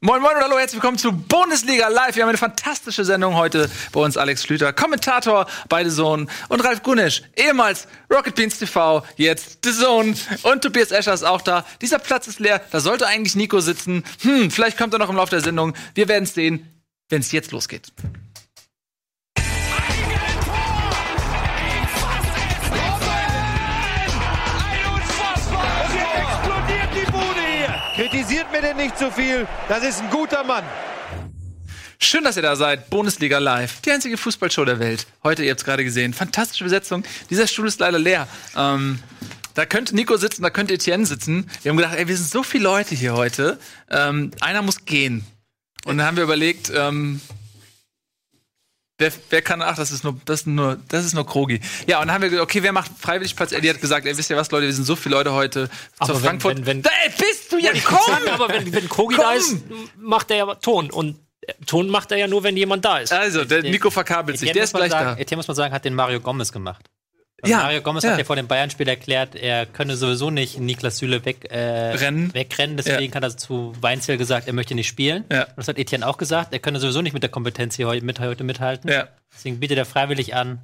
Moin Moin und hallo, herzlich willkommen zu Bundesliga Live. Wir haben eine fantastische Sendung heute bei uns. Alex Schlüter, Kommentator bei The Zone und Ralf Gunisch, ehemals Rocket Beans TV, jetzt The Zone und Tobias Escher ist auch da. Dieser Platz ist leer, da sollte eigentlich Nico sitzen. Hm, vielleicht kommt er noch im Laufe der Sendung. Wir werden es sehen, wenn es jetzt losgeht. Denn nicht zu viel. Das ist ein guter Mann. Schön, dass ihr da seid. Bundesliga Live, die einzige Fußballshow der Welt. Heute, ihr habt es gerade gesehen, fantastische Besetzung. Dieser Stuhl ist leider leer. Ähm, da könnte Nico sitzen, da könnte Etienne sitzen. Wir haben gedacht, ey, wir sind so viele Leute hier heute. Ähm, einer muss gehen. Und dann haben wir überlegt, ähm, Wer, wer kann, ach, das ist nur, das ist nur, das ist nur Krogi. Ja, und dann haben wir gesagt, okay, wer macht freiwillig Platz? Eddie hat gesagt, ey, wisst ihr was, Leute, wir sind so viele Leute heute aber zur wenn, Frankfurt. Wenn, wenn, da, ey, bist du ja, komm! aber wenn, wenn Krogi Komm! da ist, macht er ja Ton. Und äh, Ton macht er ja nur, wenn jemand da ist. Also, der Nico verkabelt sich, der ist gleich sagen, da. Etienne muss man sagen, hat den Mario Gomez gemacht. Ja, Mario Gomez ja. hat ja vor dem Bayern-Spiel erklärt, er könne sowieso nicht Niklas Süle weg, äh, Rennen. wegrennen. Deswegen hat er zu Weinzel gesagt, er möchte nicht spielen. Ja. Und das hat Etienne auch gesagt. Er könne sowieso nicht mit der Kompetenz hier heute, mit, heute mithalten. Ja. Deswegen bietet er freiwillig an,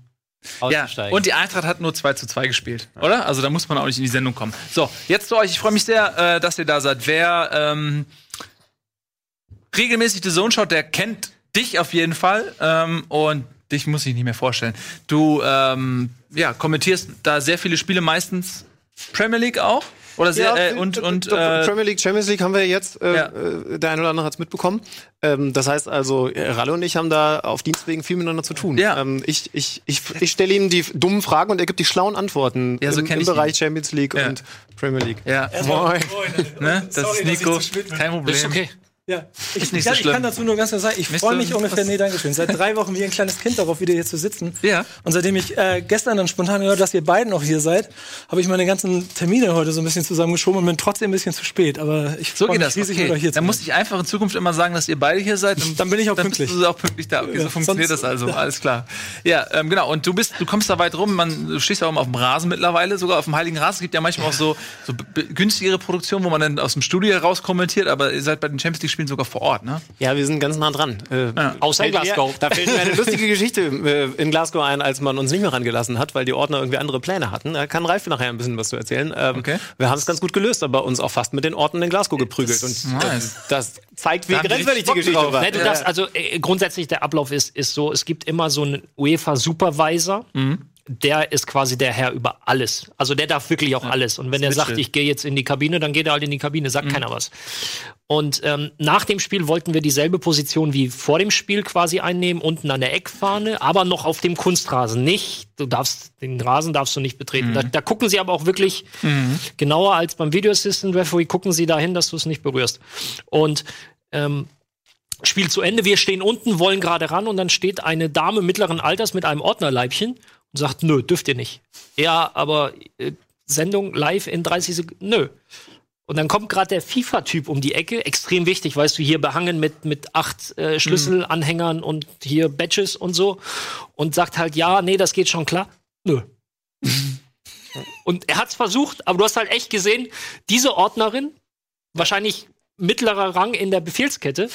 Ja, auszusteigen. und die Eintracht hat nur 2 zu 2 gespielt, oder? Also da muss man auch nicht in die Sendung kommen. So, jetzt zu euch. Ich freue mich sehr, äh, dass ihr da seid. Wer ähm, regelmäßig die Zone schaut, der kennt dich auf jeden Fall. Ähm, und dich muss ich nicht mehr vorstellen. Du ähm, ja, kommentierst da sehr viele Spiele, meistens Premier League auch. Oder sehr, äh, und, und äh, Premier League, Champions League haben wir jetzt, äh, Ja. äh, der eine oder andere hat es mitbekommen. Ähm, das heißt also, Ralle und ich haben da auf Dienstwegen viel miteinander zu tun. Ja. Ähm, ich ich, ich, ich stelle ihm die dummen Fragen und er gibt die schlauen Antworten Ja, so im, im ich ihn. Bereich Champions League Ja. und Premier League. ja, Moin. ne? Das Sorry, ist Nico. Kein Problem. ist okay. Ja, ich, ja, so ich kann dazu nur ganz klar sagen, ich freue mich ungefähr, nee, Dankeschön, seit drei Wochen wie ein kleines Kind darauf, wieder hier zu sitzen. Ja. Und seitdem ich äh, gestern dann spontan gehört, dass ihr beiden noch hier seid, habe ich meine ganzen Termine heute so ein bisschen zusammengeschoben und bin trotzdem ein bisschen zu spät. Aber ich So freu geht mich das. riesig, Okay. wieder hier zu Dann muss ich einfach in Zukunft immer sagen, dass ihr beide hier seid. Und Dann bin ich auch dann pünktlich. Bist du auch pünktlich da. Okay, so Ja, funktioniert sonst- das also. Alles klar. Ja, ähm, genau. Und du bist, du kommst da weit rum. Man, du stehst ja auch immer auf dem Rasen mittlerweile, sogar auf dem Heiligen Rasen. Es gibt ja manchmal auch so, so günstigere Produktionen, wo man dann aus dem Studio heraus kommentiert. Aber ihr seid bei den Champions League Spielen sogar vor Ort, ne? Ja, wir sind ganz nah dran. Äh, Außer in Glasgow. Da fällt mir eine lustige Geschichte äh, in Glasgow ein, als man uns nicht mehr rangelassen hat, weil die Ordner irgendwie andere Pläne hatten. Da kann Ralf nachher ein bisschen was zu erzählen. Ähm, Okay. Wir haben es ganz gut gelöst, aber uns auch fast mit den Orten in Glasgow geprügelt. Und Nice. das, das zeigt, wie grenzwertig die Geschichte war. Nee, du darfst, also äh, grundsätzlich der Ablauf ist, ist so, es gibt immer so einen UEFA-Supervisor. Der ist quasi der Herr über alles. Also der darf wirklich auch alles. Und wenn er sagt, ich gehe jetzt in die Kabine, dann geht er halt in die Kabine, sagt keiner was. Und ähm, nach dem Spiel wollten wir dieselbe Position wie vor dem Spiel quasi einnehmen, unten an der Eckfahne, aber noch auf dem Kunstrasen. Nicht, du darfst, den Rasen darfst du nicht betreten. Da, da gucken sie aber auch wirklich genauer als beim Video Assistant Referee, gucken sie dahin, dass du es nicht berührst. Und ähm, Spiel zu Ende, wir stehen unten, wollen gerade ran und dann steht eine Dame mittleren Alters mit einem Ordnerleibchen und sagt, nö, dürft ihr nicht. Ja, aber äh, Sendung live in 30 Sekunden, nö. Und dann kommt gerade der FIFA-Typ um die Ecke, extrem wichtig, weißt du, hier behangen mit, mit acht äh, Schlüsselanhängern und hier Badges und so und sagt halt, ja, nee, das geht schon klar. Nö. und er hat's versucht, aber du hast halt echt gesehen, diese Ordnerin, wahrscheinlich mittlerer Rang in der Befehlskette.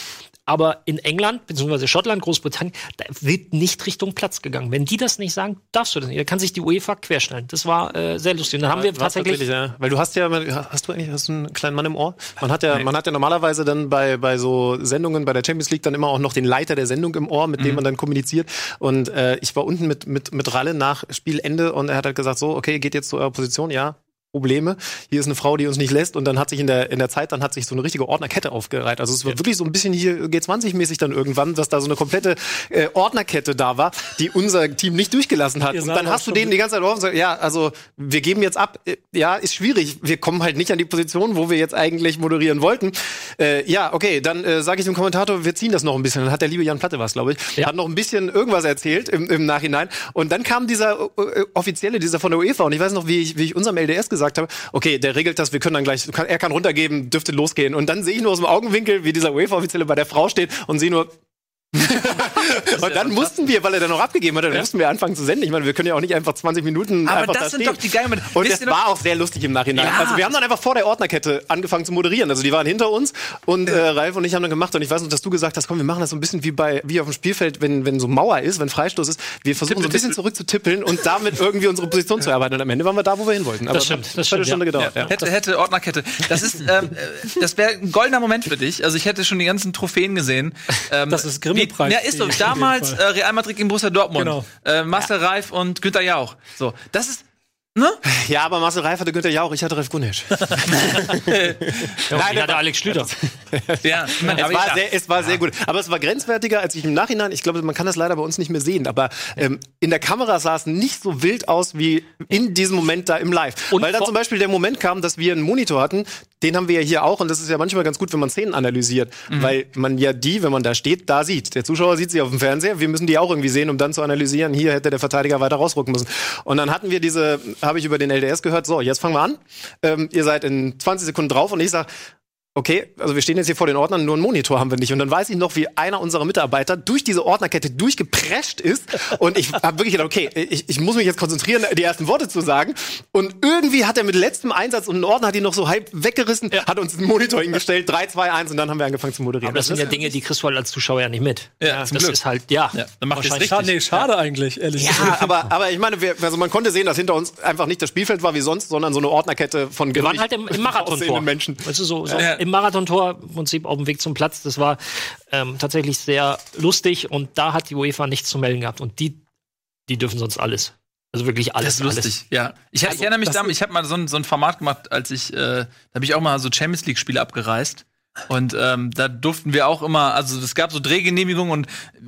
Aber in England, beziehungsweise Schottland, Großbritannien, da wird nicht Richtung Platz gegangen. Wenn die das nicht sagen, darfst du das nicht. Da kann sich die UEFA querstellen. Das war äh, sehr lustig. Und dann haben wir War's tatsächlich. ja. Weil du hast ja, hast du eigentlich hast du einen kleinen Mann im Ohr? Man hat ja, man hat ja normalerweise dann bei, bei so Sendungen bei der Champions League dann immer auch noch den Leiter der Sendung im Ohr, mit dem man dann kommuniziert. Und äh, ich war unten mit, mit, mit Ralle nach Spielende und er hat halt gesagt, so, okay, geht jetzt zu eurer Position, ja. Probleme. Hier ist eine Frau, die uns nicht lässt und dann hat sich in der in der Zeit dann hat sich so eine richtige Ordnerkette aufgereiht. Also es war wirklich so ein bisschen hier G20 mäßig dann irgendwann, dass da so eine komplette äh, Ordnerkette da war, die unser Team nicht durchgelassen hat. Ihr Und dann hast du denen die ganze Zeit auf und sagst, ja, also wir geben jetzt ab. Äh, Ja, ist schwierig. Wir kommen halt nicht an die Position, wo wir jetzt eigentlich moderieren wollten. Äh, ja, okay, dann äh, sage ich dem Kommentator, wir ziehen das noch ein bisschen. Dann hat der liebe Jan Platte was, glaube ich, hat noch ein bisschen irgendwas erzählt im, im Nachhinein. Und dann kam dieser äh, offizielle, dieser von der UEFA. Und ich weiß noch, wie ich, wie ich unserem LDS gesagt habe, okay, der regelt das, wir können dann gleich, er kann runtergeben, dürfte losgehen. Und dann sehe ich nur aus dem Augenwinkel, wie dieser UEFA-Offizielle bei der Frau steht und sehe nur, und dann mussten wir, weil er dann noch abgegeben hat, dann mussten wir anfangen zu senden. Ich meine, wir können ja auch nicht einfach 20 Minuten Aber einfach das da sind stehen. doch die geilen. Und Wisst es war auch sehr lustig im Nachhinein. Ja. Also wir haben dann einfach vor der Ordnerkette angefangen zu moderieren. Also die waren hinter uns und äh, Ralf und ich haben dann gemacht. Und ich weiß noch, dass du gesagt hast, komm, wir machen das so ein bisschen wie bei wie auf dem Spielfeld, wenn, wenn so Mauer ist, wenn Freistoß ist. Wir versuchen so ein bisschen zurückzutippeln und damit irgendwie unsere Position zu erarbeiten. Und am Ende waren wir da, wo wir hin wollten. Aber Das stimmt, hat das eine stimmt, Stunde ja. gedauert. Ja. Hätte, hätte Ordnerkette. Das ist, ähm, äh, das wäre ein goldener Moment für dich. Also ich hätte schon die ganzen Trophäen gesehen. Ähm, Das ist Grimme-Preis. Wie- Ja, ist so. Damals äh. Real Madrid gegen Borussia Dortmund. Genau. Äh, Marcel Reif und Günter Jauch. So, das ist, ne? ja, aber Marcel Reif hatte Günther Jauch, ich hatte Ralf Gunesch. Nein, der hatte Alex Schlüter. Ja. Es aber war, ja. sehr, es war sehr gut. Aber es war grenzwertiger, als ich im Nachhinein, ich glaube, man kann das leider bei uns nicht mehr sehen, aber ähm, in der Kamera sah es nicht so wild aus wie in diesem Moment da im Live. Und Weil dann vor- zum Beispiel der Moment kam, dass wir einen Monitor hatten, den haben wir ja hier auch und das ist ja manchmal ganz gut, wenn man Szenen analysiert, Mhm. weil man ja die, wenn man da steht, da sieht. Der Zuschauer sieht sie auf dem Fernseher, wir müssen die auch irgendwie sehen, um dann zu analysieren, hier hätte der Verteidiger weiter rausrücken müssen. Und dann hatten wir diese, habe ich über den LDS gehört, so, jetzt fangen wir an, ähm, ihr seid in 20 Sekunden drauf und ich sag, Okay, also wir stehen jetzt hier vor den Ordnern, nur einen Monitor haben wir nicht. Und dann weiß ich noch, wie einer unserer Mitarbeiter durch diese Ordnerkette durchgeprescht ist. Und ich habe wirklich gedacht, okay, ich, ich muss mich jetzt konzentrieren, die ersten Worte zu sagen. Und irgendwie hat er mit letztem Einsatz und ein Ordner hat ihn noch so halb weggerissen, hat uns einen Monitor hingestellt, 3, 2, 1 und dann haben wir angefangen zu moderieren. Aber das sind ja Dinge, die kriegst du halt als Zuschauer ja nicht mit. Ja, zum das Glück. ist halt, ja. Ja, dann macht richtig. Schade, nee, schade eigentlich, ehrlich ja, gesagt. aber, aber ich meine, wir, also man konnte sehen, dass hinter uns einfach nicht das Spielfeld war wie sonst, sondern so eine Ordnerkette von Wir waren halt im, im aussehenden Marathontor. Menschen. Weißt du, so, so Ja. Im Marathontor, im Prinzip auf dem Weg zum Platz. Das war ähm, tatsächlich sehr lustig und da hat die UEFA nichts zu melden gehabt. Und die, die dürfen sonst alles. Also wirklich alles. Das ist lustig, ja. Ich, ich erinnere mich damals, ich habe mal so ein, so ein Format gemacht, als ich, äh, da habe ich auch mal so Champions League-Spiele abgereist. Und ähm, da durften wir auch immer, also es gab so Drehgenehmigungen und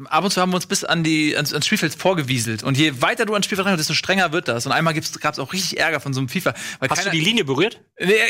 ab und zu haben wir uns bis an die ans, ans Spielfeld vorgewieselt. Und je weiter du ans Spielfeld reinkommst, desto strenger wird das. Und einmal gab es auch richtig Ärger von so einem FIFA. Weil Hast du keiner- die Linie berührt?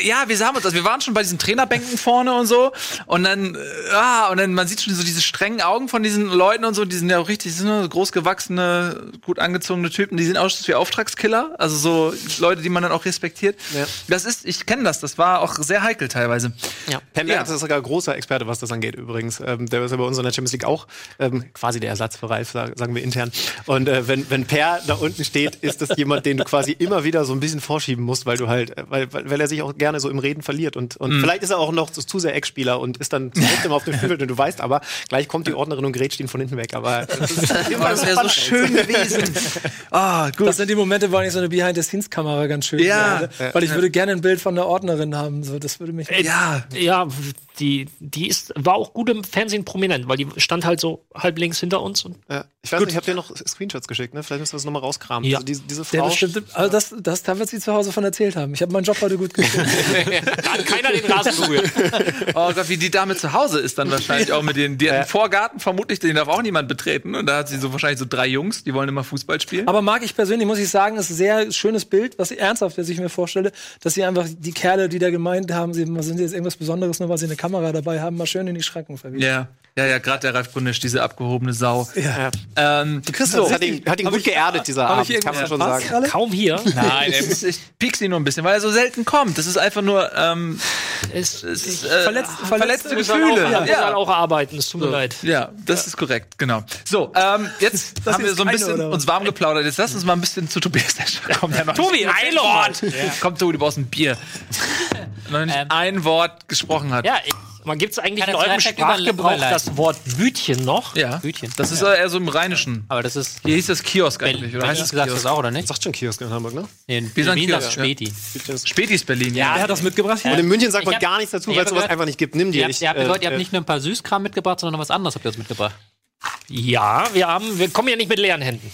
Ja, wir haben uns, also wir waren schon bei diesen Trainerbänken vorne und so und dann, äh, ah, und dann man sieht schon so diese strengen Augen von diesen Leuten und so, die sind ja auch richtig, die sind nur großgewachsene, gut angezogene Typen, die sind auch wie Auftragskiller, also so Leute, die man dann auch respektiert. Ja. Das ist, ich kenne das, das war auch sehr heikel teilweise. Ja. Pem Ja. Mertens ist sogar großer Experte, was das angeht, übrigens. Ähm, der ist ja bei uns in der Champions League auch ähm, quasi der Ersatz für Ralf, sag- sagen wir intern. Und äh, wenn, wenn Per da unten steht, ist das jemand, den du quasi immer wieder so ein bisschen vorschieben musst, weil du halt, äh, weil, weil, weil er sich auch gerne so im Reden verliert. Und, und vielleicht ist er auch noch zu, zu sehr Eckspieler und ist dann trotzdem auf dem Spielfeld und du weißt aber, gleich kommt die Ordnerin und grätscht ihn von hinten weg. Aber das ist Oh, das wäre so schön gewesen. Ah, gut. Das sind die Momente, wo eigentlich so eine Behind-the-Scenes-Kamera ganz schön Ja. wäre. Weil ich würde gerne ein Bild von der Ordnerin haben. So, das würde mich. ja, Ja, die, die ist, war auch gut im Fernsehen prominent, weil die stand halt so halb links hinter uns und Ja. Ich weiß nicht, ich habe dir noch Screenshots geschickt, ne? Vielleicht müssen wir das nochmal rauskramen. Ja. Also diese, diese Der Frau. bestimmt, also das, das, da wird sie zu Hause von erzählt haben. Ich habe meinen Job heute gut gemacht. da hat keiner den Rasen berührt. Oh Gott, wie die Dame zu Hause ist dann wahrscheinlich auch mit den, die hat einen Vorgarten vermutlich, den darf auch niemand betreten und da hat sie so wahrscheinlich so drei Jungs, die wollen immer Fußball spielen. Aber mag ich persönlich, muss ich sagen, ist ein sehr schönes Bild, was ich ernsthaft, was ich mir vorstelle, dass sie einfach die Kerle, die da gemeint haben, sie sind jetzt irgendwas Besonderes, nur weil sie eine Kamera dabei haben, mal schön in die Schranken verwiesen. Ja, ja, ja, gerade der Ralf Gunnisch, diese abgehobene Sau. Ja. Ähm, Das so. hat ihn, hat ihn gut geerdet, dieser Abend, ich kann man schon sagen. gerade? Kaum hier. Nein, ist, ich piekse ihn nur ein bisschen, weil er so selten kommt. Das ist einfach nur ähm, Es, es ist, äh, Verletzt- verletzte verletzte- Gefühle. ja, Ja, ja. auch arbeiten, es tut mir leid. Ja, das ist korrekt, genau. So, ähm, jetzt Das haben wir so ein keine, bisschen was? uns warm geplaudert. Jetzt lass uns mal ein bisschen zu Tobias. Kommt ja noch Tobi, Eilord! Komm, Tobi, du brauchst ein Bier. Noch nicht Ähm. ein Wort gesprochen hat. Ja, ich, man gibt es eigentlich Kann in das eurem Sprachgebrauch das Wort Wütchen noch. Ja. Hütchen. Das ist eher so im Rheinischen. Aber das ist. Hier hieß das Kiosk eigentlich, Berlin, oder heißt es gesagt Kiosk? das auch, oder nicht? Sagt schon Kiosk in Hamburg, ne? Nee, in Wir sagen Berlin Kiosk, das ja. Späti. Spätis Berlin, ja. Wer hat das mitgebracht? Und in München sagt man gar nichts dazu, weil es sowas einfach nicht gibt. Nimm dir. Ihr habt, Ich, ihr habt gehört, ihr äh, habt nicht nur ein paar Süßkram mitgebracht, sondern noch was anderes habt ihr uns mitgebracht. Ja, wir haben, wir kommen ja nicht mit leeren Händen.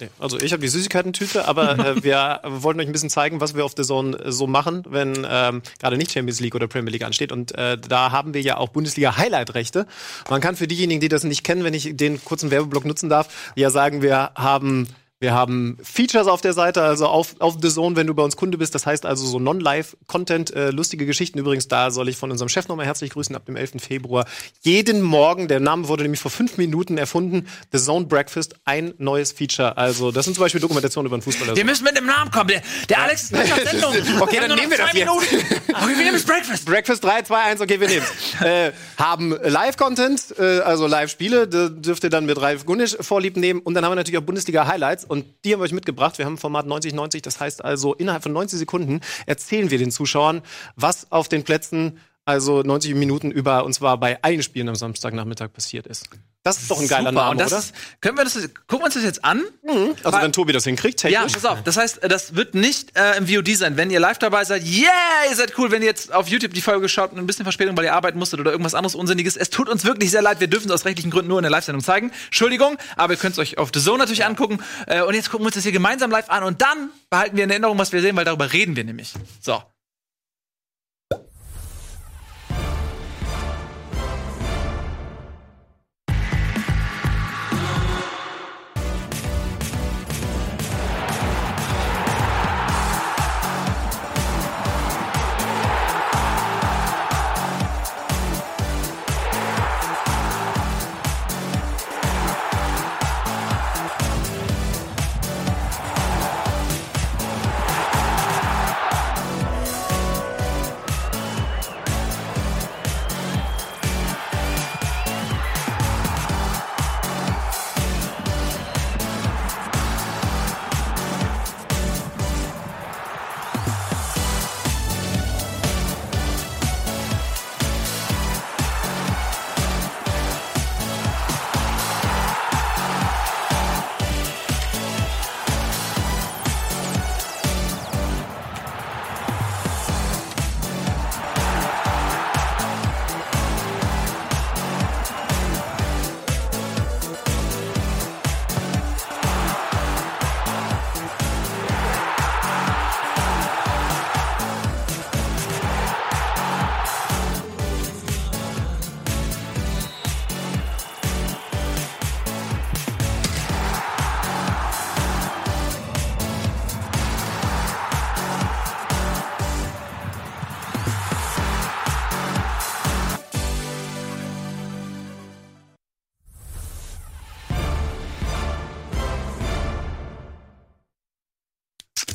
Nee, Also ich habe die Süßigkeiten-Tüte, aber äh, wir wollten euch ein bisschen zeigen, was wir auf der Zone äh, so machen, wenn ähm, gerade nicht Champions League oder Premier League ansteht. Und äh, da haben wir ja auch Bundesliga-Highlight-Rechte. Man kann für diejenigen, die das nicht kennen, wenn ich den kurzen Werbeblock nutzen darf, ja sagen, wir haben Wir haben Features auf der Seite, also auf, auf The Zone, wenn du bei uns Kunde bist. Das heißt also so Non-Live-Content, äh, lustige Geschichten. Übrigens, da soll ich von unserem Chef nochmal herzlich grüßen ab dem 11. Februar. Jeden Morgen, der Name wurde nämlich vor fünf Minuten erfunden, The Zone Breakfast, ein neues Feature. Also, das sind zum Beispiel Dokumentationen über den Fußballer. Wir müssen mit dem Namen kommen. Der, der Alex ist nicht auf Sendung. Okay, dann nehmen wir das jetzt. Okay, wir nehmen das Breakfast. Breakfast 3, 2, 1, okay, wir nehmen äh, Haben Live-Content, äh, also Live-Spiele, da dürft ihr dann mit Ralf Gunnisch vorlieb nehmen. Und dann haben wir natürlich auch Bundesliga-Highlights und die haben wir euch mitgebracht. Wir haben ein Format 90-90, das heißt also innerhalb von 90 Sekunden erzählen wir den Zuschauern, was auf den Plätzen also 90 Minuten über, und zwar bei allen Spielen am Samstagnachmittag passiert ist. Das ist doch ein geiler Super. Name, Und das oder? können wir das, gucken wir uns das jetzt an? Also wenn Tobi das hinkriegt, Ja, technisch. pass auf. Das heißt, das wird nicht äh, im VOD sein. Wenn ihr live dabei seid, yeah, ihr seid cool. Wenn ihr jetzt auf YouTube die Folge schaut und ein bisschen Verspätung, weil ihr arbeiten musstet oder irgendwas anderes Unsinniges, es tut uns wirklich sehr leid. Wir dürfen es aus rechtlichen Gründen nur in der Live-Sendung zeigen. Entschuldigung, aber ihr könnt es euch auf The Zone natürlich angucken. Äh, und jetzt gucken wir uns das hier gemeinsam live an und dann behalten wir in Erinnerung, was wir sehen, weil darüber reden wir nämlich. So.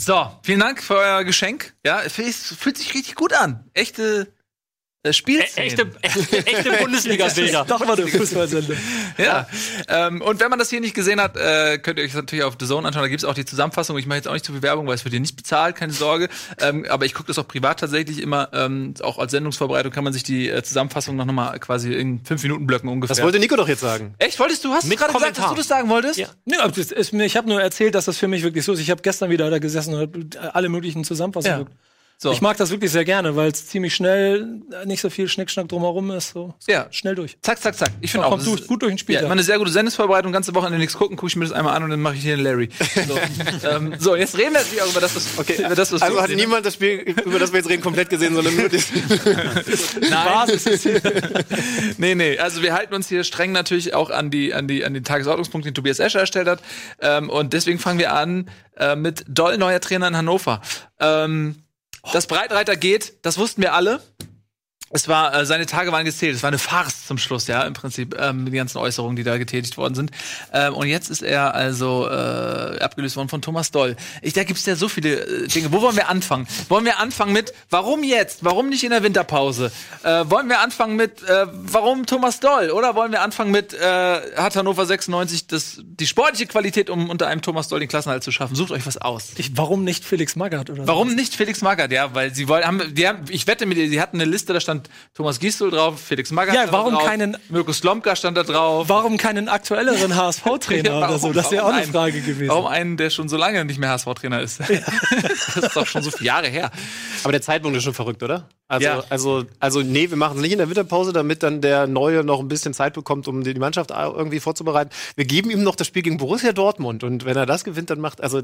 So, vielen Dank für euer Geschenk. Ja, es fühlt, sich richtig gut an. Echte Spielszenen. Echte, echte, echte Bundesliga-Bilder. Doch mal eine Fußballsendung. Ja. Ähm, und wenn man das hier nicht gesehen hat, äh, könnt ihr euch das natürlich auf The Zone anschauen. Da gibt's auch die Zusammenfassung. Ich mache jetzt auch nicht zu viel Werbung, weil es wird hier nicht bezahlt, keine Sorge. Ähm, aber ich gucke das auch privat tatsächlich immer. Ähm, auch als Sendungsvorbereitung kann man sich die äh, Zusammenfassung noch mal quasi in fünf Minuten Blöcken ungefähr. Das wollte Nico doch jetzt sagen. Echt? Wolltest du? Hast du gerade gesagt, dass du das sagen wolltest? Ja. Das ist ich habe nur erzählt, dass das für mich wirklich so ist. Ich habe gestern wieder da gesessen und hab alle möglichen Zusammenfassungen. Ja. So. Ich mag das wirklich sehr gerne, weil es ziemlich schnell, äh, nicht so viel Schnickschnack drumherum ist. So Ja. schnell durch. Zack, zack, zack. Ich finde Ja, auch. kommt durch- gut durch den Ja, Spieltag. immer eine sehr gute Sendungsvorbereitung. Ganze Wochenende nichts gucken, gucke ich mir das einmal an und dann mache ich hier einen Larry. So, ähm, so jetzt reden wir natürlich auch über das, was, okay. über das, was Also wir hat niemand das Spiel, über das wir jetzt reden, komplett gesehen, sondern nur das. Nein. nee, nee. Also wir halten uns hier streng natürlich auch an die, an die, an den Tagesordnungspunkt, den Tobias Escher erstellt hat. Ähm, und deswegen fangen wir an äh, mit Doll, neuer Trainer in Hannover. Ähm, dass Breitreiter geht, das wussten wir alle. Es war, äh, seine Tage waren gezählt. Es war eine Farce zum Schluss, ja, im Prinzip, ähm, die ganzen Äußerungen, die da getätigt worden sind. Ähm, und jetzt ist er also äh, abgelöst worden von Thomas Doll. Ich, da gibt's ja so viele äh, Dinge. Wo wollen wir anfangen? Wollen wir anfangen mit, warum jetzt? Warum nicht in der Winterpause? Äh, wollen wir anfangen mit, äh, warum Thomas Doll? Oder wollen wir anfangen mit, äh, hat Hannover 96 das, die sportliche Qualität, um unter einem Thomas Doll den Klassenhalt zu schaffen? Sucht euch was aus. Ich, warum nicht Felix Magath oder so? Warum nicht Felix Magath? Ja, weil sie wollen, haben, die haben, ich wette mit dir, sie hatten eine Liste, da stand Thomas Gisdol drauf, Felix Magath Ja, stand warum drauf, keinen- Mirko Slomka stand da drauf. Warum keinen aktuelleren HSV-Trainer Ja, oder so? Das wäre auch warum eine einen- Frage gewesen. Warum einen, der schon so lange nicht mehr HSV-Trainer ist? das ist doch schon so viele Jahre her. Aber der Zeitpunkt ist schon verrückt, oder? Also, Ja. also, also nee, wir machen es nicht in der Winterpause, damit dann der Neue noch ein bisschen Zeit bekommt, um die Mannschaft irgendwie vorzubereiten. Wir geben ihm noch das Spiel gegen Borussia Dortmund und wenn er das gewinnt, dann macht, also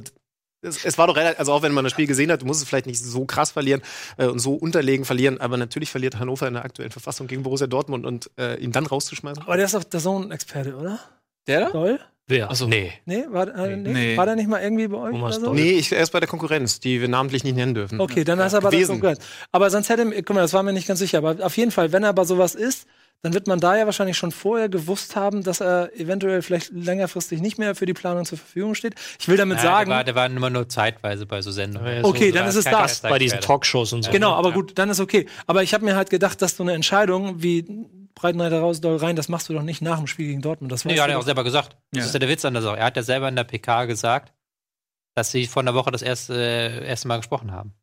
es, es war doch relativ, also auch wenn man das Spiel gesehen hat, du musst es vielleicht nicht so krass verlieren äh, und so unterlegen verlieren, aber natürlich verliert Hannover in der aktuellen Verfassung gegen Borussia Dortmund und äh, ihn dann rauszuschmeißen. Aber der ist doch der Sohn-Experte, oder? Der da? Doll? Wer? Achso. Nee. Nee, war, äh, nee? Nee. war der nicht mal irgendwie bei euch Thomas oder so? Nee, ich, er ist bei der Konkurrenz, die wir namentlich nicht nennen dürfen. Okay, dann ist er aber das gewesen. Konkurrenz. Aber sonst hätte, guck mal, das war mir nicht ganz sicher. Aber auf jeden Fall, wenn er aber sowas ist, dann wird man da ja wahrscheinlich schon vorher gewusst haben, dass er eventuell vielleicht längerfristig nicht mehr für die Planung zur Verfügung steht. Ich will damit Ja, sagen, Der war, der war immer nur zeitweise bei so Sendungen. Okay, so dann ist es das. Bei diesen. Talkshows und so. genau, aber Ja. gut, dann ist okay. Aber ich habe mir halt gedacht, dass du eine Entscheidung wie Breitenreiter raus, doll rein, das machst du doch nicht nach dem Spiel gegen Dortmund. Das Nee, hat er auch selber gesagt. Das Ja. ist ja der Witz an der Sache. Er hat ja selber in der PK gesagt, dass sie vor einer Woche das erste, äh, erste Mal gesprochen haben.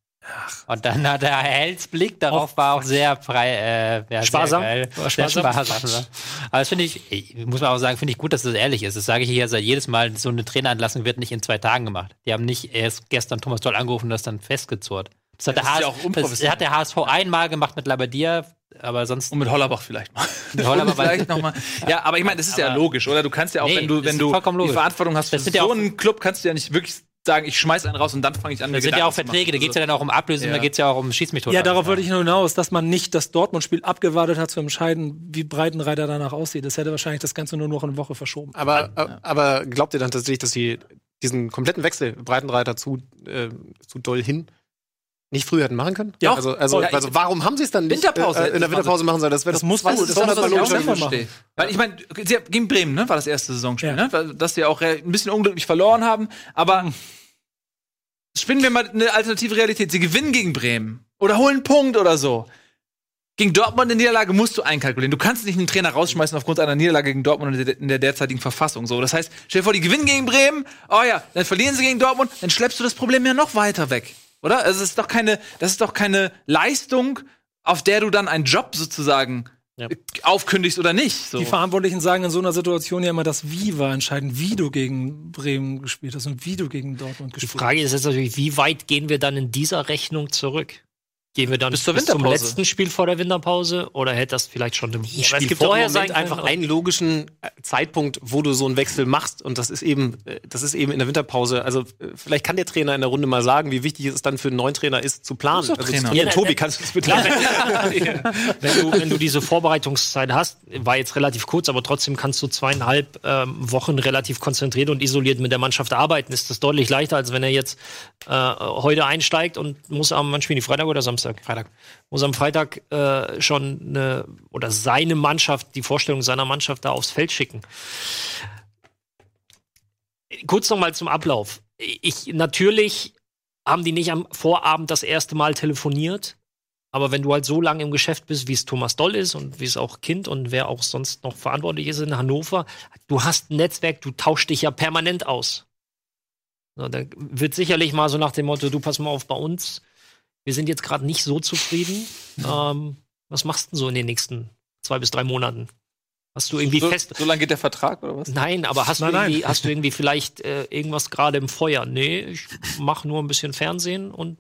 Und dann hat der Hells Blick darauf war auch sehr frei, äh, ja, Sparsam? Sehr, geil. War sehr sparsam? sparsam. Aber das finde ich, muss man auch sagen, finde ich gut, dass das ehrlich ist. Das sage ich hier seit jedes Mal, so eine Traineranlassung wird nicht in zwei Tagen gemacht. Die haben nicht erst gestern Thomas Doll angerufen und das dann festgezurrt. Das hat, Das der, ist ja das hat der HSV einmal gemacht mit Labadia, aber sonst Und mit Hollerbach vielleicht mal. mit Hollerbach vielleicht noch mal. Ja, aber ich meine, das ist ja Aber- logisch, oder? Du kannst ja auch, Nee, wenn du, wenn du die. Verantwortung hast für Das ja so auch- einen Club, kannst du ja nicht wirklich sagen, ich schmeiß einen raus und dann fange ich an, mir Das sind ja auch Gedanken zu machen. Verträge, da geht es ja dann auch um Ablösung, Ja. da geht es ja auch um Schießmethoden. Ja, darauf wollte ich nur hinaus, dass man nicht das Dortmund-Spiel abgewartet hat, zu entscheiden, wie Breitenreiter danach aussieht. Das hätte wahrscheinlich das Ganze nur noch eine Woche verschoben. Aber, aber glaubt ihr dann tatsächlich, dass sie diesen kompletten Wechsel Breitenreiter zu, äh, zu doll hin nicht früher hätten machen können? Ja. Also, also, Ja, also warum haben sie es dann nicht Winterpause äh, hätten in der sie Winterpause machen sollen? Das, wäre Das doch muss- das das auch logisch selber gewesen. machen. verstehe. Weil ich meine, sie gegen Bremen, ne, war das erste Saisonspiel, Ja. ne? Dass die auch re- ein bisschen unglücklich verloren haben. Aber spinnen wir mal eine alternative Realität. Sie gewinnen gegen Bremen oder holen einen Punkt oder so. Gegen Dortmund eine Niederlage musst du einkalkulieren. Du kannst nicht einen Trainer rausschmeißen aufgrund einer Niederlage gegen Dortmund in der- derzeitigen Verfassung. So, das heißt, stell dir vor, die gewinnen gegen Bremen. Oh ja, dann verlieren sie gegen Dortmund. Dann schleppst du das Problem ja noch weiter weg, oder? Also ist doch keine, das ist doch keine Leistung, auf der du dann einen Job sozusagen Ja. aufkündigst oder nicht. So. Die Verantwortlichen sagen in so einer Situation ja immer, das Wie war entscheidend, wie du gegen Bremen gespielt hast und wie du gegen Dortmund Die gespielt hast. Frage ist jetzt natürlich, wie weit gehen wir dann in dieser Rechnung zurück? Gehen wir dann Bis zur zum Winterpause. letzten Spiel vor der Winterpause oder hätte das vielleicht schon im aber Spiel vorher sein einfach einen logischen äh, Zeitpunkt, wo du so einen Wechsel machst und das ist eben, äh, das ist eben in der Winterpause. Also äh, vielleicht kann der Trainer in der Runde mal sagen, wie wichtig es dann für einen neuen Trainer ist zu planen. Du Also, Trainer. Ja, Tobi, kannst du das bitte? wenn, du, wenn du diese Vorbereitungszeit hast, war jetzt relativ kurz, aber trotzdem kannst du zweieinhalb ähm, Wochen relativ konzentriert und isoliert mit der Mannschaft arbeiten. Ist das deutlich leichter, als wenn er jetzt äh, heute einsteigt und muss am, spielen die Freitag oder Samstag? Freitag. Muss am Freitag äh, schon eine, oder seine Mannschaft, die Vorstellung seiner Mannschaft da aufs Feld schicken. Kurz noch mal zum Ablauf. Ich, natürlich haben die nicht am Vorabend das erste Mal telefoniert. Aber wenn du halt so lange im Geschäft bist, wie es Thomas Doll ist und wie es auch Kind und wer auch sonst noch verantwortlich ist in Hannover, du hast ein Netzwerk, du tauschst dich ja permanent aus. So, da wird sicherlich mal so nach dem Motto, du pass mal auf bei uns, wir sind jetzt gerade nicht so zufrieden. ähm, was machst du denn so in den nächsten zwei bis drei Monaten? Hast du irgendwie so, fest. so lange geht der Vertrag oder was? Nein, aber hast, Nein, du, nein. irgendwie, hast du irgendwie vielleicht äh, irgendwas gerade im Feuer? Nee, ich mache nur ein bisschen Fernsehen und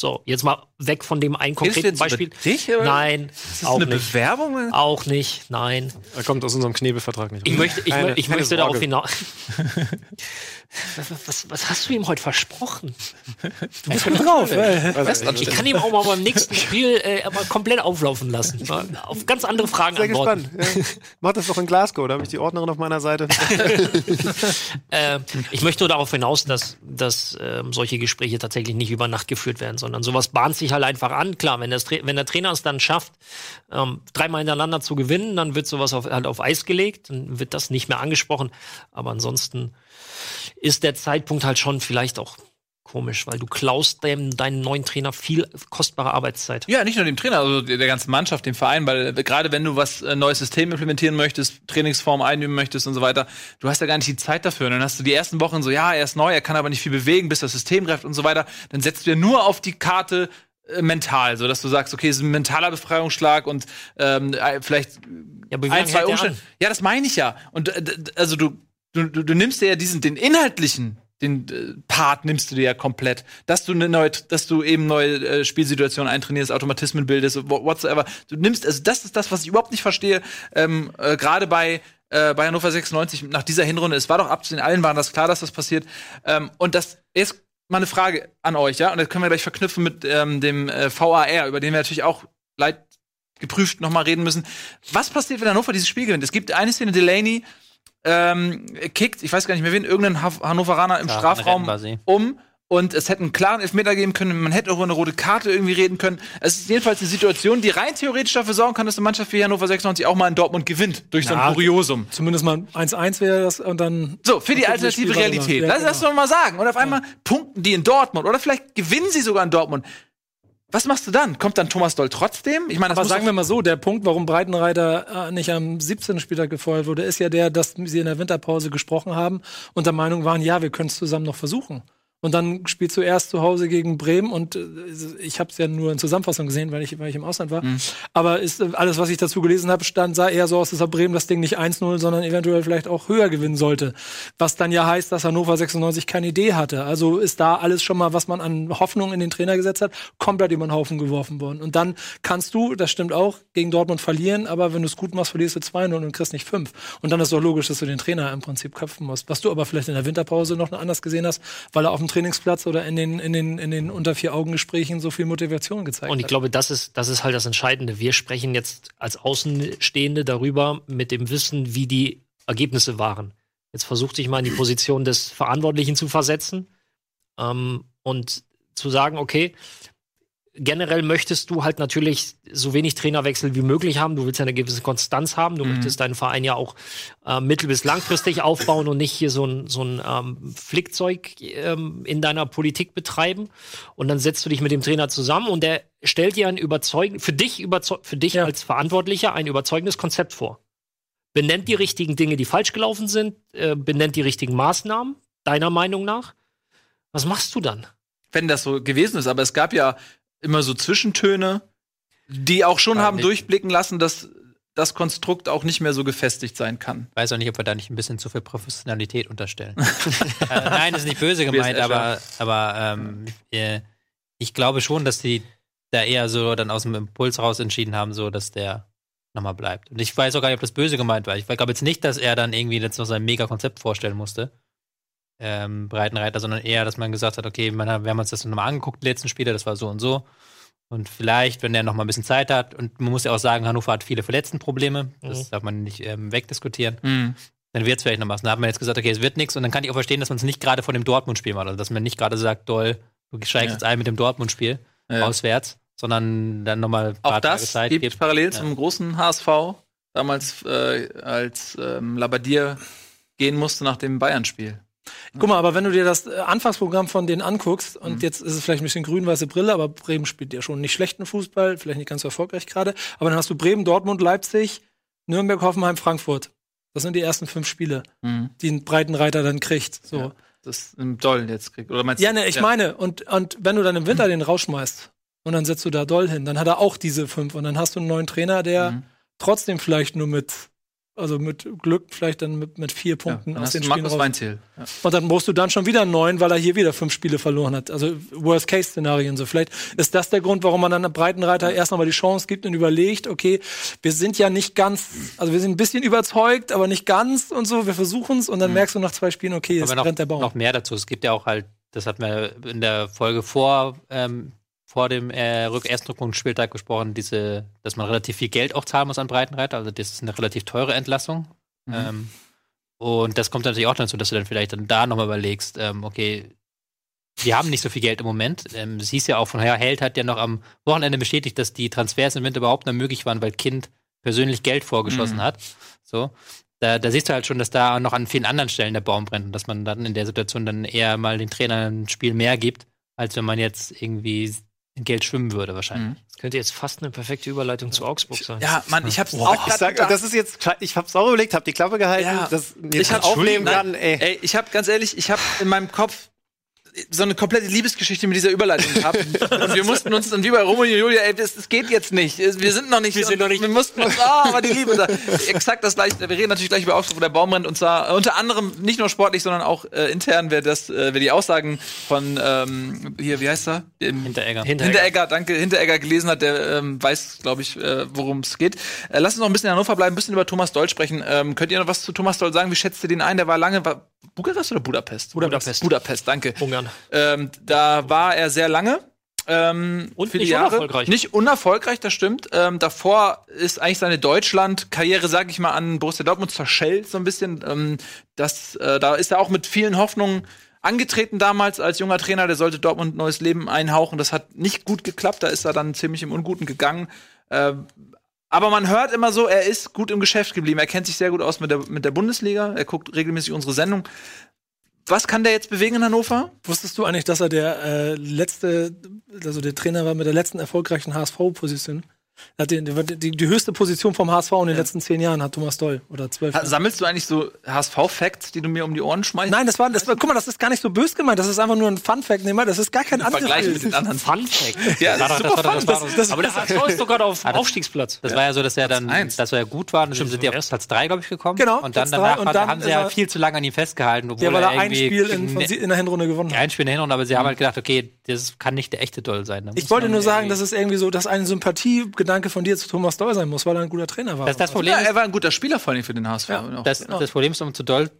so, jetzt mal weg von dem einen konkreten jetzt über Beispiel. Dich, oder? Nein, Ist das auch eine nicht. Bewerbung? Auch nicht, nein. Er kommt aus unserem Knebelvertrag nicht. Ich möchte, ich, Keine- ich keine möchte darauf hinaus. was, was, was hast du ihm heute versprochen? Du bist gut drauf. Ich kann ihm auch mal beim nächsten Spiel äh, aber komplett auflaufen lassen. Auf ganz andere Fragen Sehr antworten. gespannt. Ja. Mach das doch in Glasgow, da habe ich die Ordnerin auf meiner Seite. Äh, ich möchte nur darauf hinaus, dass, dass ähm, solche Gespräche tatsächlich nicht über Nacht geführt werden, sondern sowas bahnt sich halt einfach an. Klar, wenn, das, wenn der Trainer es dann schafft, ähm, dreimal hintereinander zu gewinnen, dann wird sowas auf, halt auf Eis gelegt, dann wird das nicht mehr angesprochen. Aber ansonsten ist der Zeitpunkt halt schon vielleicht auch komisch, weil du klaust dem, deinen neuen Trainer viel kostbare Arbeitszeit. Ja, nicht nur dem Trainer, also der ganzen Mannschaft, dem Verein, weil äh, gerade wenn du was äh, neues System implementieren möchtest, Trainingsform einüben möchtest und so weiter, du hast ja gar nicht die Zeit dafür. Und dann hast du die ersten Wochen so, ja, er ist neu, er kann aber nicht viel bewegen, bis das System greift und so weiter. Dann setzt du ja nur auf die Karte äh, mental, so dass du sagst, okay, es ist ein mentaler Befreiungsschlag und ähm, äh, vielleicht Ja, ein, zwei Umstände. Ja, das meine ich ja. Und also du, du, du, du nimmst dir ja diesen, den inhaltlichen, den äh, Part nimmst du dir ja komplett. Dass du eine neue, dass du eben neue äh, Spielsituationen eintrainierst, Automatismen bildest, wha- whatsoever. Du nimmst, also das ist das, was ich überhaupt nicht verstehe, ähm, äh, gerade bei äh, bei Hannover 96 nach dieser Hinrunde. Es war doch abzusehen, allen war das klar, dass das passiert. Ähm, und das ist mal eine Frage an euch, ja? Und das können wir gleich verknüpfen mit ähm, dem äh, VAR, über den wir natürlich auch leid geprüft noch mal reden müssen. Was passiert, wenn Hannover dieses Spiel gewinnt? Es gibt eine Szene, Delaney ähm, kickt, ich weiß gar nicht mehr wen, irgendeinen Hannoveraner im Ja, Strafraum um und es hätte einen klaren Elfmeter geben können, man hätte auch über eine rote Karte irgendwie reden können. Es ist jedenfalls eine Situation, die rein theoretisch dafür sorgen kann, dass eine Mannschaft wie Hannover 96 auch mal in Dortmund gewinnt, durch so ein Ja, Kuriosum. Zumindest mal 1-1 wäre das und dann. So, für die alternative Realität. weiter. Lass Ja, das doch mal sagen. Und auf einmal punkten die in Dortmund. Oder vielleicht gewinnen sie sogar in Dortmund. Was machst du dann? Kommt dann Thomas Doll trotzdem? Ich meine, das Aber sagen wir mal so, der Punkt, warum Breitenreiter äh, nicht am 17. Spieltag gefeuert wurde, ist ja der, dass sie in der Winterpause gesprochen haben und der Meinung waren, ja, wir können es zusammen noch versuchen. Und dann spielst du erst zu Hause gegen Bremen und äh, ich habe es ja nur in Zusammenfassung gesehen, weil ich, weil ich im Ausland war. Aber ist, äh, alles, was ich dazu gelesen habe, stand, sah eher so aus, dass Bremen das Ding nicht 1-0, sondern eventuell vielleicht auch höher gewinnen sollte. Was dann ja heißt, dass Hannover 96 keine Idee hatte. Also ist da alles schon mal, was man an Hoffnung in den Trainer gesetzt hat, komplett über den Haufen geworfen worden. Und dann kannst du, das stimmt auch, gegen Dortmund verlieren, aber wenn du es gut machst, verlierst du 2-0 und kriegst nicht 5. Und dann ist doch logisch, dass du den Trainer im Prinzip köpfen musst. Was du aber vielleicht in der Winterpause noch anders gesehen hast, weil er auf dem Trainingsplatz oder in den, in den, in den unter vier Augen Gesprächen so viel Motivation gezeigt Und ich hat. glaube, das ist, das ist halt das Entscheidende. Wir sprechen jetzt als Außenstehende darüber mit dem Wissen, wie die Ergebnisse waren. Jetzt versucht sich mal in die Position des Verantwortlichen zu versetzen ähm, und zu sagen, okay, generell möchtest du halt natürlich so wenig Trainerwechsel wie möglich haben. Du willst ja eine gewisse Konstanz haben. Du möchtest deinen Verein ja auch äh, mittel- bis langfristig aufbauen und nicht hier so ein, so ein ähm, Flickzeug ähm, in deiner Politik betreiben. Und dann setzt du dich mit dem Trainer zusammen und der stellt dir ein überzeugen, für dich, überzeug für dich Ja. als Verantwortlicher ein überzeugendes Konzept vor. Benennt die richtigen Dinge, die falsch gelaufen sind, äh, benennt die richtigen Maßnahmen, deiner Meinung nach. Was machst du dann? wenn das so gewesen ist. Aber es gab ja immer so Zwischentöne, die auch schon War haben nicht- durchblicken lassen, dass das Konstrukt auch nicht mehr so gefestigt sein kann. Weiß auch nicht, ob wir da nicht ein bisschen zu viel Professionalität unterstellen. äh, nein, das ist nicht böse gemeint, aber, aber ähm, äh, ich glaube schon, dass die da eher so dann aus dem Impuls raus entschieden haben, so dass der nochmal bleibt. Und ich weiß auch gar nicht, ob das böse gemeint war. Ich glaube jetzt nicht, dass er dann irgendwie jetzt noch sein Mega-Konzept vorstellen musste. Ähm, Breitenreiter, sondern eher, dass man gesagt hat, okay, man, wir haben uns das nochmal angeguckt, die letzten Spiele, das war so und so. Und vielleicht, wenn der noch mal ein bisschen Zeit hat, und man muss ja auch sagen, Hannover hat viele Verletztenprobleme, das darf man nicht ähm, wegdiskutieren, dann wird es vielleicht noch was. Dann hat man jetzt gesagt, okay, es wird nichts, und dann kann ich auch verstehen, dass man es nicht gerade vor dem Dortmund-Spiel macht. Also, dass man nicht gerade sagt, doll, du steigst Ja. jetzt ein mit dem Dortmund-Spiel Ja. auswärts, sondern dann nochmal ein Auch das Zeit gibt gibt. parallel Ja. zum großen HSV, damals äh, als ähm, Labadier gehen musste nach dem Bayern-Spiel. Guck mal, aber wenn du dir das äh, Anfangsprogramm von denen anguckst, und jetzt ist es vielleicht ein bisschen grün-weiße Brille, aber Bremen spielt ja schon nicht schlechten Fußball, vielleicht nicht ganz so erfolgreich gerade, aber dann hast du Bremen, Dortmund, Leipzig, Nürnberg, Hoffenheim, Frankfurt. Das sind die ersten fünf Spiele, die ein Breitenreiter dann kriegt. So. Ja. Das im Doll jetzt kriegt. Oder meinst Ja, ne, ich meine, und, und wenn du dann im Winter den rausschmeißt und dann setzt du da Doll hin, dann hat er auch diese fünf und dann hast du einen neuen Trainer, der Mhm. trotzdem vielleicht nur mit, also mit Glück vielleicht dann mit, mit vier Ja, Punkten dann aus den Spielen Markus raus. Ja. Und dann brauchst du dann schon wieder neuen, weil er hier wieder fünf Spiele verloren hat. Also Worst-Case-Szenarien so. Vielleicht ist das der Grund, warum man dann einem Breitenreiter erst nochmal die Chance gibt und überlegt, okay, wir sind ja nicht ganz, also wir sind ein bisschen überzeugt, aber nicht ganz und so, wir versuchen es und dann merkst du nach zwei Spielen, okay, jetzt Aber noch, brennt der Baum. noch mehr dazu. Es gibt ja auch halt, das hatten wir in der Folge vor, ähm, vor dem äh, Rück ersten Rückrundenspieltag gesprochen, diese, dass man relativ viel Geld auch zahlen muss an Breitenreiter. Also das ist eine relativ teure Entlassung. Ähm, und das kommt natürlich auch dazu, dass du dann vielleicht dann da nochmal überlegst, ähm, okay, wir haben nicht so viel Geld im Moment. Ähm, es hieß ja auch von Herr Held hat ja noch am Wochenende bestätigt, dass die Transfers im Winter überhaupt noch möglich waren, weil Kind persönlich Geld vorgeschossen Mhm. hat. So. Da, da siehst du halt schon, dass da noch an vielen anderen Stellen der Baum brennt und dass man dann in der Situation dann eher mal den Trainern ein Spiel mehr gibt, als wenn man jetzt irgendwie in Geld schwimmen würde, wahrscheinlich. Das könnte jetzt fast eine perfekte Überleitung zu Augsburg sein. Ja, Mann, ich hab's Boah, auch ich sag, das ist jetzt, ich hab's auch überlegt, hab die Klappe gehalten, Ja. das Ich jetzt hab- aufnehmen Nein. kann, ey. Ey, ich habe ganz ehrlich, ich habe in meinem Kopf so eine komplette Liebesgeschichte mit dieser Überleitung gehabt. und wir mussten uns dann wie bei Romeo und Julia, ey, das, das geht jetzt nicht. Wir sind noch nicht. Wir sind noch nicht. Wir mussten uns, ah, aber die Liebe. Da. Exakt das gleiche. Wir reden natürlich gleich über Augsburg, wo der Baum brennt. Und zwar äh, unter anderem nicht nur sportlich, sondern auch äh, intern, wer das, äh, wer die Aussagen von ähm, hier, wie heißt er? Dem- Hinteregger. Hinteregger, danke, Hinteregger gelesen hat, der ähm, weiß, glaube ich, äh, worum es geht. Äh, lass uns noch ein bisschen in Hannover bleiben, ein bisschen über Thomas Doll sprechen. Ähm, könnt ihr noch was zu Thomas Doll sagen? Wie schätzt ihr den ein? Der war lange, war Bukarest oder Budapest? Budapest. Budapest, danke. Ungarn. Ähm, da war er sehr lange. Ähm, Und viele nicht Jahre. unerfolgreich. Nicht unerfolgreich, das stimmt. Ähm, davor ist eigentlich seine Deutschland-Karriere, sag ich mal, an Borussia Dortmund zerschellt so ein bisschen. Ähm, das, äh, da ist er auch mit vielen Hoffnungen angetreten damals als junger Trainer. Der sollte Dortmund neues Leben einhauchen. Das hat nicht gut geklappt. Da ist er dann ziemlich im Unguten gegangen. Ähm, aber man hört immer so, er ist gut im Geschäft geblieben. Er kennt sich sehr gut aus mit der, mit der Bundesliga. Er guckt regelmäßig unsere Sendung. Was kann der jetzt bewegen in Hannover? Wusstest du eigentlich, dass er der äh, letzte, also der Trainer war mit der letzten erfolgreichen HSV-Position? Hat die, die, die, höchste Position vom HSV in den letzten zehn Jahren hat Thomas Doll oder zwölf. Ha- Sammelst du eigentlich so HSV-Facts, die du mir um die Ohren schmeißt? Nein, das war, das war, guck mal, das ist gar nicht so bös gemeint. Das ist einfach nur ein Fun-Fact. Nee, mal, das ist gar kein Vergleich mit den anderen. Fun Fact. Ja, das ist super das war das war doch- Das, Aber der HSV ist sogar auf dem Aufstiegsplatz. Das war ja so, dass er dann, dass er gut war und dann sind die auf erst. Platz 3, glaube ich, gekommen. Genau, Und dann Platz drei. danach Und hat- dann haben sie ist ja er- viel zu lange an ihm festgehalten, obwohl ja, weil er ein irgendwie Spiel in, in der Hinrunde gewonnen hat. ein Spiel in der Hinrunde, aber sie haben halt gedacht, okay, das kann nicht der echte Doll sein. Ich wollte nur sagen, dass es irgendwie so, dass ein Sympathiegedanke von dir zu Thomas Doll sein muss, weil er ein guter Trainer war. das, das Problem Ja, ist, er war ein guter Spieler vor allem für den HSV. Ja, Auch. das, genau. das Problem ist, um zu doll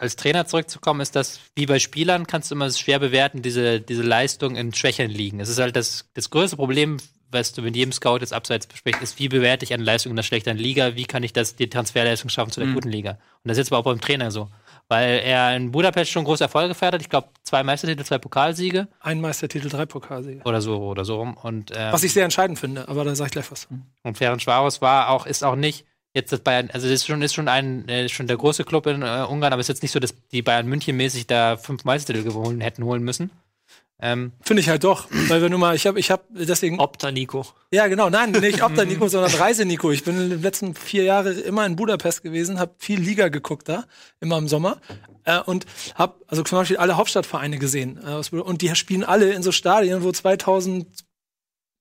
als Trainer zurückzukommen, ist, dass wie bei Spielern kannst du immer schwer bewerten, diese, diese Leistung in Schwächen liegen. Es ist halt das, das größte Problem, was du mit jedem Scout jetzt abseits besprichst, ist, wie bewerte ich eine Leistung in der schlechteren Liga, wie kann ich das, die Transferleistung schaffen zu der guten Liga. Und das ist jetzt aber auch beim Trainer so. Weil er in Budapest schon große Erfolge gefeiert hat. Ich glaube, zwei Meistertitel, zwei Pokalsiege ein Meistertitel, drei Pokalsiege. oder so oder so rum. Und, ähm, Was ich sehr entscheidend finde, aber da sage ich gleich was. Und Ferenc Schwaros war auch, ist auch nicht jetzt das Bayern, also das ist schon, ist schon ein, äh, schon der große Club in äh, Ungarn, aber es ist jetzt nicht so, dass die Bayern München mäßig da fünf Meistertitel gewonnen hätten holen müssen. Ähm, Finde ich halt doch, weil wir nun mal, ich habe, ich habe deswegen, Opta Nico. ja genau, nein, nicht Opta Nico, sondern Reise Nico. Ich bin in den letzten vier Jahre immer in Budapest gewesen, habe viel Liga geguckt da, immer im Sommer äh, und habe also zum Beispiel alle Hauptstadtvereine gesehen äh, aus Budapest. und die spielen alle in so Stadien, wo 2000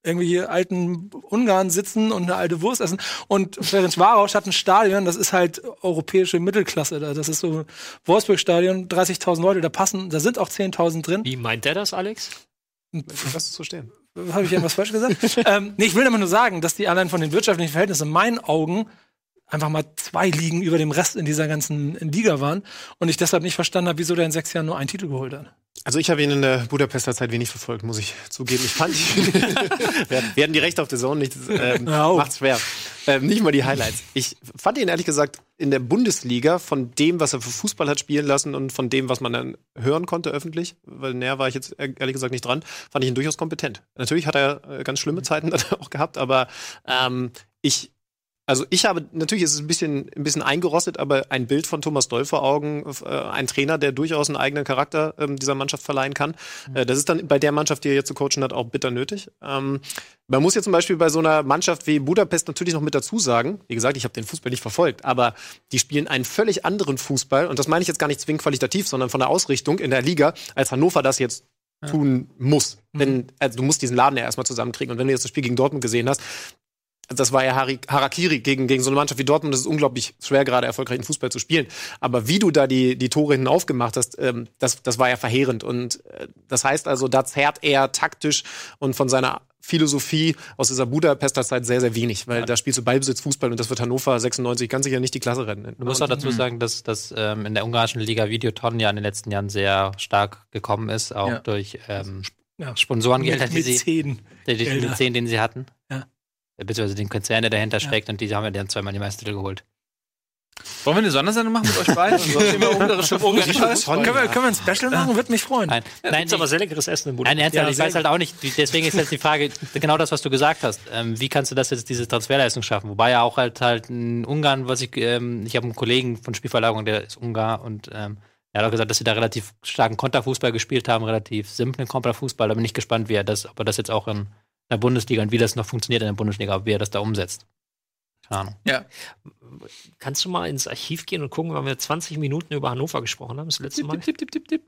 irgendwie alten Ungarn sitzen und eine alte Wurst essen. Und Ferenc Varos hat ein Stadion, das ist halt europäische Mittelklasse. da. Das ist so Wolfsburg-Stadion, 30.000 Leute, da passen, da sind auch 10.000 drin. Wie meint der das, Alex? Lass es so stehen. Habe ich irgendwas falsch gesagt? ähm, nee, ich will damit nur sagen, dass die allein von den wirtschaftlichen Verhältnissen in meinen Augen einfach mal zwei Ligen über dem Rest in dieser ganzen Liga waren und ich deshalb nicht verstanden habe, wieso der in sechs Jahren nur einen Titel geholt hat. Also ich habe ihn in der Budapester Zeit wenig verfolgt, muss ich zugeben. Ich fand, hatten- wir hatten die Rechte auf der Zone nicht. Ähm, oh. macht's schwer. Ähm, nicht mal die Highlights. Ich fand ihn ehrlich gesagt in der Bundesliga von dem, was er für Fußball hat spielen lassen und von dem, was man dann hören konnte öffentlich, weil näher war ich jetzt ehrlich gesagt nicht dran, fand ich ihn durchaus kompetent. Natürlich hat er äh, ganz schlimme Zeiten dann auch gehabt, aber ähm, ich also ich habe, natürlich ist es ein bisschen, ein bisschen eingerostet, aber ein Bild von Thomas Doll vor Augen, äh, ein Trainer, der durchaus einen eigenen Charakter ähm, dieser Mannschaft verleihen kann. Äh, das ist dann bei der Mannschaft, die er jetzt zu coachen hat, auch bitter nötig. Ähm, man muss jetzt zum Beispiel bei so einer Mannschaft wie Budapest natürlich noch mit dazu sagen, wie gesagt, ich habe den Fußball nicht verfolgt, aber die spielen einen völlig anderen Fußball und das meine ich jetzt gar nicht zwingend qualitativ, sondern von der Ausrichtung in der Liga, als Hannover das jetzt tun muss. Denn also, du musst diesen Laden ja erstmal zusammenkriegen. Und wenn du jetzt das Spiel gegen Dortmund gesehen hast, das war ja Harakiri gegen, gegen so eine Mannschaft wie Dortmund. Das ist unglaublich schwer, gerade erfolgreichen Fußball zu spielen. Aber wie du da die, die Tore hinten aufgemacht hast, ähm, das, das war ja verheerend. Und äh, das heißt also, da zerrt er taktisch und von seiner Philosophie aus dieser Budapester Zeit sehr, sehr wenig, weil da spielst du Ballbesitz, Fußball und das wird Hannover 96 ganz sicher nicht die Klasse rennen. Du musst auch dazu sagen, dass, dass ähm, in der ungarischen Liga Videoton ja in den letzten Jahren sehr stark gekommen ist, auch Ja. durch ähm, Ja. Sponsorengelder, die sie, die, die, die Gelder. 10, den sie hatten. Ja. Beziehungsweise den Konzern, der dahinter steckt und die haben ja dann zweimal die Meistertitel geholt. Wollen wir eine Sondersendung machen mit euch beiden? Ungarische Fußball? Können wir, können wir ein Special machen? Würde mich freuen. Nein, nein, Gibt's aber sehr leckeres Essen im Nein, Budapest. ernsthaft, Ja, ich weiß halt auch nicht, deswegen ist jetzt die Frage, genau das, was du gesagt hast. Ähm, wie kannst du das jetzt, diese Transferleistung schaffen? Wobei ja auch halt halt in Ungarn, was ich, ähm, ich habe einen Kollegen von Spielverlagerung, der ist Ungar und ähm, er hat auch gesagt, dass sie da relativ starken Konterfußball gespielt haben, relativ simplen Konterfußball. Da bin ich gespannt, wie er das, ob er das jetzt auch in der Bundesliga und wie das noch funktioniert in der Bundesliga, wie er das da umsetzt. Keine Ahnung. Ja. Kannst du mal ins Archiv gehen und gucken, wann wir 20 Minuten über Hannover gesprochen haben, das letzte Mal? Tipp, tipp, tipp, tipp.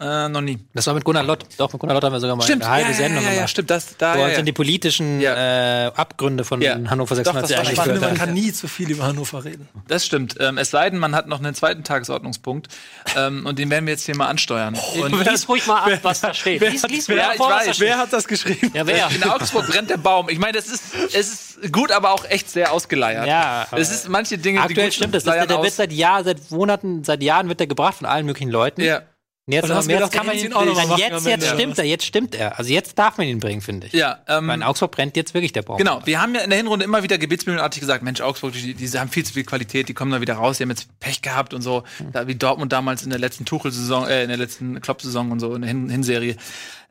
Äh, noch nie. Das war mit Gunnar Lott. Doch, mit Gunnar Lott haben wir sogar mal eine halbe ja, Sendung ja, ja, ja, gemacht. stimmt. Das, da, Wo ja, uns ja. in die politischen Ja. äh, Abgründe von Ja. Hannover Doch, das 96 war Ich spannend. man kann nie zu viel über Hannover reden. Das stimmt. Ähm, es sei denn, man hat noch einen zweiten Tagesordnungspunkt. ähm, und den werden wir jetzt hier mal ansteuern. und Lies ruhig mal ab, was da steht. Lies, lies mir wer- vor, was weiß, steht. Wer hat das geschrieben? Ja, wer? in Augsburg brennt der Baum. Ich meine, das ist, es ist gut, aber auch echt sehr ausgeleiert. Ja, Es ist manche Dinge, die Aktuell gut stimmt das. der wird seit Jahren, seit Monaten, seit Jahren wird der gebracht von allen möglichen Leuten. Ja. Jetzt, Und hast aber jetzt kann man jetzt ihn ihn auch noch machen jetzt, jetzt stimmt er, jetzt stimmt er. Also jetzt darf man ihn bringen, finde ich. Ja, ähm, Weil in Augsburg brennt jetzt wirklich der Baum. Genau, wir haben ja in der Hinrunde immer wieder gebetsmühlenartig gesagt, Mensch, Augsburg, die, die haben viel zu viel Qualität, die kommen da wieder raus, die haben jetzt Pech gehabt und so, da, wie Dortmund damals in der letzten Tuchel-Saison, äh, in der letzten Klopp-Saison und so, in der Hin Hinserie.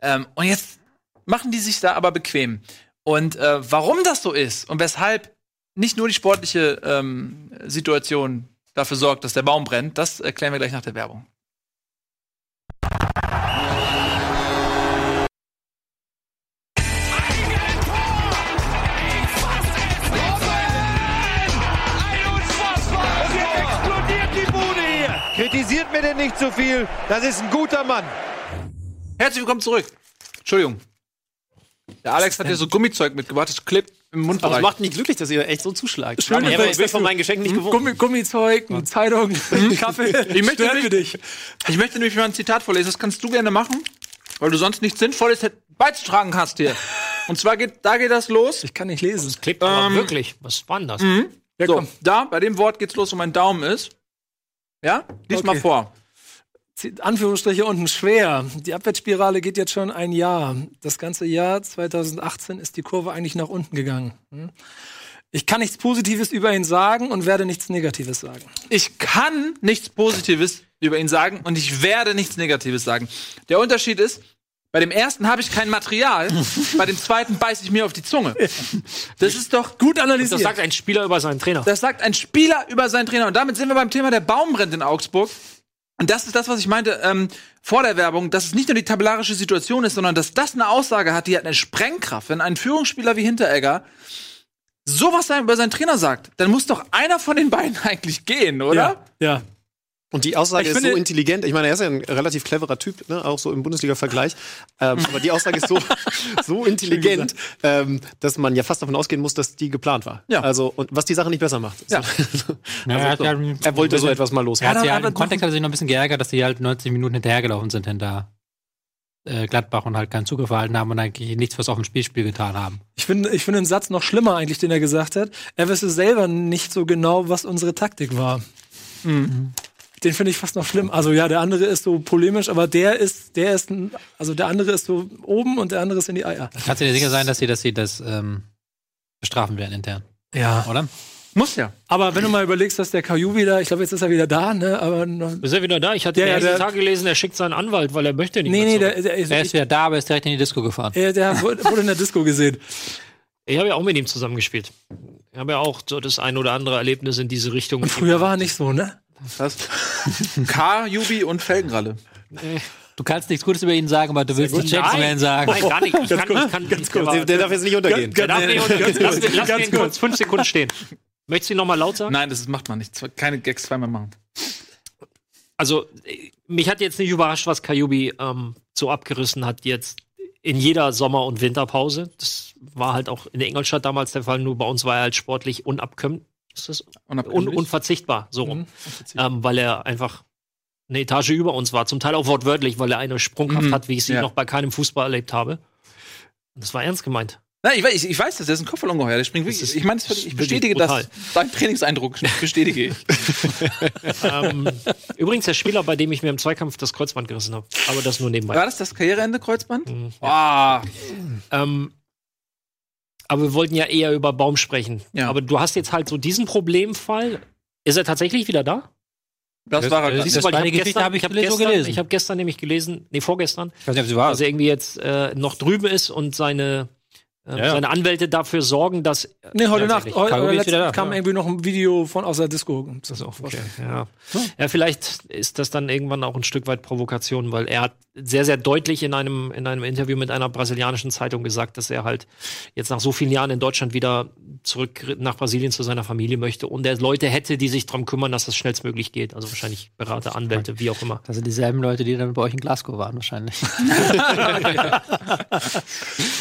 Ähm, und jetzt machen die sich da aber bequem. Und äh, warum das so ist und weshalb nicht nur die sportliche ähm, Situation dafür sorgt, dass der Baum brennt, das erklären wir gleich nach der Werbung. Kritisiert mir denn nicht zu viel. Das ist ein guter Mann. Herzlich willkommen zurück. Entschuldigung. Der Alex hat hier so Gummizeug mitgebracht, das klebt im Aber Mundbereich. es macht mich glücklich, dass ihr echt so zuschlagt. Schön, Aber ich bin von meinen Geschenken nicht gewohnt. Gummi, Gummizeug, eine Zeitung, Kaffee. Ich möchte wir dich. Ich möchte nämlich mal ein Zitat vorlesen, das kannst du gerne machen, weil du sonst nichts Sinnvolles beizutragen hast hier. Und zwar geht, da geht das los. Ich kann nicht lesen. Klebt aber Ähm, wirklich. Was war denn das? Ja, So, komm. da, bei dem Wort geht's los, wo mein Daumen ist. Ja? Lies Okay. mal vor. Zieht Anführungsstriche unten schwer. Die Abwärtsspirale geht jetzt schon ein Jahr. Das ganze Jahr 2018 ist die Kurve eigentlich nach unten gegangen. Hm? Ich kann nichts Positives über ihn sagen und werde nichts Negatives sagen. Ich kann nichts Positives über ihn sagen und ich werde nichts Negatives sagen. Der Unterschied ist, bei dem ersten habe ich kein Material, bei dem zweiten beiße ich mir auf die Zunge. Das ist doch Gut Das analysiert. sagt ein Spieler über seinen Trainer. Das sagt ein Spieler über seinen Trainer. Und damit sind wir beim Thema der Baum brennt in Augsburg. Und das ist das, was ich meinte ähm, vor der Werbung, dass es nicht nur die tabellarische Situation ist, sondern dass das eine Aussage hat, die hat eine Sprengkraft. Wenn ein Führungsspieler wie Hinteregger sowas über seinen Trainer sagt, dann muss doch einer von den beiden eigentlich gehen, oder? ja, ja. Und die Aussage Ich ist so intelligent. Ich meine, er ist ja ein relativ cleverer Typ, ne? auch so im Bundesliga-Vergleich. Ähm, aber die Aussage ist so, so intelligent, ähm, dass man ja fast davon ausgehen muss, dass die geplant war. Ja. Also, und was die Sache nicht besser macht. Ja. Ja, er, hat ja, Er wollte so etwas mal er loswerden. hat sich aber halt, im Kontext hat er sich noch ein bisschen geärgert, dass die halt 90 Minuten hinterhergelaufen sind hinter äh, Gladbach und halt keinen Zugriff verhalten haben und eigentlich nichts was auf dem Spielspiel getan haben. Ich finde ich finde den Satz noch schlimmer eigentlich, den er gesagt hat. Er wüsste selber nicht so genau, was unsere Taktik war. Den finde ich fast noch schlimm. Also ja, der andere ist so polemisch, aber der ist, der ist, ein, also der andere ist so oben und der andere ist in die Eier. Kannst du dir sicher sein, dass sie, dass sie das ähm, bestrafen werden intern, Ja. oder? Muss ja. Aber wenn du mal überlegst, dass der Kajubi da, ich glaube, jetzt ist er wieder da, ne? Aber noch, Ist er wieder da? Ich hatte Ja, ja, den ersten der- Tag gelesen, er schickt seinen Anwalt, weil er möchte nicht nee, nee, mehr der, der, Er der, ist wieder da, aber ist direkt in die Disco gefahren. der, der wurde in der Disco gesehen. Ich habe ja auch mit ihm zusammengespielt. Ich habe ja auch so das ein oder andere Erlebnis in diese Richtung. Und früher war er nicht so, ne? Was? K, Jubi und Felgenralle. Du kannst nichts Gutes über ihn sagen, aber du willst nicht Gentleman sagen. Nein, gar nicht. Ich kann, ich kann, ganz kurz. Der, der darf jetzt nicht untergehen. Der darf nicht unter- Lass lass den kurz fünf Sekunden stehen. Möchtest du ihn nochmal laut sagen? Nein, das macht man nicht. Keine Gags zweimal machen. Also, äh, mich hat jetzt nicht überrascht, was Kajubi ähm, so abgerissen hat jetzt in jeder Sommer- und Winterpause. Das war halt auch in Ingolstadt damals der Fall, nur bei uns war er halt sportlich unabkömmlich. Ist das un unverzichtbar, so rum. Mhm. Ähm, weil er einfach eine Etage über uns war, zum Teil auch wortwörtlich, weil er eine Sprungkraft Mhm, hat, wie ich sie ja. noch bei keinem Fußball erlebt habe. Und das war ernst gemeint. Nein, ich weiß, ich, weiß das, der ist ein Kopfballungeheuer. Der springt wirklich. ist Ich meine, ich bestätige das. Dein Trainingseindruck bestätige ich. ähm, übrigens der Spieler, bei dem ich mir im Zweikampf das Kreuzband gerissen habe. Aber das nur nebenbei. War das das Karriereende Kreuzband? Mhm. Ah, Ähm, aber wir wollten ja eher über Baum sprechen. Ja. Aber du hast jetzt halt so diesen Problemfall. Ist er tatsächlich wieder da? das, war er. Siehst du, weil ich die hab gestern- habe ich hab so gestern, gelesen. Ich habe gestern nämlich gelesen, nee, vorgestern, Ich weiß nicht, ob sie war. dass er irgendwie jetzt äh, noch drüben ist und seine, äh, Ja, ja. seine Anwälte dafür sorgen, dass. Nee, heute Nacht. Heute, ist da, kam ja. irgendwie noch ein Video von aus der Disco. So, okay, ja. ja, vielleicht ist das dann irgendwann auch ein Stück weit Provokation, weil er hat sehr, sehr deutlich in einem, in einem Interview mit einer brasilianischen Zeitung gesagt, dass er halt jetzt nach so vielen Jahren in Deutschland wieder zurück nach Brasilien zu seiner Familie möchte und er Leute hätte, die sich darum kümmern, dass das schnellstmöglich geht. Also wahrscheinlich Berater, Anwälte, wie auch immer. Das sind dieselben Leute, die dann bei euch in Glasgow waren, wahrscheinlich.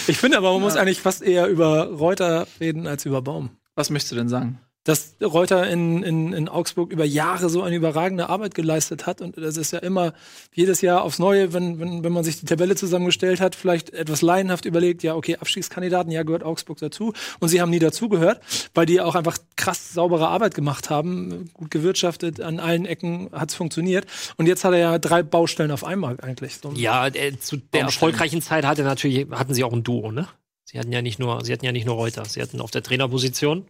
Ich finde aber, man muss eigentlich fast eher über Reuter reden als über Baum. Was möchtest du denn sagen? dass Reuter in, in, in Augsburg über Jahre so eine überragende Arbeit geleistet hat. Und das ist ja immer jedes Jahr aufs Neue, wenn, wenn, wenn man sich die Tabelle zusammengestellt hat, vielleicht etwas laienhaft überlegt, ja, okay, Abstiegskandidaten, ja, gehört Augsburg dazu. Und sie haben nie dazugehört, weil die auch einfach krass saubere Arbeit gemacht haben, gut gewirtschaftet, an allen Ecken hat's funktioniert. Und jetzt hat er ja drei Baustellen auf einmal eigentlich. So Ja, äh, zu der erfolgreichen Zeit hatte natürlich, hatten sie auch ein Duo, ne? Sie hatten ja nicht nur, sie hatten ja nicht nur Reuter, sie hatten auf der Trainerposition.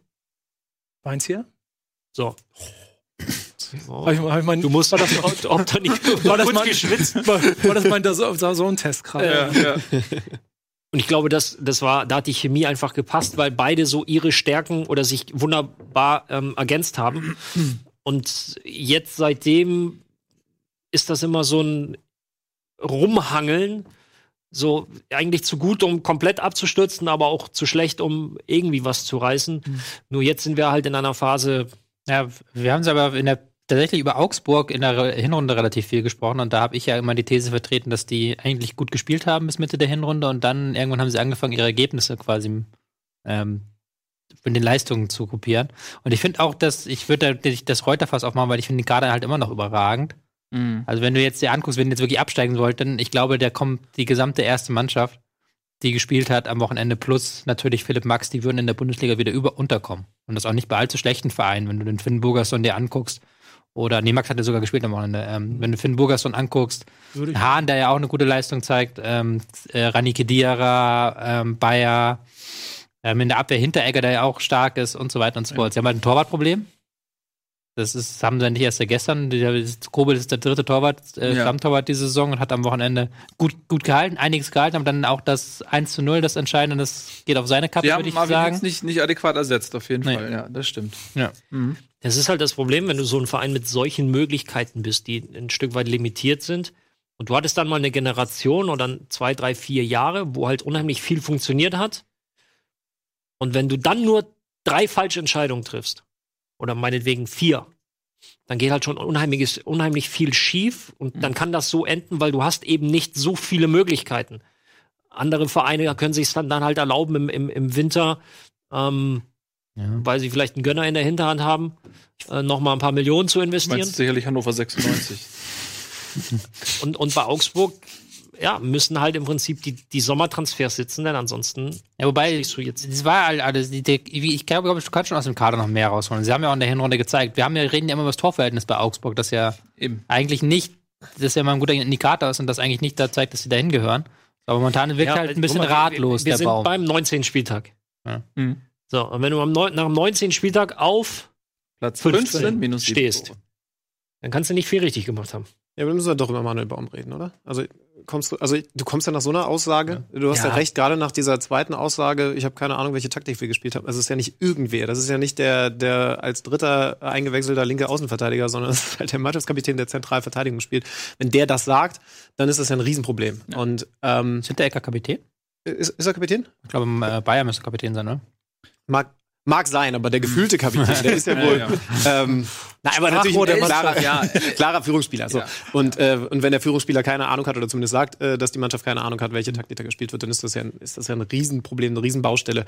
Meins hier? So. Hab ich, hab ich mein, Du musst war das, ob da nicht war das mein, geschwitzt. war, war das mein Dazone-Test gerade? Und ich glaube, das, das war, da hat die Chemie einfach gepasst, weil beide so ihre Stärken oder sich wunderbar ähm, ergänzt haben. Und jetzt seitdem ist das immer so ein Rumhangeln, so eigentlich zu gut, um komplett abzustürzen, aber auch zu schlecht, um irgendwie was zu reißen. Nur jetzt sind wir halt in einer Phase, Ja, wir haben es aber in der, tatsächlich über Augsburg in der Hinrunde relativ viel gesprochen und da habe ich ja immer die These vertreten, dass die eigentlich gut gespielt haben bis Mitte der Hinrunde und dann irgendwann haben sie angefangen, ihre Ergebnisse quasi ähm, von den Leistungen zu kopieren. Und ich finde auch, dass ich würde da das Reuterfass aufmachen, weil ich finde die Kader halt immer noch überragend. Mhm. Also wenn du jetzt dir anguckst, wenn die jetzt wirklich absteigen sollten, ich glaube, der kommt die gesamte erste Mannschaft, die gespielt hat am Wochenende, plus natürlich Philipp Max, die würden in der Bundesliga wieder über unterkommen. Und das auch nicht bei allzu schlechten Vereinen, wenn du den Finn Burgerson dir anguckst. Oder, nee, Max hat ja sogar gespielt am Wochenende. Ähm, wenn du Finn Burgerson anguckst, Hahn, der ja auch eine gute Leistung zeigt, ähm, äh, Rani Kedira, ähm, Bayer, ähm, in der Abwehr Hinteregger, der ja auch stark ist und so weiter und so fort. Sie haben halt ein Torwartproblem. Das ist, haben sie nicht erst seit gestern. Kobel ist der dritte Torwart, äh, Ja. Stammtorwart diese Saison und hat am Wochenende gut, gut gehalten, einiges gehalten, aber dann auch das 1 zu 0, das Entscheidende, das geht auf seine Kappe, würde ich Marvin sagen. nicht, nicht adäquat ersetzt, auf jeden Nee. Fall. Ja, das stimmt. Ja. Das ist halt das Problem, wenn du so ein Verein mit solchen Möglichkeiten bist, die ein Stück weit limitiert sind. Und du hattest dann mal eine Generation oder dann zwei, drei, vier Jahre, wo halt unheimlich viel funktioniert hat. Und wenn du dann nur drei falsche Entscheidungen triffst, oder meinetwegen vier, dann geht halt schon unheimliches, unheimlich viel schief und dann kann das so enden, weil du hast eben nicht so viele Möglichkeiten. Andere Vereine können sich dann, dann halt erlauben im, im, im Winter, ähm, weil sie vielleicht einen Gönner in der Hinterhand haben, äh, noch mal ein paar Millionen zu Du investieren. meinst sicherlich Hannover 96. Und, und bei Augsburg, ja, müssen halt im Prinzip die, die Sommertransfers sitzen, denn ansonsten Ja, wobei, du jetzt. es war halt alles, die, ich glaube, du kannst schon aus dem Kader noch mehr rausholen. Sie haben ja auch in der Hinrunde gezeigt, wir haben ja, reden ja immer über das Torverhältnis bei Augsburg, das ja Eben. eigentlich nicht, das ja mal ein guter Indikator ist und das eigentlich nicht da zeigt, dass sie dahin gehören. Aber momentan wirkt Ja, halt ein bisschen guck mal, ratlos, wir, wir der sind Baum. beim 19. Spieltag. Ja. Mhm. So, und wenn du am neun- nach dem 19. Spieltag auf Platz 15 15 minus stehst. Dann kannst du nicht viel richtig gemacht haben. Ja, dann müssen wir doch über Manuel Baum reden, oder? Also kommst du, also du kommst ja nach so einer Aussage. Du hast ja, Ja. recht, gerade nach dieser zweiten Aussage. Ich habe keine Ahnung, welche Taktik wir gespielt haben. Also es ist ja nicht irgendwer. Das ist ja nicht der, der als dritter eingewechselter linke Außenverteidiger, sondern es ist halt der Mannschaftskapitän, der Zentralverteidigung spielt. Wenn der das sagt, dann ist das ja ein Riesenproblem. Und ähm, Ist Hinteregger Kapitän? ist, ist er Kapitän? Ich glaube, äh, Bayern müsste Kapitän sein, ne? Mag, mag sein, aber der gefühlte Kapitän, der ist ja wohl. Ähm, na, aber natürlich ein klarer, Mannschaft. ja, klarer Führungsspieler. So. Ja. Und, äh, und wenn der Führungsspieler keine Ahnung hat oder zumindest sagt, äh, dass die Mannschaft keine Ahnung hat, welche Taktik da gespielt wird, dann ist das ja ein, ist das ja ein Riesenproblem, eine Riesenbaustelle.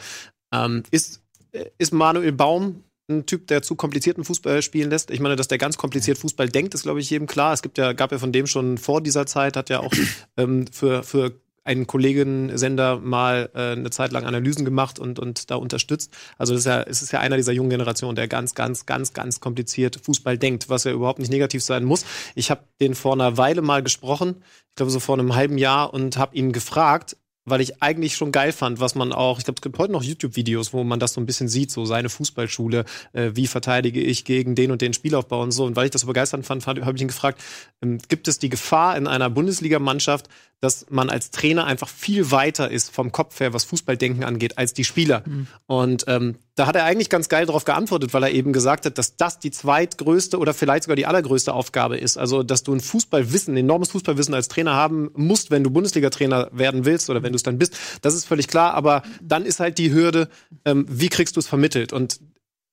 Ähm, ist, äh, ist Manuel Baum ein Typ, der zu komplizierten Fußball spielen lässt. Ich meine, dass der ganz kompliziert Fußball denkt, ist, glaube ich, jedem klar. Es gibt ja, gab ja von dem schon vor dieser Zeit, hat ja auch ähm, für, für einen Kollegensender mal äh, eine Zeit lang Analysen gemacht und, und da unterstützt. Also das ist ja, es ist ja einer dieser jungen Generationen, der ganz, ganz, ganz, ganz kompliziert Fußball denkt, was ja überhaupt nicht negativ sein muss. Ich habe den vor einer Weile mal gesprochen, ich glaube so vor einem halben Jahr, und habe ihn gefragt, weil ich eigentlich schon geil fand, was man auch, ich glaube, es gibt heute noch YouTube-Videos, wo man das so ein bisschen sieht, so seine Fußballschule, äh, wie verteidige ich gegen den und den Spielaufbau und so. Und weil ich das so begeisternd fand, habe ich ihn gefragt, ähm, gibt es die Gefahr in einer Bundesligamannschaft, dass man als Trainer einfach viel weiter ist vom Kopf her, was Fußballdenken angeht, als die Spieler. Und ähm, da hat er eigentlich ganz geil darauf geantwortet, weil er eben gesagt hat, dass das die zweitgrößte oder vielleicht sogar die allergrößte Aufgabe ist. Also, dass du ein Fußballwissen, ein enormes Fußballwissen als Trainer haben musst, wenn du Bundesliga-Trainer werden willst oder wenn du es dann bist. Das ist völlig klar. Aber dann ist halt die Hürde, ähm, wie kriegst du es vermittelt? Und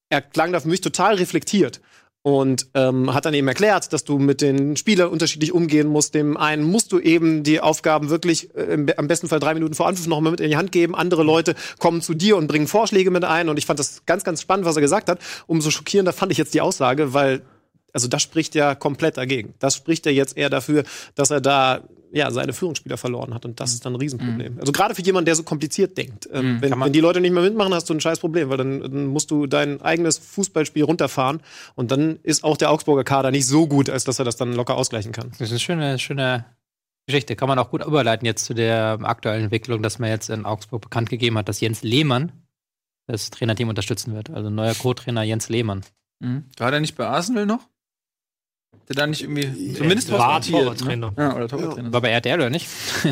er klang da für mich total reflektiert. Und ähm, hat dann eben erklärt, dass du mit den Spielern unterschiedlich umgehen musst. Dem einen musst du eben die Aufgaben wirklich äh, im, am besten Fall drei Minuten vor Anpfiff noch mal mit in die Hand geben. Andere Leute kommen zu dir und bringen Vorschläge mit ein. Und ich fand das ganz, ganz spannend, was er gesagt hat. Umso schockierender fand ich jetzt die Aussage, weil also das spricht ja komplett dagegen. Das spricht ja jetzt eher dafür, dass er da ja, seine Führungsspieler verloren hat. Und das ist dann ein Riesenproblem. Also gerade für jemanden, der so kompliziert denkt. Ähm, wenn, wenn die Leute nicht mehr mitmachen, hast du ein scheiß Problem, weil dann, dann musst du dein eigenes Fußballspiel runterfahren. Und dann ist auch der Augsburger Kader nicht so gut, als dass er das dann locker ausgleichen kann. Das ist eine schöne, schöne Geschichte. Kann man auch gut überleiten jetzt zu der aktuellen Entwicklung, dass man jetzt in Augsburg bekannt gegeben hat, dass Jens Lehmann das Trainerteam unterstützen wird. Also neuer Co-Trainer Jens Lehmann. Mhm. War der nicht bei Arsenal noch? Der da nicht irgendwie zumindest war Torwarttrainer. Ne? Ja, oder Torwarttrainer. War bei RTL oder nicht?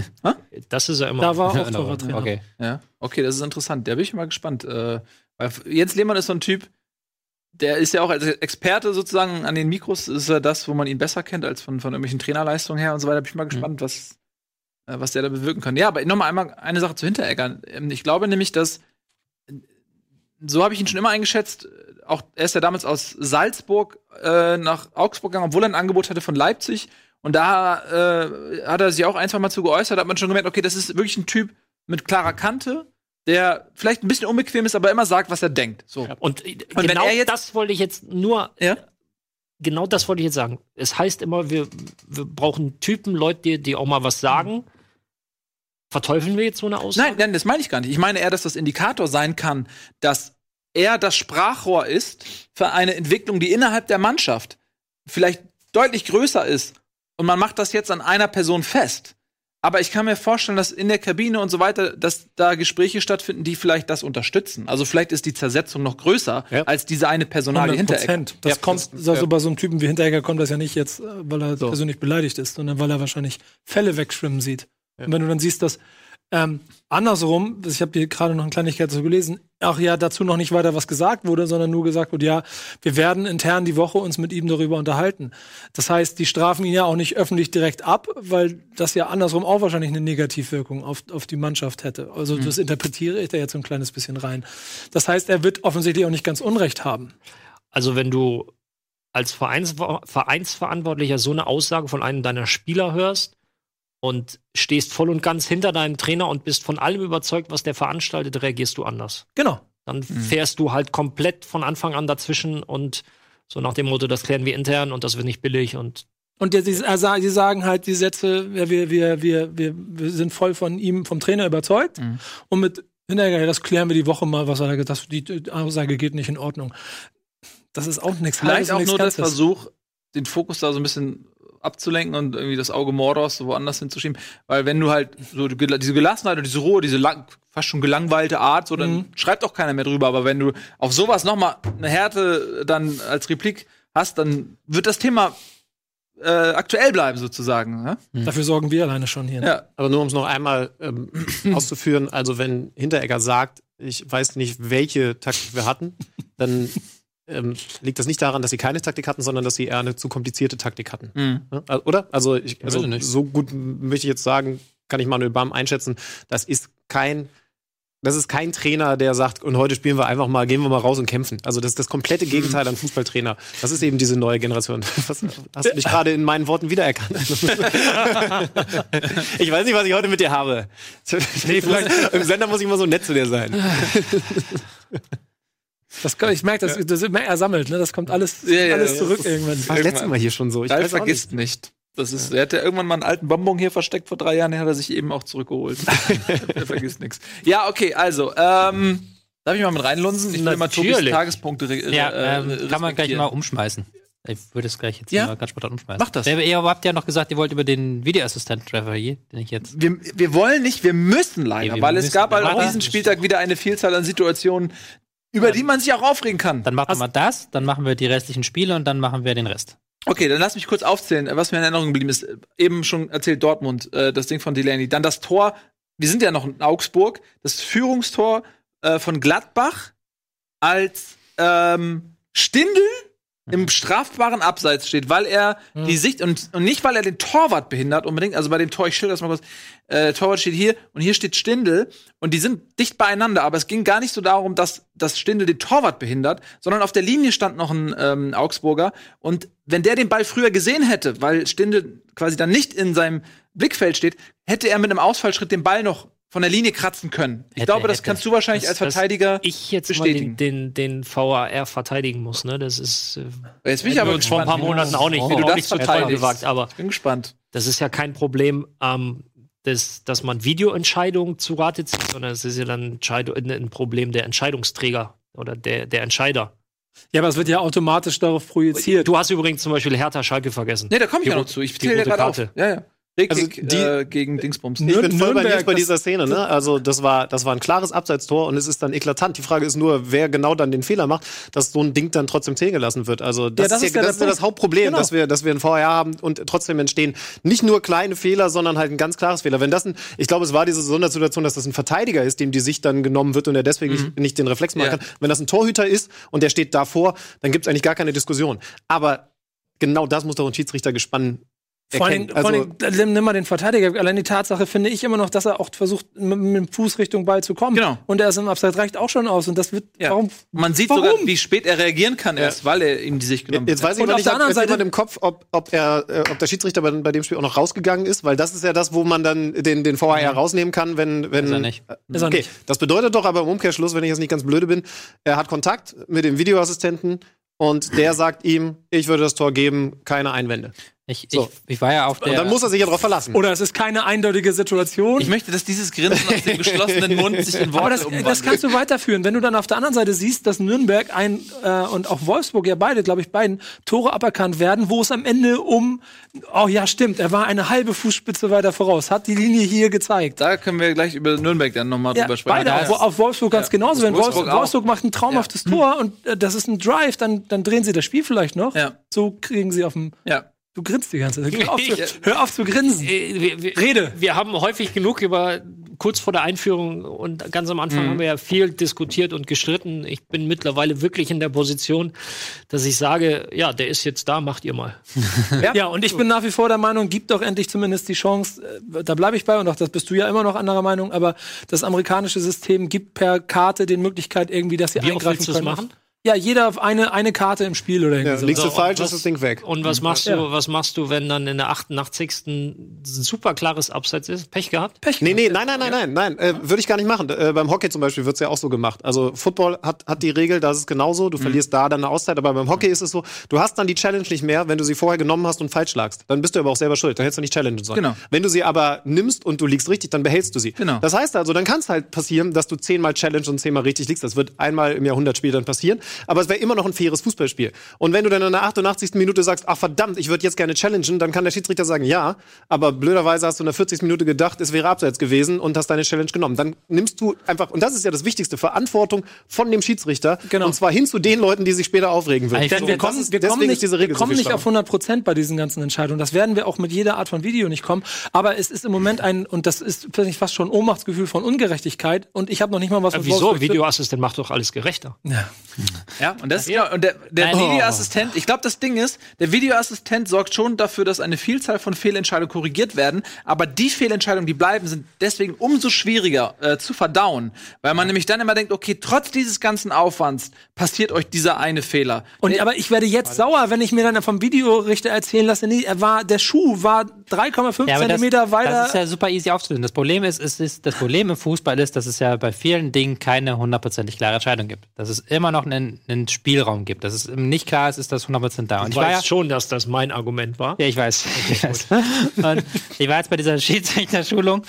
Das ist er immer. Da war auch Ja, Torwarttrainer. okay. Ja, okay, das ist interessant. Da bin ich mal gespannt. Äh, weil Jens Lehmann ist so ein Typ, der ist ja auch als Experte sozusagen an den Mikros, ist er das, wo man ihn besser kennt als von, von irgendwelchen Trainerleistungen her und so weiter. Bin ich mal gespannt, was, äh, was der da bewirken kann. Ja, aber nochmal einmal eine Sache zu Hintereggern. Ähm, Ich glaube nämlich, dass so habe ich ihn schon immer eingeschätzt. Auch er ist ja damals aus Salzburg äh, nach Augsburg gegangen, obwohl er ein Angebot hatte von Leipzig. Und da äh, hat er sich auch ein, zwei Mal zu geäußert, hat man schon gemerkt, okay, das ist wirklich ein Typ mit klarer Kante, der vielleicht ein bisschen unbequem ist, aber immer sagt, was er denkt. So. Und, äh, wenn genau das wollte ich jetzt nur. Ja? Genau das wollte ich jetzt sagen. Es heißt immer, wir, wir brauchen Typen, Leute, die, die auch mal was sagen. Verteufeln wir jetzt so eine Aussage? Nein, nein, das meine ich gar nicht. Ich meine eher, dass das Indikator sein kann, dass er das Sprachrohr ist für eine Entwicklung, die innerhalb der Mannschaft vielleicht deutlich größer ist. Und man macht das jetzt an einer Person fest. Aber ich kann mir vorstellen, dass in der Kabine und so weiter, dass da Gespräche stattfinden, die vielleicht das unterstützen. Also vielleicht ist die Zersetzung noch größer Ja. als diese eine Personalie 100 Hinteregger. Prozent. Das Ja, kommt, das- also ja. bei so einem Typen wie Hinteregger kommt das ja nicht jetzt, äh, weil er So. persönlich beleidigt ist, sondern weil er wahrscheinlich Fälle wegschwimmen sieht. Und wenn du dann siehst, dass ähm, andersrum, ich habe hier gerade noch eine Kleinigkeit so gelesen, auch ja dazu noch nicht weiter was gesagt wurde, sondern nur gesagt wurde, ja, wir werden intern die Woche uns mit ihm darüber unterhalten. Das heißt, die strafen ihn ja auch nicht öffentlich direkt ab, weil das ja andersrum auch wahrscheinlich eine Negativwirkung auf, auf die Mannschaft hätte. Also das interpretiere ich da jetzt so ein kleines bisschen rein. Das heißt, er wird offensichtlich auch nicht ganz Unrecht haben. Also wenn du als Vereins Vereinsverantwortlicher so eine Aussage von einem deiner Spieler hörst und stehst voll und ganz hinter deinem Trainer und bist von allem überzeugt, was der veranstaltet, reagierst du anders. Genau. Dann fährst du halt komplett von Anfang an dazwischen und so nach dem Motto, das klären wir intern und das wird nicht billig und Und die, er sa- die sagen halt die Sätze, ja, wir, wir, wir, wir, wir sind voll von ihm, vom Trainer überzeugt. Und mit Hinterher, das klären wir die Woche mal, was er da gesagt hat. Die, Aussage geht nicht in Ordnung. Das ist auch nichts Vielleicht auch nichts nur der. Versuch, den Fokus da so ein bisschen abzulenken und irgendwie das Auge Mordors so woanders hinzuschieben. Weil wenn du halt so diese Gelassenheit und diese Ruhe, diese lang, fast schon gelangweilte Art, so dann Mhm. schreibt auch keiner mehr drüber. Aber wenn du auf sowas noch mal eine Härte dann als Replik hast, dann wird das Thema äh, aktuell bleiben sozusagen. Ne? Dafür sorgen wir alleine schon hier. ne? Ja. Aber nur um es noch einmal ähm, auszuführen, also wenn Hinteregger sagt, ich weiß nicht, welche Taktik wir hatten, dann ähm, liegt das nicht daran, dass sie keine Taktik hatten, sondern dass sie eher eine zu komplizierte Taktik hatten. Mhm. Ja, also- Oder? Also, ich, also so gut möchte ich jetzt sagen, kann ich Manuel Baum einschätzen, das ist kein das ist kein Trainer, der sagt, und heute spielen wir einfach mal, gehen wir mal raus und kämpfen. Also das ist das komplette Gegenteil an Fußballtrainer. Das ist eben diese neue Generation. Was, hast du mich gerade in meinen Worten wiedererkannt? ich weiß nicht, was ich heute mit dir habe. Nee, vielleicht, Im Sender muss ich immer so nett zu dir sein. Das, ich merke, das, das er sammelt, ne? Das kommt alles, Ja, ja, alles das zurück irgendwann. War das letzte Mal hier schon so. Ich auch vergisst nicht. Das ist, er hatte irgendwann mal einen alten Bonbon hier versteckt vor drei Jahren, den hat er sich eben auch zurückgeholt. er vergisst nichts. Ja, okay, also, ähm, darf ich mal mit reinlunsen? Ich will mal Tobis. Tagespunkte re Ja, äh, ähm, kann man gleich mal umschmeißen. Ich würde es gleich jetzt Ja? mal ganz spontan umschmeißen. Mach das. Ihr, ihr habt ja noch gesagt, ihr wollt über den Videoassistent Trevor hier, den ich jetzt. wir, wir wollen nicht, wir müssen leider, Nee, wir weil es müssen. gab halt auch diesen das. Spieltag wieder eine Vielzahl an Situationen, über die man sich auch aufregen kann. Dann machen wir das, dann machen wir die restlichen Spiele und dann machen wir den Rest. Okay, dann lass mich kurz aufzählen, was mir in Erinnerung geblieben ist. Eben schon erzählt Dortmund, äh, das Ding von Delaney. Dann das Tor, wir sind ja noch in Augsburg, das Führungstor äh, von Gladbach als ähm, Stindl im strafbaren Abseits steht, weil er die Sicht und, und nicht, weil er den Torwart behindert unbedingt. Also bei dem Tor, ich schilder das mal kurz. Äh, Torwart steht hier und hier steht Stindel und die sind dicht beieinander, aber es ging gar nicht so darum, dass, dass Stindel den Torwart behindert, sondern auf der Linie stand noch ein ähm, Augsburger und wenn der den Ball früher gesehen hätte, weil Stindel quasi dann nicht in seinem Blickfeld steht, hätte er mit einem Ausfallschritt den Ball noch von der Linie kratzen können. Ich Hätte, glaube, das hätte. kannst du wahrscheinlich Dass- als Verteidiger ich jetzt bestätigen. mal den, den, den VAR verteidigen muss, ne? Das ist äh, Jetzt bin ich aber uns vor ein paar Monaten auch nicht, wie wie du das nicht gewagt, aber Ich bin gespannt. das ist ja kein Problem, ähm, dass, dass man Videoentscheidungen zu Rate zieht, sondern es ist ja dann ein Problem der Entscheidungsträger oder der, der Entscheider. Ja, aber es wird ja automatisch darauf projiziert. Du hast übrigens zum Beispiel Hertha Schalke vergessen. Nee, da komme ich ja noch zu. Ich die zähle ja rote gerade auf. Karte. Ja, ja. Also die- äh, gegen Dingsbums. Nür- Ich bin voll bei Nürnberg, bei das- dieser Szene, ne? Also das war, das war ein klares Abseitstor und es ist dann eklatant. Die Frage ist nur, wer genau dann den Fehler macht, dass so ein Ding dann trotzdem zählen gelassen wird. Also das, das ist, ist ja, ja das ist ja das. Hauptproblem, Genau. dass wir, dass wir ein VR haben und trotzdem entstehen nicht nur kleine Fehler, sondern halt ein ganz klares Fehler. Wenn das ein, ich glaube, es war diese Sondersituation, dass das ein Verteidiger ist, dem die Sicht dann genommen wird und er deswegen nicht, nicht den Reflex machen Ja. kann. Wenn das ein Torhüter ist und der steht davor, dann gibt es eigentlich gar keine Diskussion. Aber genau das muss doch ein Schiedsrichter gespannt Vor allem, erkennen. vor allem nimm mal den Verteidiger. Allein die Tatsache finde ich immer noch, dass er auch versucht, mit, mit dem Fuß Richtung Ball zu kommen. Genau. Und er ist im Abseits reicht auch schon aus. Und das wird. Ja. Warum? Man sieht Warum? sogar, wie spät er reagieren kann erst, weil er ihm die Sicht genommen Jetzt weiß ich Und aber auf nicht, der hat im Kopf, ob, ob, er, äh, ob der Schiedsrichter bei, bei dem Spiel auch noch rausgegangen ist, weil das ist ja das, wo man dann den, den VAR rausnehmen kann, wenn. wenn Ist er nicht. Äh, Ist er okay, nicht. das bedeutet doch aber im Umkehrschluss, wenn ich jetzt nicht ganz blöde bin, er hat Kontakt mit dem Videoassistenten und der sagt ihm, ich würde das Tor geben, keine Einwände. Ich, So. ich, ich war ja auf der. Und dann muss er sich ja darauf verlassen. Oder es ist keine eindeutige Situation. Ich möchte, dass dieses Grinsen aus dem geschlossenen Mund sich in Worte aber das, umwandelt. das kannst du weiterführen. Wenn du dann auf der anderen Seite siehst, dass Nürnberg ein äh, und auch Wolfsburg ja beide, glaube ich, beiden Tore aberkannt werden, wo es am Ende um, oh ja, stimmt, er war eine halbe Fußspitze weiter voraus, hat die Linie hier gezeigt. da können wir gleich über Nürnberg dann nochmal Ja, drüber sprechen. beide, auf, auf Wolfsburg ganz genauso. Wenn Wolfsburg Wolfsburg. Wolfsburg macht ein traumhaftes Tor und äh, das ist ein Drive, dann, dann drehen sie das Spiel vielleicht noch. Ja. So kriegen sie auf dem. ja. Du grinst die ganze Zeit. Hör auf, zu, hör auf zu grinsen. Äh, wir, wir, Rede. Wir haben häufig genug über kurz vor der Einführung und ganz am Anfang Mhm. haben wir ja viel diskutiert und gestritten. Ich bin mittlerweile wirklich in der Position, dass ich sage, ja, der ist jetzt da, macht ihr mal. Ja. und ich bin nach wie vor der Meinung, gib doch endlich zumindest die Chance, äh, da bleibe ich bei und auch das bist du ja immer noch anderer Meinung, aber das amerikanische System gibt per Karte den Möglichkeit irgendwie, dass sie Wie oft eingreifen willst du es können. machen? Ja, jeder auf eine, eine Karte im Spiel oder irgendwie Ja, so. liegst du falsch, ist das Ding weg. Und was machst du, Ja. was machst du, wenn dann in der 88. ein super klares Abseits ist? Pech gehabt? Pech Nee, gehabt. nee, nein, nein, nein, nein, nein, äh, würde ich gar nicht machen. Äh, beim Hockey zum Beispiel wird's ja auch so gemacht. Also Football hat, hat die Regel, da ist es genauso, du Mhm. verlierst da dann eine Auszeit, aber beim Hockey ist es so, du hast dann die Challenge nicht mehr, wenn du sie vorher genommen hast und falsch lagst. Dann bist du aber auch selber schuld, dann hättest du nicht challengen sollen. Genau. Wenn du sie aber nimmst und du liegst richtig, dann behältst du sie. Genau. Das heißt also, dann kann es halt passieren, dass du zehnmal challenge und zehnmal richtig liegst. Das wird einmal im Jahrhundertspiel dann passieren, aber es wäre immer noch ein faires Fußballspiel. Und wenn du dann in der 88. Minute sagst, ach verdammt, ich würde jetzt gerne challengen, dann kann der Schiedsrichter sagen, ja, aber blöderweise hast du in der 40. Minute gedacht, es wäre abseits gewesen und hast deine Challenge genommen. Dann nimmst du einfach, und das ist ja das Wichtigste, Verantwortung von dem Schiedsrichter. Genau. Und zwar hin zu den Leuten, die sich später aufregen würden. Denn wir kommen, ist- wir kommen nicht, wir kommen so nicht auf 100 Prozent bei diesen ganzen Entscheidungen. Das werden wir auch mit jeder Art von Video nicht kommen. Aber es ist im Moment ein, und das ist finde ich, fast schon Ohnmachtsgefühl von Ungerechtigkeit. Und ich habe noch nicht mal was mit Wieso? Wolfsburg zu- Videoassistent macht doch alles gerechter. Ja. Ja, und das ja. und der, der. Videoassistent, ich glaube, das Ding ist, der Videoassistent sorgt schon dafür, dass eine Vielzahl von Fehlentscheidungen korrigiert werden, aber die Fehlentscheidungen, die bleiben, sind deswegen umso schwieriger äh, zu verdauen, weil man nämlich dann immer denkt, okay, trotz dieses ganzen Aufwands passiert euch dieser eine Fehler. Und aber ich werde jetzt sauer, wenn ich mir dann vom Videorichter erzählen lasse, nee, er war, der Schuh war 3,5 Ja, aber das, Zentimeter weiter. das ist ja super easy aufzulösen. Das Problem ist, es ist, das Problem im Fußball ist, dass es ja bei vielen Dingen keine hundertprozentig klare Entscheidung gibt. Dass es immer noch einen, einen Spielraum gibt. Dass es nicht klar ist, ist das 100% da. Und Ich ich war ja, weiß schon, dass das mein Argument war. ja, ich weiß. Ich, weiß. Und ich war jetzt bei dieser Schiedsrichterschulung,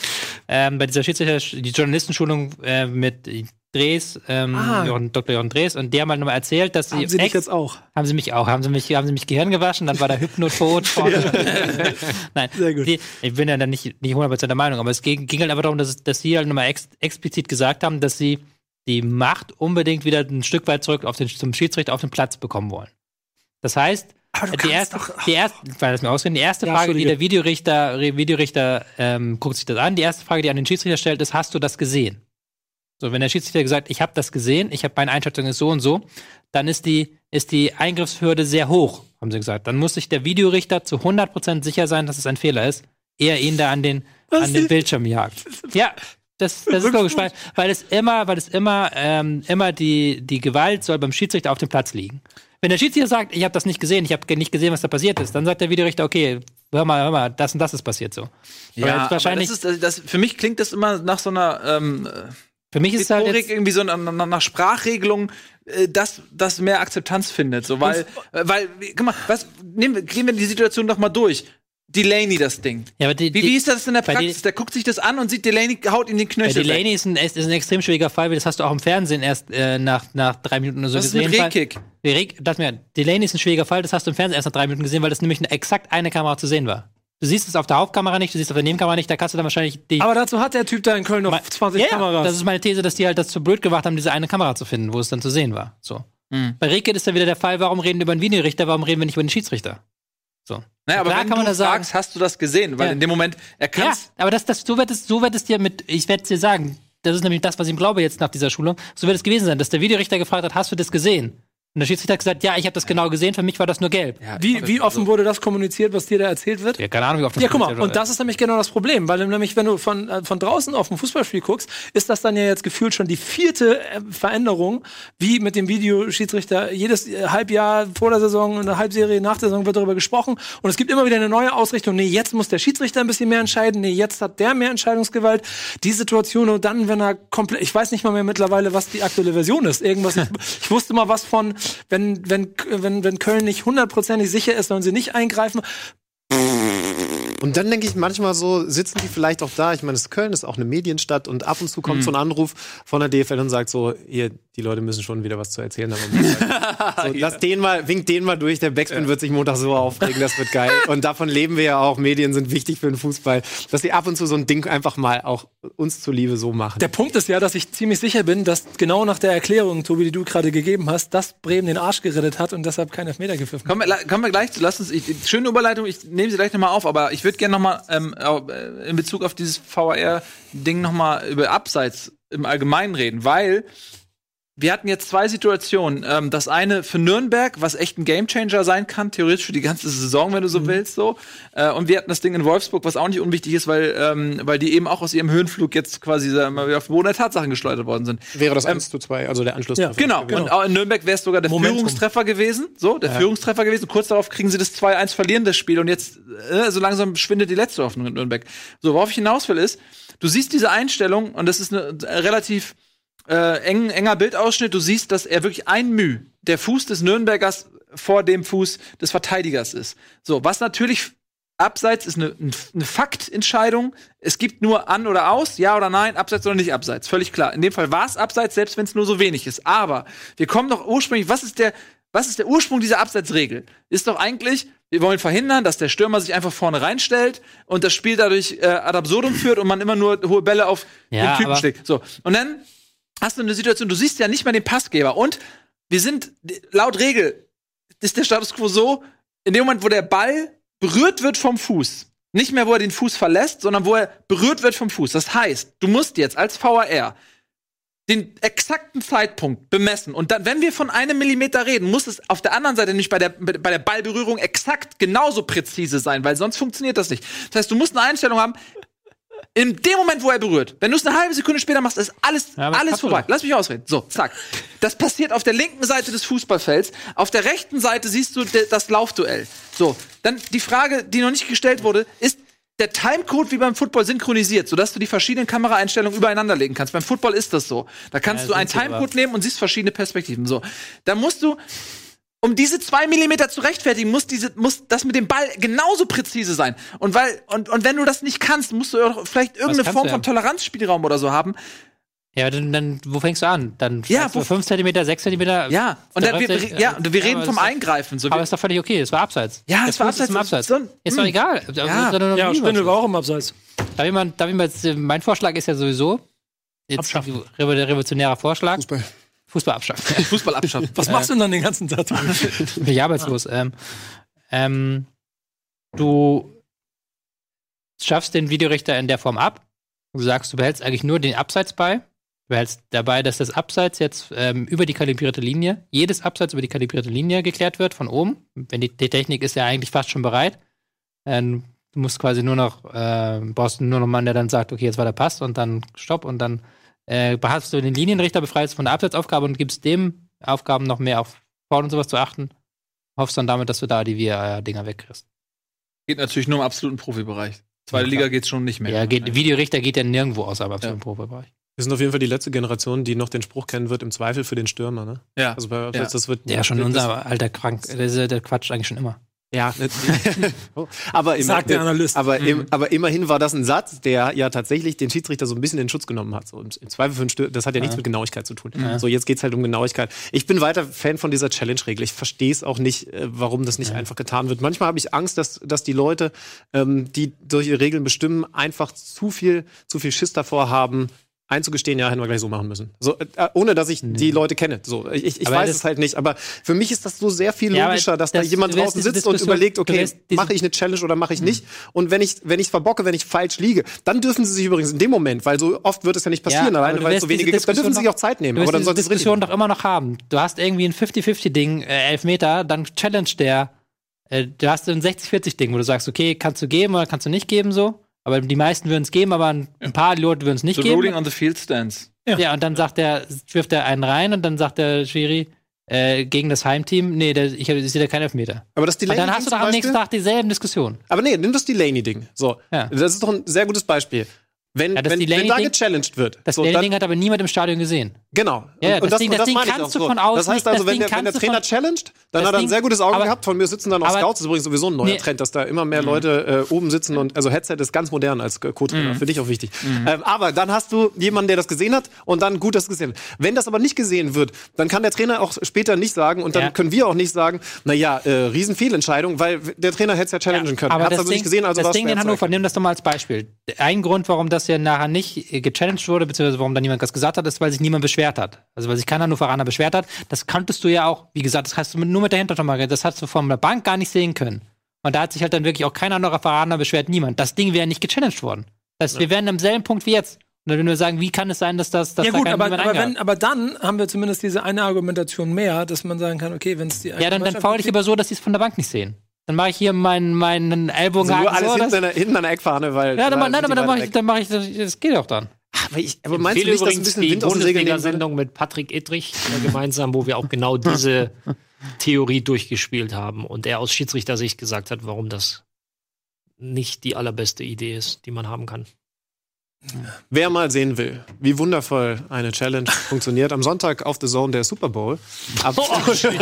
ähm, bei dieser Schiedsrichter, die Journalistenschulung äh, mit Dres, ähm, Ah. Dr. Jochen Dres, und die haben halt nochmal erzählt, dass sie, Haben Sie dich ex- jetzt auch? haben sie mich auch, haben sie mich, haben sie mich Gehirn gewaschen, dann war der Hypnotod vorne. Nein, Sehr gut. Die, ich bin ja dann nicht, nicht 100% der Meinung, aber es ging, ging halt einfach darum, dass, dass sie halt nochmal ex, explizit gesagt haben, dass sie die Macht unbedingt wieder ein Stück weit zurück auf den, zum Schiedsrichter auf den Platz bekommen wollen. Das heißt, die erste, doch- die erste, weil das mir ausreden, die erste Ja, Frage, die der Videorichter, Videorichter ähm, guckt sich das an, die erste Frage, die er an den Schiedsrichter stellt, ist, hast du das gesehen? So, wenn der Schiedsrichter gesagt, ich habe das gesehen, ich habe meine Einschätzung ist so und so, dann ist die, ist die Eingriffshürde sehr hoch, haben sie gesagt. Dann muss sich der Videorichter zu 100% sicher sein, dass es ein Fehler ist, ehe er ihn da an den, an den Bildschirm jagt. Ja, das, das ist logisch, weil, weil es immer, weil es immer, ähm, immer die, die Gewalt soll beim Schiedsrichter auf dem Platz liegen. Wenn der Schiedsrichter sagt, ich habe das nicht gesehen, ich habe nicht gesehen, was da passiert ist, dann sagt der Videorichter, okay, hör mal, hör mal, das und das ist passiert so. Ja, wahrscheinlich, aber das ist, das, für mich klingt das immer nach so einer ähm, für mich ist halt Rhetorik, jetzt, irgendwie so nach, nach Sprachregelung, äh, dass das mehr Akzeptanz findet. So, weil, äh, weil, guck mal, was, nehmen wir, gehen wir die Situation noch mal durch. Delaney das Ding. ja, aber die, Wie, wie ist das in der Praxis? Der guckt sich das an und sieht Delaney, haut ihm den Knöchel Delaney weg. ist ein, ist ein extrem schwieriger Fall, weil das hast du auch im Fernsehen erst äh, nach, nach drei Minuten oder so ist gesehen. mit weil- Rehkick? Nee, Re das mir, Delaney ist ein schwieriger Fall, das hast du im Fernsehen erst nach drei Minuten gesehen, weil das nämlich eine, exakt eine Kamera zu sehen war. Du siehst es auf der Hauptkamera nicht, du siehst es auf der Nebenkamera nicht, da kannst du dann wahrscheinlich die. Aber dazu hat der Typ da in Köln noch 20 ja, Kameras. das ist meine These, dass die halt das zu blöd gemacht haben, diese eine Kamera zu finden, wo es dann zu sehen war. So. Hm. Bei Rehkick ist dann wieder der Fall, warum reden wir über den Videorichter, warum reden wir nicht über den Schiedsrichter? So. Naja, aber Klar wenn kann man du das sagen. fragst, hast du das gesehen? Weil Ja. in dem Moment, er Ja, aber das, das, so wird es, so wird es dir mit, ich werde es dir sagen, das ist nämlich das, was ich ihm glaube jetzt nach dieser Schulung, so wird es gewesen sein, dass der Videorichter gefragt hat, hast du das gesehen? Und der Schiedsrichter hat gesagt, ja, ich habe das genau gesehen, für mich war das nur gelb. Ja, wie, wie offen wurde das kommuniziert, was dir da erzählt wird? keine Ahnung, wie oft das Ja, guck mal, und das ist nämlich genau das Problem, weil nämlich, wenn du von, äh, von draußen auf ein Fußballspiel guckst, ist das dann ja jetzt gefühlt schon die vierte äh, Veränderung, wie mit dem Videoschiedsrichter. Jedes äh, Halbjahr vor der Saison, eine Halbserie nach der Saison wird darüber gesprochen und es gibt immer wieder eine neue Ausrichtung. Nee, jetzt muss der Schiedsrichter ein bisschen mehr entscheiden. Nee, jetzt hat der mehr Entscheidungsgewalt. Die Situation und dann, wenn er komplett, ich weiß nicht mal mehr mittlerweile, was die aktuelle Version ist. Irgendwas, ich, ich wusste mal was von, wenn, wenn, wenn, wenn Köln nicht hundertprozentig sicher ist, sollen sie nicht eingreifen. Und dann denke ich manchmal so, sitzen die vielleicht auch da. Ich meine, es- Köln ist auch eine Medienstadt und ab und zu kommt so ein Anruf von der DFL und sagt so, ihr, die Leute müssen schon wieder was zu erzählen haben. Montag. so, lass den mal, winkt den mal durch. Der Backspin wird sich Montag so aufregen, das wird geil. Und davon leben wir ja auch. Medien sind wichtig für den Fußball, dass die ab und zu so ein Ding einfach mal auch uns zuliebe so machen. Der Punkt ist ja, dass ich ziemlich sicher bin, dass genau nach der Erklärung, Tobi, die du gerade gegeben hast, dass Bremen den Arsch gerettet hat und deshalb kein Elfmeter gepfiffen hat. Kommen wir, kommen wir gleich zu, lass uns, ich, schöne Überleitung, ich nehme sie gleich nochmal auf, aber ich würde gerne nochmal ähm, äh, in Bezug auf dieses VAR-Ding nochmal über Abseits im Allgemeinen reden, weil wir hatten jetzt zwei Situationen. Ähm, das eine für Nürnberg, was echt ein Gamechanger sein kann, theoretisch für die ganze Saison, wenn du so willst, so. Äh, und wir hatten das Ding in Wolfsburg, was auch nicht unwichtig ist, weil, ähm, weil die eben auch aus ihrem Höhenflug jetzt quasi sagen wir mal, wieder auf den Boden der Tatsachen geschleudert worden sind. Wäre das 1 zu 2, also der Anschluss. Ja, Genau, und auch in Nürnberg wäre es sogar der Momentum. Führungstreffer gewesen. So, der Führungstreffer gewesen. Kurz darauf kriegen sie das 2-1 verlieren, das Spiel. Und jetzt, äh, so langsam schwindet die letzte Hoffnung in Nürnberg. So, worauf ich hinaus will, ist, du siehst diese Einstellung, und das ist eine äh, relativ äh, eng, enger Bildausschnitt. Du siehst, dass er wirklich ein Müh, der Fuß des Nürnbergers vor dem Fuß des Verteidigers ist. So, was natürlich Abseits ist eine, eine Faktentscheidung. Es gibt nur an oder aus, ja oder nein, abseits oder nicht abseits. Völlig klar. In dem Fall war es abseits, selbst wenn es nur so wenig ist. Aber wir kommen doch ursprünglich, was ist der, was ist der Ursprung dieser Abseitsregel? Ist doch eigentlich, wir wollen verhindern, dass der Stürmer sich einfach vorne reinstellt und das Spiel dadurch äh, ad absurdum führt und man immer nur hohe Bälle auf Ja, den Typen schlägt. So. Und dann hast du eine Situation, du siehst ja nicht mehr den Passgeber. Und wir sind, laut Regel, ist der Status quo so, in dem Moment, wo der Ball berührt wird vom Fuß, nicht mehr, wo er den Fuß verlässt, sondern wo er berührt wird vom Fuß. Das heißt, du musst jetzt als VAR den exakten Zeitpunkt bemessen. Und dann, wenn wir von einem Millimeter reden, muss es auf der anderen Seite nicht bei der, bei der Ballberührung exakt genauso präzise sein, weil sonst funktioniert das nicht. Das heißt, du musst eine Einstellung haben, in dem Moment, wo er berührt, wenn du es eine halbe Sekunde später machst, ist alles, Ja, alles vorbei. Lass mich ausreden. So, zack. Das passiert auf der linken Seite des Fußballfelds. Auf der rechten Seite siehst du das Laufduell. So, dann die Frage, die noch nicht gestellt wurde, ist der Timecode wie beim Football synchronisiert, sodass du die verschiedenen Kameraeinstellungen übereinander legen kannst. Beim Football ist das so. Da kannst Ja, du einen. Timecode nehmen und siehst verschiedene Perspektiven. So, da musst du um diese zwei Millimeter zu rechtfertigen, muss diese, muss das mit dem Ball genauso präzise sein. Und weil, und, und wenn du das nicht kannst, musst du auch vielleicht irgendeine Form ja. von Toleranzspielraum oder so haben. Ja, dann, dann wo fängst du an? Dann Ja, wo- 5 cm, 6 cm. Ja, und dann, wir, ja, und wir reden vom Eingreifen. So, Aber ist doch völlig okay, es war abseits. Ja, es war Fuß ist im abseits. Abseits. So ein- ist doch hm. egal. Ja. Ja, Spindel war auch im Abseits. Darf ich mal, darf ich mal äh, mein Vorschlag ist ja sowieso, jetzt Abschaffen. revo- der revolutionäre Vorschlag, Fußball. Fußball abschaffen. Fußball abschaffen. Was machst du denn dann den ganzen Tag? bin ich arbeitslos. Ähm, ähm, du schaffst den Videorichter in der Form ab. Du sagst, du behältst eigentlich nur den Abseits bei. behältst dabei, dass das Abseits jetzt ähm, über die kalibrierte Linie, jedes Abseits über die kalibrierte Linie geklärt wird von oben. Wenn die, die Technik ist ja eigentlich fast schon bereit. Ähm, du musst quasi nur noch, äh, brauchst nur noch einen Mann, der dann sagt, okay, jetzt war der Pass und dann Stopp und dann äh, hast du den Linienrichter befreit von der Abseitsaufgabe und gibst dem Aufgaben noch mehr auf Foul und sowas zu achten. Hoffst dann damit, dass du da die VR-Dinger wegkriegst. Geht natürlich nur im absoluten Profibereich. Zweite Ja, Liga geht's schon nicht mehr. Ja, geht, Videorichter geht ja nirgendwo außer aber Ja. im Profibereich. Wir sind auf jeden Fall die letzte Generation, die noch den Spruch kennen wird, im Zweifel für den Stürmer, ne? ja. Also bei Ja. das wird Ja, schon das, unser alter Krank, der, ist ja- der Quatsch eigentlich schon immer. Ja, aber, im, Sagt der Analyst. aber, im, aber immerhin war das ein Satz, der ja tatsächlich den Schiedsrichter so ein bisschen in Schutz genommen hat. So, und im Zweifel für einen Stür das hat ja nichts mit Genauigkeit zu tun. So, jetzt geht's halt um Genauigkeit. Ich bin weiter Fan von dieser Challenge-Regel. Ich verstehe es auch nicht, äh, warum das nicht einfach getan wird. Manchmal habe ich Angst, dass, dass die Leute, ähm, die solche Regeln bestimmen, einfach zu viel, zu viel Schiss davor haben, einzugestehen, ja, hätten wir gleich so machen müssen. So, äh, ohne dass ich die Leute kenne. So, ich, ich Aber weiß das- es halt nicht, aber für mich ist das so sehr viel Ja, logischer, dass da das- jemand du wirst draußen sitzt und überlegt, okay, mache ich eine Challenge oder mache ich nicht? Und wenn ich wenn ich verbocke, wenn ich falsch liege, dann dürfen sie sich übrigens in dem Moment, weil so oft wird es ja nicht passieren, Ja, alleine weil es so wenige gibt, dann dürfen sie sich auch Zeit nehmen. Du Aber dann diese. Diskussion doch immer noch haben. Du hast irgendwie ein 50-50-Ding, äh, Elfmeter, dann challenge der. Äh, du hast ein 60-40-Ding, wo du sagst, okay, kannst du geben oder kannst du nicht geben, so. Aber die meisten würden es geben, aber ein, ein paar Leute würden es nicht The geben. ruling on the field stands. Ja, und dann sagt er, wirft er einen rein und dann sagt der Schiri äh, gegen das Heimteam, nee, der, ich, ich sehe da keinen Elfmeter. Aber das Und Delaney dann hast du doch am nächsten Tag dieselben Diskussionen. Aber nee, nimm das Delaney-Ding. So, Ja. das ist doch ein sehr gutes Beispiel. Wenn, Ja, das wenn, wenn da Ding- gechallenged wird. Das so, Ding hat aber niemand im Stadion gesehen. Genau. Ja, und, und das Ding- das Ding meine ich kannst du so. von außen Das heißt nicht- also, das wenn Ding der, wenn der Trainer challenged, dann das hat er ein sehr gutes Auge aber- gehabt. Von mir sitzen dann auch aber- Scouts. Das ist übrigens sowieso ein neuer Nee. Trend, dass da immer mehr Leute äh, oben sitzen und also Headset ist ganz modern als Co-Trainer. Finde ich auch wichtig. Ähm, aber dann hast du jemanden, der das gesehen hat und dann gut das gesehen hat. Wenn das aber nicht gesehen wird, dann kann der Trainer auch später nicht sagen und dann Ja. können wir auch nicht sagen, naja, äh, Riesenfehlentscheidung, weil der Trainer hätte es ja challengen können. Aber Hat das also Ding, nicht gesehen, also das Ding in Hannover, nimm das doch mal als Beispiel. Ein Grund, warum das ja nachher nicht äh, gechallenged wurde, beziehungsweise warum da niemand was gesagt hat, ist, weil sich niemand beschwert hat. Also weil sich kein Hannoveraner beschwert hat. Das kanntest du ja auch, wie gesagt, das hast du mit- nur mit der Hintertormarke, das hast du von der Bank gar nicht sehen können. Und da hat sich halt dann wirklich auch kein Hannoveraner beschwert, niemand. Das Ding wäre nicht gechallenged worden. Das, Wir wären am selben Punkt wie jetzt. Und dann würden wir sagen, wie kann es sein, dass das dass ja da gut, kein aber, aber, wenn, aber dann haben wir zumindest diese eine Argumentation mehr, dass man sagen kann, okay, wenn es die Ja, dann, dann faul ich aber so, dass sie es von der Bank nicht sehen. Dann mache ich hier meinen, meinen Ellbogen Also nur alles so, hinten, an der, hinten an der Eckfahne, weil. Ja, dann, nein, aber dann mache ich, dann mache ich, das, das geht doch dann. Aber, ich, aber meinst du nicht, dass ein übrigens bisschen die Wind aus würde? Bundesliga-Sendung mit Patrick Edrich äh, gemeinsam, wo wir auch genau diese Theorie durchgespielt haben und er aus Schiedsrichtersicht gesagt hat, warum das nicht die allerbeste Idee ist, die man haben kann. Wer mal sehen will, wie wundervoll eine Challenge funktioniert, am Sonntag auf The Zone der Super Bowl. Ab okay,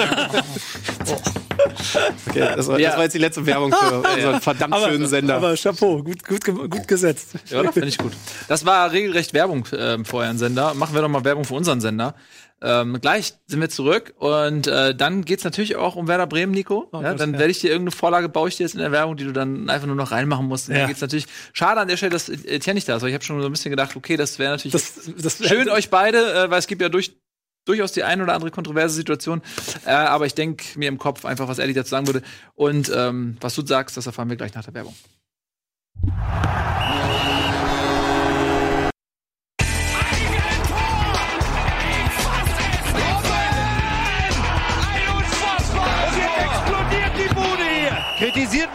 das, war, das war jetzt die letzte Werbung für unseren verdammt schönen Sender. Aber Chapeau, gut, gut, gut gesetzt. Ja? Finde ich gut. Das war regelrecht Werbung ähm, für euren Sender. Machen wir doch mal Werbung für unseren Sender. Ähm, gleich sind wir zurück und äh, dann geht's natürlich auch um Werder Bremen, Nico. ja, Gott, dann ja. werde ich dir irgendeine Vorlage, baue ich dir jetzt in der Werbung, die du dann einfach nur noch reinmachen musst. Und Ja. Dann geht's natürlich schade an der Stelle, dass Etienne nicht da ist. Aber ich habe schon so ein bisschen gedacht, okay, das wäre natürlich Das, das schön euch beide, äh, weil es gibt ja durch, durchaus die ein oder andere kontroverse Situation. Äh, aber ich denke mir im Kopf einfach, was Eddie dazu sagen würde. Und ähm, was du sagst, das erfahren wir gleich nach der Werbung.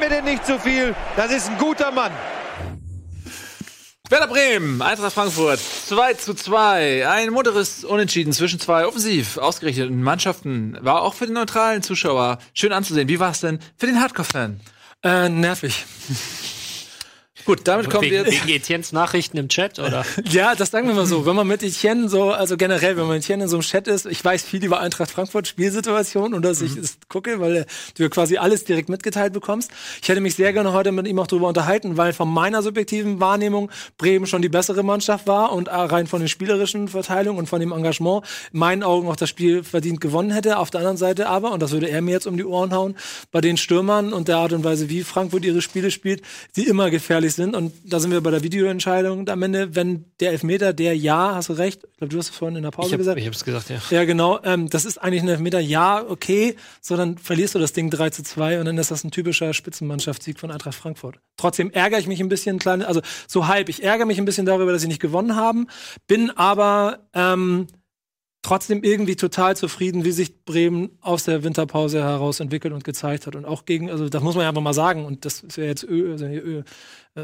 Mir denn nicht zu viel. Das ist ein guter Mann. Werder Bremen, Eintracht Frankfurt, 2 zu 2. Ein munteres Unentschieden zwischen zwei offensiv ausgerichteten Mannschaften. War auch für den neutralen Zuschauer schön anzusehen. Wie war es denn für den Hardcore-Fan? Äh, nervig. Gut, damit kommen wir Wegen, jetzt. wegen Etiennes Nachrichten im Chat, oder? Ja, das sagen wir mal so. Wenn man mit Etienne so, also generell, wenn man mit Etienne in so einem Chat ist, ich weiß viel über Eintracht Frankfurt Spielsituation und dass ich es gucke, weil äh, du quasi alles direkt mitgeteilt bekommst. Ich hätte mich sehr gerne heute mit ihm auch drüber unterhalten, weil von meiner subjektiven Wahrnehmung Bremen schon die bessere Mannschaft war und äh, rein von den spielerischen Verteilungen und von dem Engagement in meinen Augen auch das Spiel verdient gewonnen hätte. Auf der anderen Seite aber, und das würde er mir jetzt um die Ohren hauen, bei den Stürmern und der Art und Weise, wie Frankfurt ihre Spiele spielt, die immer gefährlich ehrlich sind, und da sind wir bei der Videoentscheidung am Ende, wenn der Elfmeter, der ja, hast du recht, ich glaube, du hast es vorhin in der Pause Ich, hab, gesagt. ich hab's gesagt, ja. Ja, genau. Ähm, das ist eigentlich ein Elfmeter, ja, okay, so dann verlierst du das Ding 3 zu 2 und dann ist das ein typischer Spitzenmannschaftssieg von Eintracht Frankfurt. Trotzdem ärgere ich mich ein bisschen, kleine, also so halb. Ich ärgere mich ein bisschen darüber, dass sie nicht gewonnen haben, bin aber ähm, trotzdem irgendwie total zufrieden, wie sich Bremen aus der Winterpause heraus entwickelt und gezeigt hat. Und auch gegen, also das muss man ja einfach mal sagen, und das ist ja jetzt Ö, also Ö, äh,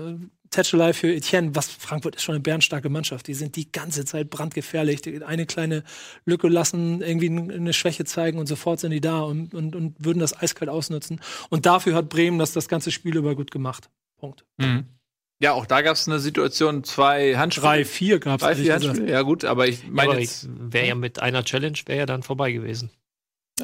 Tätschelei für Etienne, was Frankfurt ist schon eine bärenstarke Mannschaft. Die sind die ganze Zeit brandgefährlich. Die eine kleine Lücke lassen, irgendwie eine Schwäche zeigen und sofort sind die da und, und, und würden das eiskalt ausnutzen. Und dafür hat Bremen das das ganze Spiel über gut gemacht. Punkt. Mhm. Ja, auch da gab es eine Situation, zwei Handspiele. Drei, vier gab es. Drei, vier Handspiele. Ja, gut, aber ich meine Aber jetzt. wäre ja mit einer Challenge wäre ja dann vorbei gewesen.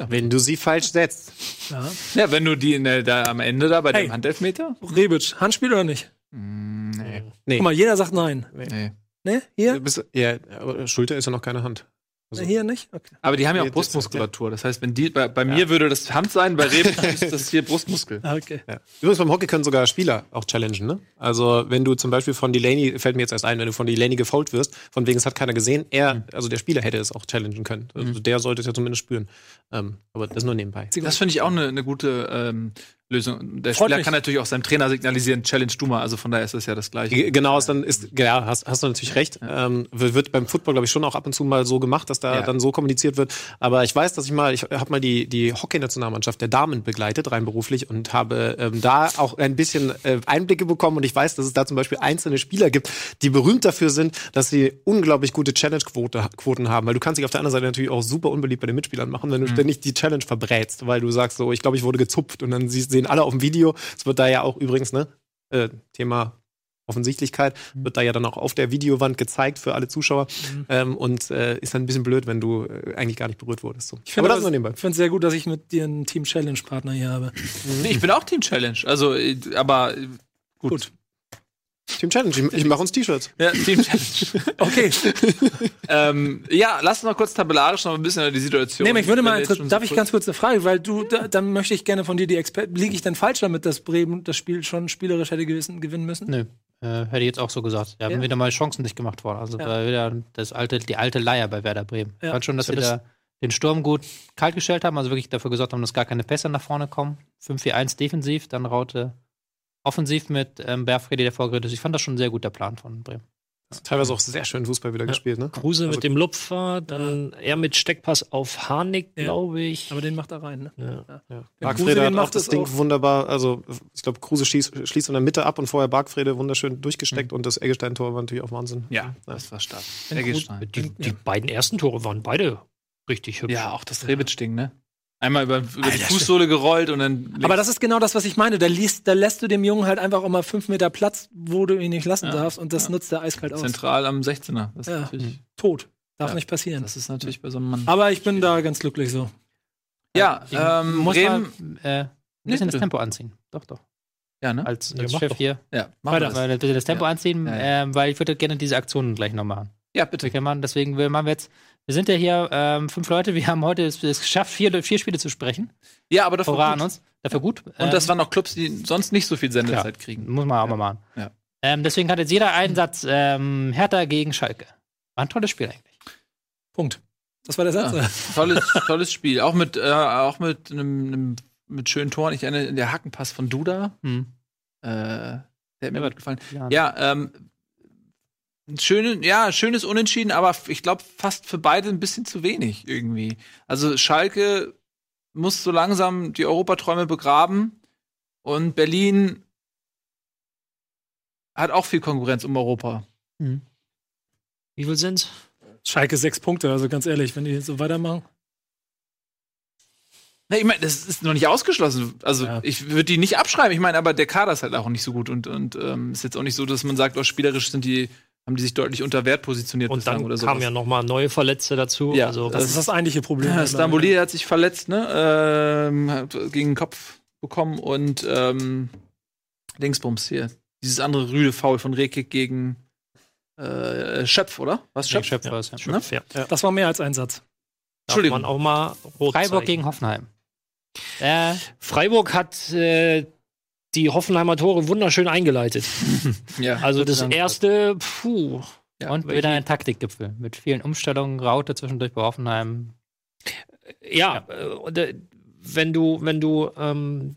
Wenn du sie falsch setzt. Ja. Ja, wenn du die in der, da am Ende da bei Hey. dem Handelfmeter. Rebic, Handspiel oder nicht? Nee. Nee. Guck mal, jeder sagt nein. nee. Ne? Hier? Du bist, ja, aber Schulter ist ja noch keine Hand. Also- Hier nicht? Okay. Aber die haben ja auch Brustmuskulatur. Das heißt, wenn die bei, bei mir würde das Hand sein, bei Reben ist das hier Brustmuskel. Ah, okay. Ja. Übrigens beim Hockey können sogar Spieler auch challengen, ne? Also wenn du zum Beispiel von Delaney, fällt mir jetzt erst ein, wenn du von Delaney gefoult wirst, von wegen es hat keiner gesehen, er, also der Spieler hätte es auch challengen können. Also der sollte es ja zumindest spüren. Ähm, aber das nur nebenbei. Das finde ich auch eine, eine gute ähm, Lösung. Der Freut Spieler mich. kann natürlich auch seinem Trainer signalisieren, challenge du mal. Also von daher ist das ja das Gleiche. G- Genau, ist dann ist, ja, hast, hast du natürlich recht. Ähm, wird beim Football, glaube ich, schon auch ab und zu mal so gemacht, dass da Ja. dann so kommuniziert wird. Aber ich weiß, dass ich mal, ich habe mal die, die Hockey-Nationalmannschaft der Damen begleitet, rein beruflich, und habe ähm, da auch ein bisschen äh, Einblicke bekommen. Und ich weiß, dass es da zum Beispiel einzelne Spieler gibt, die berühmt dafür sind, dass sie unglaublich gute Challenge-Quote Quoten haben. Weil du kannst dich auf der anderen Seite natürlich auch super unbeliebt bei den Mitspielern machen, wenn du ständig die Challenge verbrätst, weil du sagst so, ich glaube, ich wurde gezupft. Und dann siehst, sehen alle auf dem Video. Es wird da ja auch übrigens, ne, äh, Thema Offensichtlichkeit, wird da ja dann auch auf der Videowand gezeigt für alle Zuschauer. Ähm, und äh, ist dann ein bisschen blöd, wenn du äh, eigentlich gar nicht berührt wurdest. So. Ich finde Aber das das- nur nebenbei. ich finde es sehr gut, dass ich mit dir einen Team Challenge Partner hier habe. Nee, ich bin auch Team Challenge. Also, äh, aber äh, gut. Gut. Team Challenge, ich, ich mache uns T-Shirts. Ja, Team Challenge. Okay. ähm, ja, lass uns mal kurz tabellarisch noch ein bisschen über die Situation. Nee, mich würde mal wir darf so ich kurz- ganz kurz eine Frage, weil du, da, dann möchte ich gerne von dir die Experten. Liege ich denn falsch damit, dass Bremen das Spiel schon spielerisch hätte gewissen, gewinnen müssen? Nö. Äh, hätte ich jetzt auch so gesagt. Wir haben Ja. wieder mal Chancen nicht gemacht worden. Also Ja. war wieder das alte, die alte Leier bei Werder Bremen. Ja. Ich fand schon, dass das- da den Sturm gut kalt gestellt haben, also wirklich dafür gesorgt haben, dass gar keine Pässe nach vorne kommen. 5-4-1 defensiv, dann Raute offensiv mit ähm, Berfredi, der vorgerät ist. Ich fand das schon ein sehr guter Plan von Bremen. Teilweise auch sehr schön Fußball wieder gespielt, ne? Kruse Also- mit dem Lupfer, dann er mit Steckpass auf Harnik, Ja. glaube ich. Aber den macht er rein, ne? Ja. Ja. Bargfrede hat macht, das ist Ding auch- wunderbar, also ich glaube, Kruse schießt, schließt in der Mitte ab und vorher Bargfrede wunderschön durchgesteckt und das Eggestein-Tor war natürlich auch Wahnsinn. Ja, das war stark. Die, die beiden ersten Tore waren beide richtig hübsch. Ja, auch das Rebic-Ding, ne? Einmal über, über die Fußsohle gerollt und dann. links- Aber das ist genau das, was ich meine. Da, liest, da lässt du dem Jungen halt einfach auch mal fünf Meter Platz, wo du ihn nicht lassen Ja. darfst und das nutzt er eiskalt aus. zentral am 16er. Das ist, Ja. natürlich, Tot. Darf Ja. nicht passieren. das ist natürlich bei so einem Mann. Aber ich bin da ganz glücklich so. Ja, Ich ähm, muss Bremen. mal äh, ein bisschen das Tempo anziehen. Doch, doch. Ja, ne? Als, Ja, als Chef doch. hier. Ja, machen wir das. Weil ein bisschen das Tempo Ja. anziehen, Ja, ja. Ähm, weil ich würde gerne diese Aktionen gleich noch machen. Ja, bitte. Können machen, deswegen will- machen wir jetzt. Wir sind ja hier ähm, fünf Leute. Wir haben heute es, es geschafft, vier, vier Spiele zu sprechen. Ja, aber dafür Hurra an gut. uns. Dafür gut. Und das Ähm, waren auch Clubs, die sonst nicht so viel Sendezeit kriegen. muss man auch mal machen. Ja. Ähm, deswegen hat jetzt jeder einen Satz ähm, Hertha gegen Schalke. War ein tolles Spiel eigentlich. Punkt. Das war der Satz. Ja. Tolles, tolles Spiel. Auch mit, äh, auch mit einem, einem mit schönen Toren. Ich erinnere der Hackenpass von Duda. Hm. Äh, der hat mir Ja, gut gefallen. Ja. Ja, ähm, ein schöne, ja, schönes Unentschieden, aber ich glaube fast für beide ein bisschen zu wenig irgendwie. Also Schalke muss so langsam die Europaträume begraben und Berlin hat auch viel Konkurrenz um Europa. Wie viel sind's? Schalke sechs Punkte, also ganz ehrlich, wenn die so weitermachen. Na, ich meine, das ist noch nicht ausgeschlossen. Also Ja. ich würde die nicht abschreiben. Ich meine, aber der Kader ist halt auch nicht so gut und und ähm, ist jetzt auch nicht so, dass man sagt, oh, spielerisch sind die haben die sich deutlich unter Wert positioniert Und dann oder kamen ja noch mal neue Verletzte dazu. Ja, also, Das ist das eigentliche Problem. Ja, Stamboli hat sich verletzt, ne? Ähm, hat gegen den Kopf bekommen und ähm, Dingsbums hier. Dieses andere rüde Foul von Rekik gegen äh, Schöpf, oder? Was Schöpf? Schöpf war's, ja. Ne? ja. Das war mehr als ein Satz. Darf Entschuldigung. man auch mal Freiburg zeigen. gegen Hoffenheim. Äh, Freiburg hat äh, die Hoffenheimer Tore wunderschön eingeleitet. Ja. Also das erste, puh. Ja, und wieder ein Taktikgipfel mit vielen Umstellungen, Raute zwischendurch bei Hoffenheim. Ja, äh, und, äh, wenn du, wenn du ähm,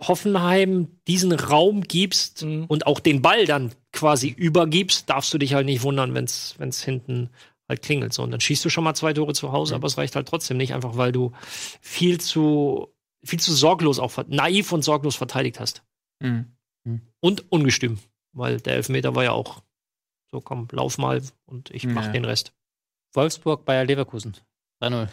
Hoffenheim diesen Raum gibst und auch den Ball dann quasi übergibst, darfst du dich halt nicht wundern, wenn es hinten halt klingelt. So, und dann schießt du schon mal zwei Tore zu Hause, aber es reicht halt trotzdem nicht, einfach weil du viel zu, viel zu sorglos auch, naiv und sorglos verteidigt hast. Mhm. Und ungestüm, weil der Elfmeter war ja auch so, komm, lauf mal und ich mach Ja. den Rest. Wolfsburg, Bayer Leverkusen. 3-0.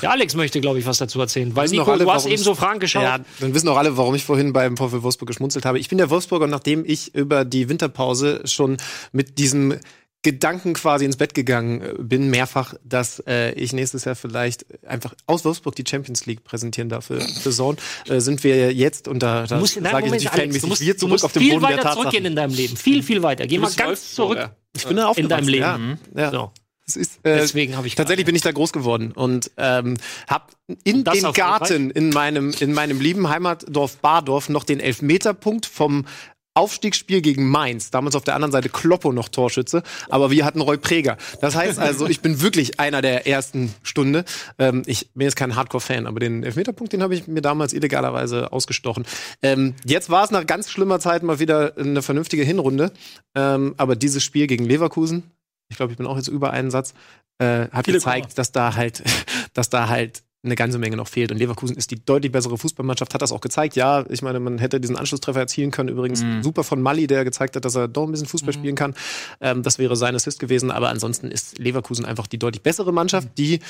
Der Alex möchte, glaube ich, was dazu erzählen, weil Nico, alle, du hast eben so Fragen geschaut. Ja, dann wissen auch alle, warum ich vorhin beim VfL Wolfsburg geschmunzelt habe. Ich bin der Wolfsburger, nachdem ich über die Winterpause schon mit diesem Gedanken quasi ins Bett gegangen äh, bin, mehrfach, dass äh, ich nächstes Jahr vielleicht einfach aus Wolfsburg die Champions League präsentieren darf für, für Zone, äh, sind wir jetzt, und da, da Du musst, nein, sage ich natürlich Alex, fanmäßig, du musst, wir du zurück musst auf den viel Boden der weiter zurückgehen Tatsachen. in deinem Leben. Viel, viel weiter. Geh mal ganz zurück Wolfsburger. Ich bin da in aufgewachsen, deinem Leben. Ja, ja. So, Es ist, äh, deswegen habe ich Tatsächlich bin ich da groß geworden und ähm, habe in dem Garten in meinem in meinem lieben Heimatdorf Bardorf noch den Elfmeterpunkt vom Aufstiegsspiel gegen Mainz. Damals auf der anderen Seite Kloppo noch Torschütze, aber wir hatten Roy Preger. Das heißt also, ich bin wirklich einer der ersten Stunde. Ähm, ich bin jetzt kein Hardcore-Fan, aber den Elfmeterpunkt, den habe ich mir damals illegalerweise ausgestochen. Ähm, jetzt war es nach ganz schlimmer Zeit mal wieder eine vernünftige Hinrunde, ähm, aber dieses Spiel gegen Leverkusen, ich glaube, ich bin auch jetzt über einen Satz, äh, hat Viele gezeigt, dass da halt, dass da halt eine ganze Menge noch fehlt. Und Leverkusen ist die deutlich bessere Fußballmannschaft, hat das auch gezeigt. Ja, ich meine, man hätte diesen Anschlusstreffer erzielen können. Übrigens super von Mali, der gezeigt hat, dass er doch ein bisschen Fußball spielen kann. Ähm, das wäre sein Assist gewesen. Aber ansonsten ist Leverkusen einfach die deutlich bessere Mannschaft, die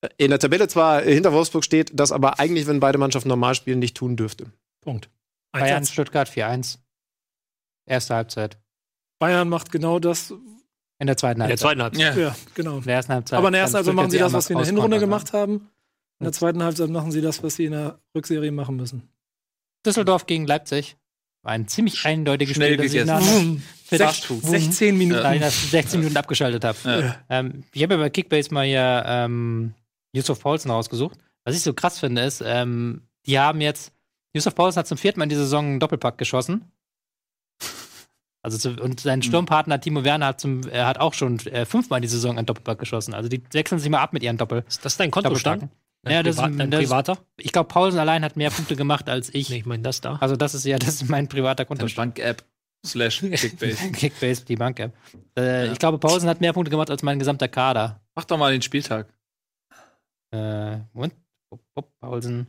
äh, in der Tabelle zwar hinter Wolfsburg steht, das aber eigentlich, wenn beide Mannschaften normal spielen, nicht tun dürfte. Punkt. Bayern. Stuttgart 4-1. Erste Halbzeit. Bayern macht genau das. In der zweiten in der Halbzeit. zweiten Halbzeit. Ja. Ja, genau. In der ersten Halbzeit. Aber in der ersten Halbzeit machen sie das, was sie in der Hinrunde auskontern, gemacht haben. In der zweiten Halbzeit machen sie das, was sie in der Rückserie machen müssen. Düsseldorf gegen Leipzig. War ein ziemlich eindeutiges Schnell Spiel, das ich gegessen. nach Fast Food. 16 Minuten. ich nach 16 Minuten abgeschaltet habe. Ja. Ähm, ich habe ja bei Kickbase mal hier ähm, Yusuf Paulsen rausgesucht. Was ich so krass finde, ist, ähm, die haben jetzt, Yusuf Paulsen hat zum vierten Mal in dieser Saison einen Doppelpack geschossen. Also zu, und sein Sturmpartner Timo Werner hat, zum, er hat auch schon äh, fünfmal in die Saison einen Doppelpack geschossen. Also die wechseln sich mal ab mit ihren Doppel. Ist das dein Kontostand? Ja, das, Privat, dein das, privater? ich glaube, Paulsen allein hat mehr Punkte gemacht als ich. Nee, ich meine das da. Also das ist ja, das ist mein privater Kontostand. Bank-App slash Kickbase. Kickbase, die Bank-App. Äh, Ich glaube, Paulsen hat mehr Punkte gemacht als mein gesamter Kader. Mach doch mal den Spieltag. Äh, Moment. Paulsen.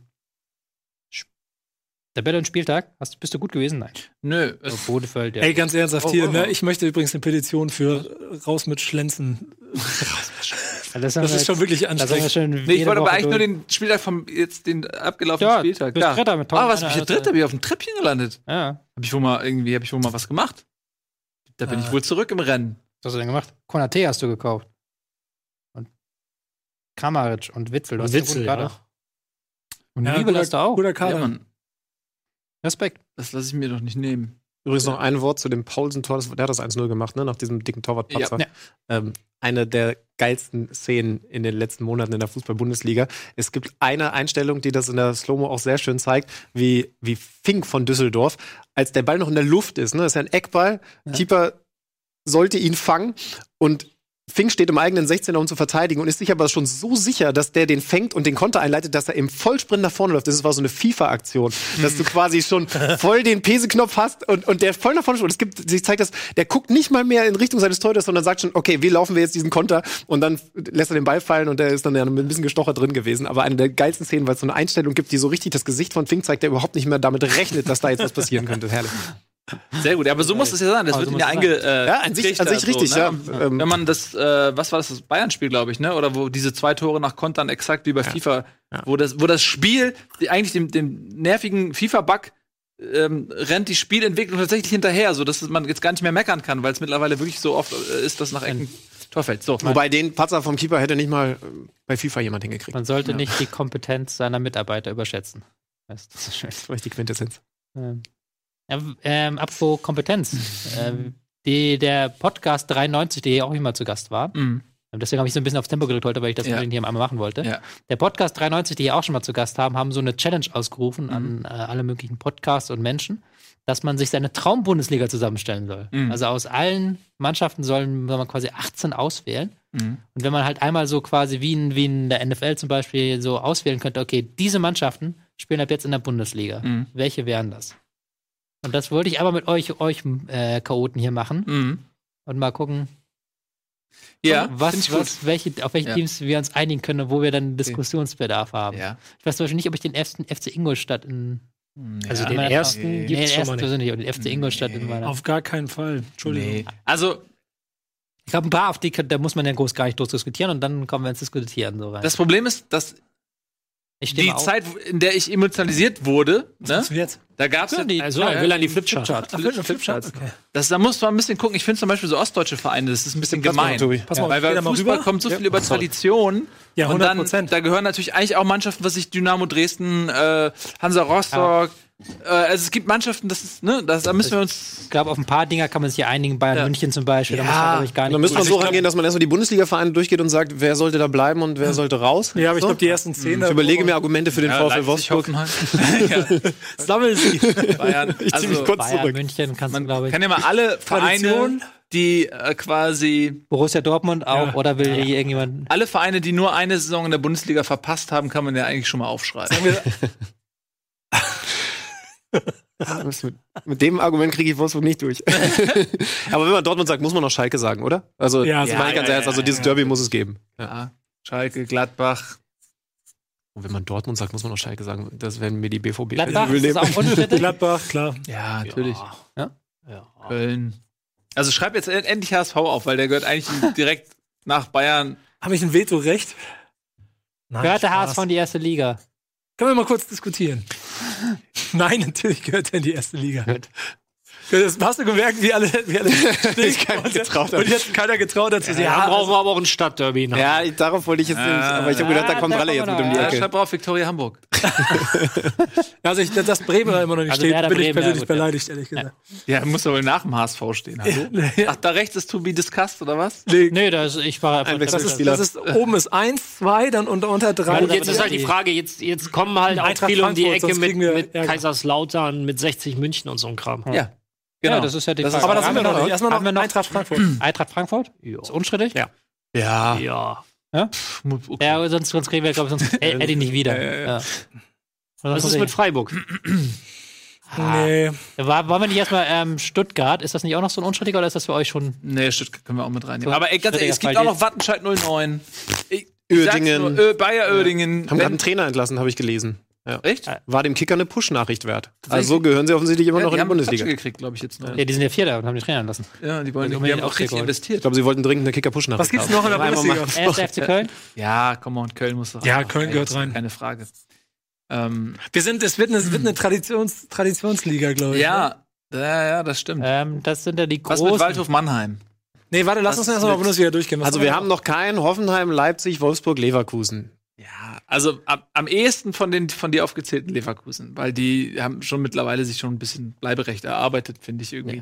Tabelle und Spieltag. Hast, bist du gut gewesen? Nein. Nö, Oh, es, Bodefeld, ja. Ey, ganz ernsthaft Oh, hier, oh, ne? oh. Ich möchte übrigens eine Petition für äh, raus mit Schlenzen. das, Das ist schon wirklich wir anstrengend. schon nee, ich wollte aber eigentlich nur den Spieltag vom jetzt den abgelaufenen Ja, Spieltag. bist Dritter mit Ah, was? 1100 Ich bin Dritter, bin ich auf dem Treppchen gelandet. Ja. Hab ich wohl mal irgendwie, hab ich wohl mal was gemacht? Da bin Ah. ich wohl zurück im Rennen. Was hast du denn gemacht? Konate hast du gekauft. Und Kramaric und Witzel. Du Und hast Witzel, ja. Und Ja, Nibel hast du auch. Guter Ja, Kader. Mann, Respekt. das lasse ich mir doch nicht nehmen. Übrigens noch ein Wort zu dem Paulsen-Tor. Der hat das 1-0 gemacht, ne? nach diesem dicken Torwartpatzer. Ja. Ähm, eine der geilsten Szenen in den letzten Monaten in der Fußball-Bundesliga. Es gibt eine Einstellung, die das in der Slow-Mo auch sehr schön zeigt, wie, wie Fink von Düsseldorf, als der Ball noch in der Luft ist, ne? das ist ja ein Eckball, Keeper sollte ihn fangen und Fink steht im eigenen 16er, um zu verteidigen und ist sich aber schon so sicher, dass der den fängt und den Konter einleitet, dass er im Vollsprint nach vorne läuft. Das war so eine FIFA-Aktion, dass du quasi schon voll den Peseknopf hast und, und der voll nach vorne. Und es gibt, sich zeigt das, der guckt nicht mal mehr in Richtung seines Torhüters, sondern sagt schon, okay, wie laufen wir jetzt diesen Konter? Und dann lässt er den Ball fallen und der ist dann ja ein bisschen Gestocher drin gewesen. Aber eine der geilsten Szenen, weil es so eine Einstellung gibt, die so richtig das Gesicht von Fink zeigt, der überhaupt nicht mehr damit rechnet, dass da jetzt was passieren könnte. Herrlich. Sehr gut, ja, aber so muss es ja sein. Das Aber wird so ihn ja einge. Äh, Ja, an sich- an sich richtig, ne? ja. Und Ähm, Wenn man das, äh, was war das, das Bayern-Spiel, glaube ich, ne? Oder wo diese zwei Tore nach Kontern exakt wie bei FIFA, wo das, wo das Spiel, die, eigentlich dem, dem nervigen FIFA-Bug ähm, rennt die Spielentwicklung tatsächlich hinterher, so dass man jetzt gar nicht mehr meckern kann, weil es mittlerweile wirklich so oft äh, ist, dass nach Ecken Tor fällt. So. Wobei den Patzer vom Keeper hätte nicht mal äh, bei FIFA jemand hingekriegt. Man sollte nicht die Kompetenz seiner Mitarbeiter überschätzen. Das ist schön. Das war die Quintessenz. Ähm, ja, ähm, apropos Kompetenz. ähm, die, der Podcast 93, der hier auch immer zu Gast war, Mhm. deswegen habe ich so ein bisschen aufs Tempo gedrückt heute, weil ich das Ja. unbedingt hier einmal machen wollte. Ja. Der Podcast 93, die hier auch schon mal zu Gast haben, haben so eine Challenge ausgerufen an äh, alle möglichen Podcasts und Menschen. dass man sich seine Traum-Bundesliga zusammenstellen soll. Mhm. Also aus allen Mannschaften sollen soll man quasi 18 auswählen. Mhm. Und wenn man halt einmal so quasi wie in, wie in der NFL zum Beispiel so auswählen könnte, okay, diese Mannschaften spielen ab jetzt in der Bundesliga. Mhm. Welche wären das? Und das wollte ich aber mit euch, euch äh, Chaoten hier machen Mhm. und mal gucken, Ja, was, was, welche, auf welche Ja. Teams wir uns einigen können, wo wir dann Diskussionsbedarf haben. Ja. Ich weiß zum Beispiel nicht, ob ich den FC, FC Ingolstadt in Also Ja. den ersten nee, gibt's den schon ersten mal nicht. persönlich, aber den FC Ingolstadt in meiner. Auf gar keinen Fall. Entschuldigung. Nee. Also, Ich glaube, ein paar, auf die da muss man ja groß gar nicht diskutieren und dann kommen wir ins Diskutieren so rein. das Problem ist, dass die mal auf. Zeit, in der ich emotionalisiert wurde, ne, da gab es ja die. Also, er will an die Flipchart. Ach, Flip- Flipcharts. Okay. Das, da muss man ein bisschen gucken. Ich finde zum Beispiel so ostdeutsche Vereine, das ist ein bisschen gemein. Tobi. Pass mal, Weil bei da mal Fußball kommt so viel über Tradition. Ja, und dann, 100%. da gehören natürlich eigentlich auch Mannschaften, was ich Dynamo Dresden, äh, Hansa Rostock. Äh, also es gibt Mannschaften, das ist, ne, das, da müssen wir uns. Ich glaube, auf ein paar Dinger kann man sich ja einigen. Bayern Ja. München zum Beispiel. Da Ja. muss man, glaube ich, gar nicht. Dann müssen wir Also so ich rangehen, dass man erstmal die Bundesliga-Vereine durchgeht und sagt, wer sollte da bleiben und wer sollte raus. Ja, aber ich So. glaube, die ersten zehn. Ich überlege mir Argumente für den Ja, VfL Wolfsburg. Ja, Sammel sie. Bayern. Ich zieh mich Also, kurz Bayern, zurück. München kannst du, man glaube ich. kann ja mal alle Vereine, Tradition. die äh, quasi Borussia Dortmund auch Ja. oder will die irgendjemand. alle Vereine, die nur eine Saison in der Bundesliga verpasst haben, kann man ja eigentlich schon mal aufschreiben. Mit, mit dem Argument kriege ich Wolfsburg nicht durch. Aber wenn man Dortmund sagt, muss man noch Schalke sagen, oder? Also, Ja, das so- meine ich ganz ja, ernst, also ja, dieses ja. Derby muss es geben. Ja. Schalke, Gladbach. Und wenn man Dortmund sagt, muss man noch Schalke sagen. Das werden mir die BVB Gladbach übel ist nehmen. auch. Gladbach, klar. Ja, natürlich. Ja. Köln. Also schreib jetzt endlich HSV auf, weil der gehört eigentlich direkt nach Bayern. Habe ich ein Veto-Recht? Gehört der. HSV in die erste Liga? Können wir mal kurz diskutieren? Nein, natürlich gehört er in die erste Liga. Das, hast du gemerkt, wie alle, wie alle keiner getraut. Und jetzt keiner getraut hat zu sagen, Ja, ja, brauchen wir aber auch ein Stadtderby. nach. Ja, ich, darauf wollte ich jetzt nicht. Aber ich habe gedacht, da kommt da Ralle jetzt mit um die wir Ja, Ecke. schreib auf Viktoria Hamburg. also ich, dass Bremen da immer noch nicht Also steht, bin ich Bremen, persönlich ja, gut, beleidigt, ehrlich gesagt. Ja, muss aber nach dem HSV stehen. Hallo? Ach, da rechts ist to be discussed, oder was? Nee, Nee, das, ich war einfach. Ein das ist, das ist, oben ist eins, zwei, dann unter, unter drei. Und jetzt ist halt die Frage, jetzt, jetzt kommen halt auch Eintracht viele um die Frankfurt, Ecke mit, mit. Kaiserslautern, mit 60 München und so ein Kram. Ja. Genau, das ist ja die Das Frage. ist- aber das Haben sind wir noch nicht. Erstmal Haben wir noch noch Eintracht Frankfurt. Eintracht Frankfurt? Ist unstrittig? Ja. Ja. Ja. Okay. Ja, sonst, sonst kriegen wir, glaube ich, sonst Ed- Eddie nicht wieder. Ja. Was ist mit Freiburg? Nee. War, waren wir nicht erstmal ähm, Stuttgart? Ist das nicht auch noch so ein unstrittiger oder ist das für euch schon? Nee, Stuttgart können wir auch mit reinnehmen. So, Aber ey, ganz ehrlich, es gibt auch noch Wattenscheid 09. Ich, Uerdingen. Nur, äh, Bayer Oerdingen. Haben gerade einen Trainer entlassen, habe ich gelesen. Ja. Echt? War dem Kicker eine Push-Nachricht wert. Also gehören sie offensichtlich immer Ja, noch die in die haben Bundesliga. Touch gekriegt, glaube ich, jetzt noch. Ja, die sind ja Vierter und haben die Trainer lassen. Ja, die wollen Die die haben haben auch richtig geholt. Ich investiert. glaube, sie wollten dringend eine Kicker-Push-Nachricht Was gibt's noch in der Bundesliga? Erster FC Köln? Ja, komm on, Köln muss rein. Ja, Köln gehört rein. Keine Frage. Ähm, Wir sind, es wird eine, es wird eine Traditions, Traditionsliga, glaube ich. ne? ja, ja, ja, das stimmt. Ähm, das sind ja die Was großen. mit Waldhof Mannheim? Nee, warte, lass Was uns erstmal Bundesliga durchgehen. Was Also wir haben noch keinen Hoffenheim, Leipzig, Wolfsburg, Leverkusen. Ja, also am, am ehesten von den von dir aufgezählten Leverkusen, weil die haben schon mittlerweile sich schon ein bisschen Bleiberecht erarbeitet, finde ich irgendwie.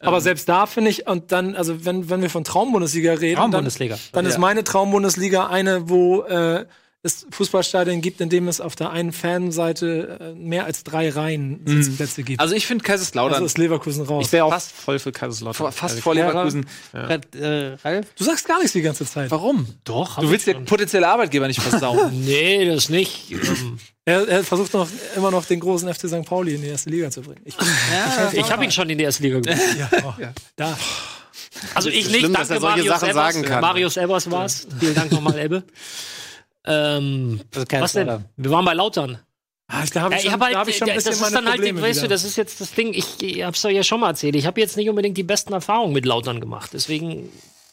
Aber selbst da finde ich, und dann, also wenn, wenn wir von Traumbundesliga reden, Traumbundesliga. dann, dann Ja. ist meine Traumbundesliga eine, wo äh, es Fußballstadien gibt, in dem es auf der einen Fanseite äh, mehr als drei Reihen Sitzplätze gibt. Also ich finde Kaiserslautern Also ist Leverkusen raus. Ich wäre auch Fast- voll für Kaiserslautern. fast vor Leverkusen. Red- äh, Ralf? du sagst gar nichts die ganze Zeit. Warum? Doch. Du willst den potenziellen Arbeitgeber nicht versauen. Nee, das nicht. Ähm, Er, er versucht noch immer noch den großen FC St. Pauli in die erste Liga zu bringen. Ich bin, ich habe ihn schon in die erste Liga gebracht. ja, oh, da. Also ich schlimm, nicht, dass danke er solche Marius Sachen Evers. sagen kann. Marius Evers war's. Vielen Dank nochmal, Ebbe. Ähm, was denn? Wir waren bei Lautern. Ah, da habe Ja, ich, ich schon- habe halt, da hab ich schon ein das bisschen ist meine dann halt, die, Probleme weißt du, das ist jetzt das Ding, ich, ich hab's doch ja schon mal erzählt, ich habe jetzt nicht unbedingt die besten Erfahrungen mit Lautern gemacht, deswegen,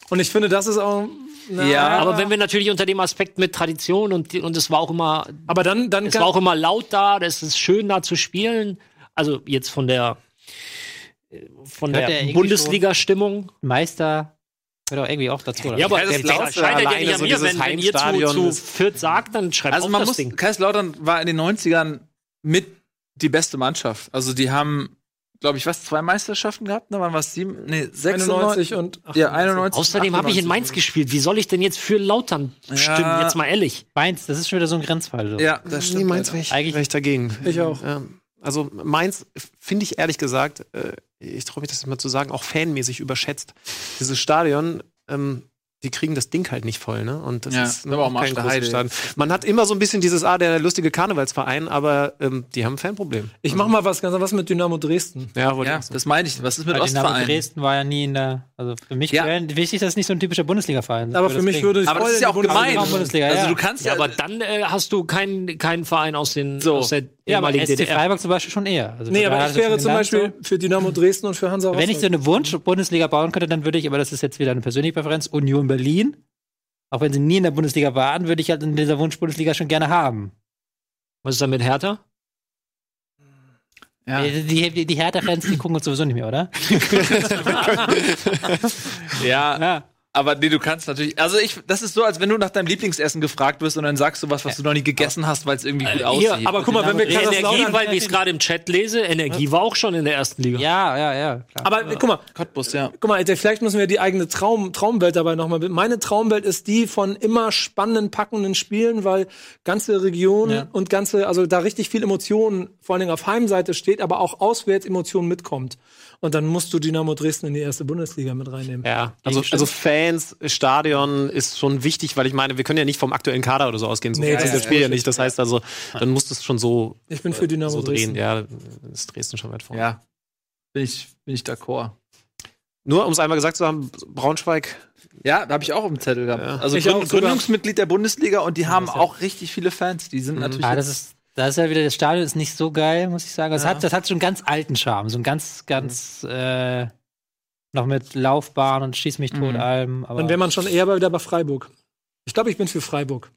Und ich finde, das ist auch. Na, Ja, aber wenn wir natürlich unter dem Aspekt mit Tradition und, und es war auch immer, aber dann, dann es war auch immer laut da, es ist schön da zu spielen, also jetzt von der, äh, von der der Bundesliga-Stimmung. Meister gehört auch irgendwie auch dazu. Oder? Ja, aber der scheitert ja alleine nicht an so mir, dieses wenn, wenn ihr zu, zu Fürth sagt, dann schreibt Also man das muss, Ding. Kaiserslautern war in den 90ern mit die beste Mannschaft. Also die haben, glaube ich, was, zwei Meisterschaften gehabt? Ne? Wann war es sieben? Nee, 96 91 und Ja, 91. Außerdem habe ich in 98. Mainz gespielt. Wie soll ich denn jetzt für Lautern stimmen? Jetzt mal ehrlich. Mainz, das ist schon wieder so ein Grenzfall. So. Ja, das Nee, stimmt. meins leider. wäre ich, Eigentlich- wär ich dagegen. Ich auch. Ja. Also Mainz finde ich ehrlich gesagt, äh, ich traue mich das mal zu sagen, auch fanmäßig überschätzt. Dieses Stadion, ähm, die kriegen das Ding halt nicht voll, ne? Und das Ja, ist aber auch kein großes. Stadion. Man hat immer so ein bisschen dieses, ah, der lustige Karnevalsverein, aber ähm, die haben ein Fanproblem. Ich mach mal was ganz was mit Dynamo Dresden. Ja, wollte Ja, das meine ich. Was ist mit Weil Dynamo Ostverein? Dresden war ja nie in der, also für mich Ja. wäre wichtig, dass es nicht so ein typischer Bundesliga-Verein ist. Aber für mich würde ich Aber das ist ja in auch gemein. Also du kannst Ja, ja, aber dann äh, hast du keinen keinen Verein aus den So. aus der Ja, aber SC DDR. Freiburg zum Beispiel schon eher. Also Nee, aber ich wäre zum Beispiel für Dynamo Dresden und für Hansa so. Wenn ich so Rostock. eine Wunsch-Bundesliga bauen könnte, dann würde ich, aber das ist jetzt wieder eine persönliche Präferenz, Union Berlin. Auch wenn sie nie in der Bundesliga waren, würde ich halt in dieser Wunsch-Bundesliga schon gerne haben. Was ist da mit Hertha? ja. Die, die, die Hertha-Fans, die gucken uns sowieso nicht mehr, oder? ja. Ja. Aber nee, du kannst natürlich. Also ich, das ist so, als wenn du nach deinem Lieblingsessen gefragt wirst und dann sagst du was, was du noch nie gegessen hast, weil es irgendwie gut aussieht. Hier, aber guck mal, wenn wir Energie, weil ich es gerade im Chat lese, Energie war auch schon in der ersten Liga. Ja, ja, ja. Klar. Aber guck mal, Cottbus, ja. guck mal, vielleicht müssen wir die eigene Traum, Traumwelt dabei nochmal. Meine Traumwelt ist die von immer spannenden, packenden Spielen, weil ganze Regionen Ja. und ganze, also da richtig viel Emotionen, vor allen Dingen auf Heimseite steht, aber auch auswärts Emotionen mitkommt. Und dann musst du Dynamo Dresden in die erste Bundesliga mit reinnehmen. Ja, also, also Fans, Stadion ist schon wichtig, weil ich meine, wir können ja nicht vom aktuellen Kader oder so ausgehen. So Nee, das das ist Spiel ja nicht. Das heißt also, dann muss das schon so, Ich bin für Dynamo so drehen. Dresden. Ja, ist Dresden schon weit vorne. Ja. Bin ich, bin ich d'accord. Nur um es einmal gesagt zu haben, Braunschweig, Ja, da habe ich auch im Zettel gehabt. Ja. Also. Gründungsmitglied der Bundesliga und die haben auch richtig viele Fans. Die sind natürlich. Ah, das ist, das ist ja wieder, das Stadion ist nicht so geil, muss ich sagen. Das, hat, das hat schon einen ganz alten Charme. So einen ganz, ganz, äh, noch mit Laufbahn und Schieß mich tot Mhm. allem. Aber Dann wäre man schon eher wieder bei Freiburg. Ich glaube, ich bin für Freiburg.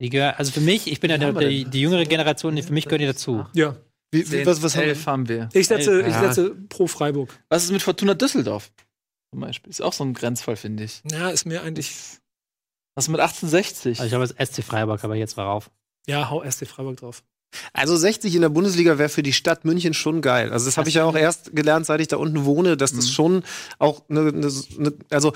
gehör, also für mich, ich bin ja der, die, jüngere Generation, für mich gehören die dazu. Ja. wie, wie, was, was haben wir? elf haben wir. Ich setze, Ja. ich setze pro Freiburg. Was ist mit Fortuna Düsseldorf? Zum Beispiel. Ist auch so ein Grenzfall, finde ich. Ja, ist mir eigentlich. Was ist mit 1860? Also ich habe jetzt SC Freiburg, aber jetzt war rauf. Ja, hau SC Freiburg drauf. Also 60 in der Bundesliga wäre für die Stadt München schon geil. Also das habe ich ja auch erst gelernt, seit ich da unten wohne, dass das Mhm. schon auch eine, eine, eine also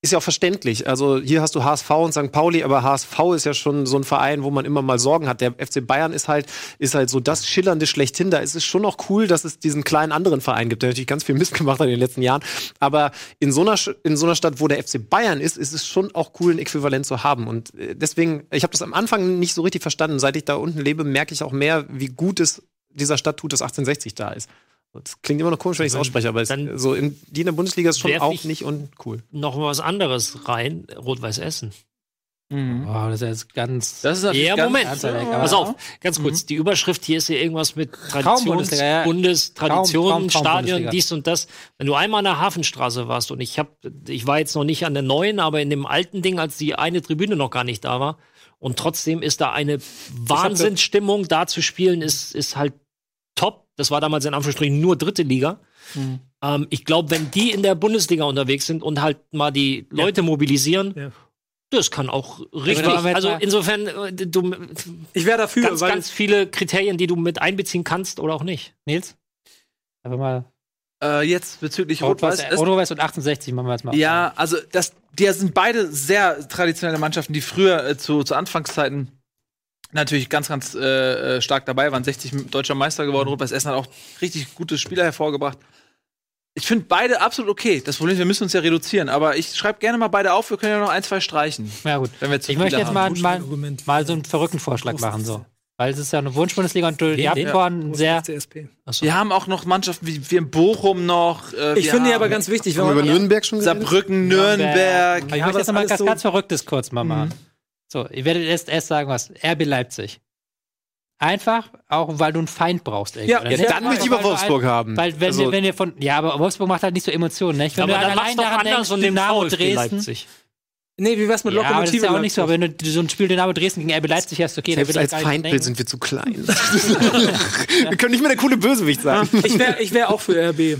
ist ja auch verständlich. Also hier hast du HSV und St. Pauli, aber HSV ist ja schon so ein Verein, wo man immer mal Sorgen hat. Der FC Bayern ist halt, ist halt so das Schillernde schlechthin. Da ist es schon auch cool, dass es diesen kleinen anderen Verein gibt, der natürlich ganz viel Mist gemacht hat in den letzten Jahren. Aber in so einer, in so einer Stadt, wo der FC Bayern ist, ist es schon auch cool, ein Äquivalent zu haben. Und äh, deswegen, ich habe das am Anfang nicht so richtig verstanden. Seit ich da unten lebe, merke ich auch mehr, wie gut es dieser Stadt tut, dass 1860 da ist. Das klingt immer noch komisch, wenn ich es ausspreche, aber es, Dann so in, die in der Bundesliga ist schon auch ich- nicht uncool. Noch mal was anderes rein, Rot-Weiß Essen. Mhm. Oh, das ist jetzt ganz. Das ist Ja, ganz, Moment. ganz Pass auf, ganz kurz. Die Überschrift hier ist ja irgendwas mit Traditions, ja. Bundes, Tradition, Traum- Traum- Stadion, Bundesliga. dies und das. Wenn du einmal an der Hafenstraße warst und ich hab, ich war jetzt noch nicht an der neuen, aber in dem alten Ding, als die eine Tribüne noch gar nicht da war. Und trotzdem ist da eine Wahnsinnsstimmung. Da zu spielen ist, ist halt. Das war damals in Anführungsstrichen nur dritte Liga. Mhm. Ähm, ich glaube, wenn die in der Bundesliga unterwegs sind und halt mal die Leute mobilisieren, Ja. das kann auch richtig. Also insofern, äh, du Ich wäre dafür, ganz, weil ganz viele Kriterien, die du mit einbeziehen kannst oder auch nicht. Nils? Einfach mal. Äh, jetzt bezüglich Rot-Weiß Rot-Weiß. Rot-Weiß und 68 machen wir jetzt mal. Ja, also das, die sind beide sehr traditionelle Mannschaften, die früher äh, zu, zu Anfangszeiten natürlich ganz, ganz äh, äh, stark dabei waren. 60 deutscher Meister geworden. Rot-Weiß Essen hat auch richtig gute Spieler hervorgebracht. Ich finde beide absolut okay. Das Problem ist, wir müssen uns ja reduzieren. Aber ich schreibe gerne mal beide auf. Wir können ja noch ein, zwei streichen. Ja, gut. Wenn wir zu Ich möchte jetzt haben. mal, mal, mal so einen verrückten Vorschlag machen, so. Weil es ist ja eine Wunschbundesliga und habt denn? vorhin sehr. CSP. Wir haben auch noch Mannschaften wie wir in Bochum noch. Äh, Ich finde haben aber ganz wichtig, wenn Haben wir über Nürnberg schon? Saarbrücken, Nürnberg. Aber ich möchte jetzt noch mal alles was so- ganz Verrücktes kurz mal machen. So, ihr werdet erst, erst sagen, was? RB Leipzig. Einfach, auch weil du einen Feind brauchst. irgendwie. Ja, ja? Dann möchte ich du Wolfsburg ein- haben. Weil wenn, Also- ihr, wenn ihr von, ja, aber Wolfsburg macht halt nicht so Emotionen, nicht? Wenn aber du dann allein mach's doch daran anders denkst, und Dynamo Dresden. Leipzig. Nee, wie wär's mit Ja, aber das Lokomotive? ist ja auch nicht so, aber wenn du so ein Spiel Dynamo Dresden gegen RB Leipzig hast, okay, dann Selbst will als ich Feindbild sind wir zu klein. wir können nicht mehr der coole Bösewicht sein. Ich wäre ich wär auch für RB.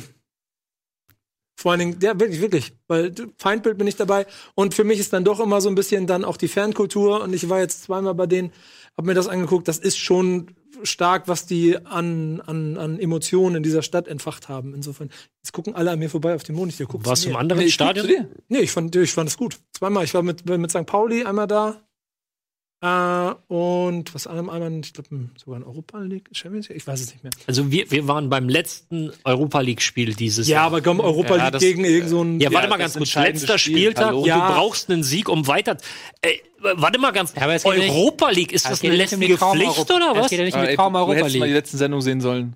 Vor allen Dingen, ja, wirklich, wirklich. Weil Feindbild bin ich dabei. Und für mich ist dann doch immer so ein bisschen dann auch die Fankultur. Und ich war jetzt zweimal bei denen, hab mir das angeguckt. Das ist schon stark, was die an, an, an Emotionen in dieser Stadt entfacht haben. Insofern, jetzt gucken alle an mir vorbei auf den Monitor. Warst du im anderen Nee, Stadion? Nee, ich fand, ich fand es gut. Zweimal. Ich war mit, mit St. Pauli einmal da. Äh, und was anderem einmal, ich glaube, sogar in Europa League, Champions League, ich weiß es nicht mehr. Also wir, wir waren beim letzten Europa League-Spiel dieses Ja, Jahr. aber komm, Europa Ja, League das- gegen irgend so ein. Ja, warte Ja, mal ganz kurz. Letzter Spiel, Spieltag hallo? und Ja. du brauchst einen Sieg, um weiter. Ey, warte mal ganz. Ja, es nicht- Europa League, ist Es das eine nicht um Pflicht Europa- oder Es was? geht ja nicht um die ey, Traum du Europa hättest mal die League. letzten Sendung sehen sollen.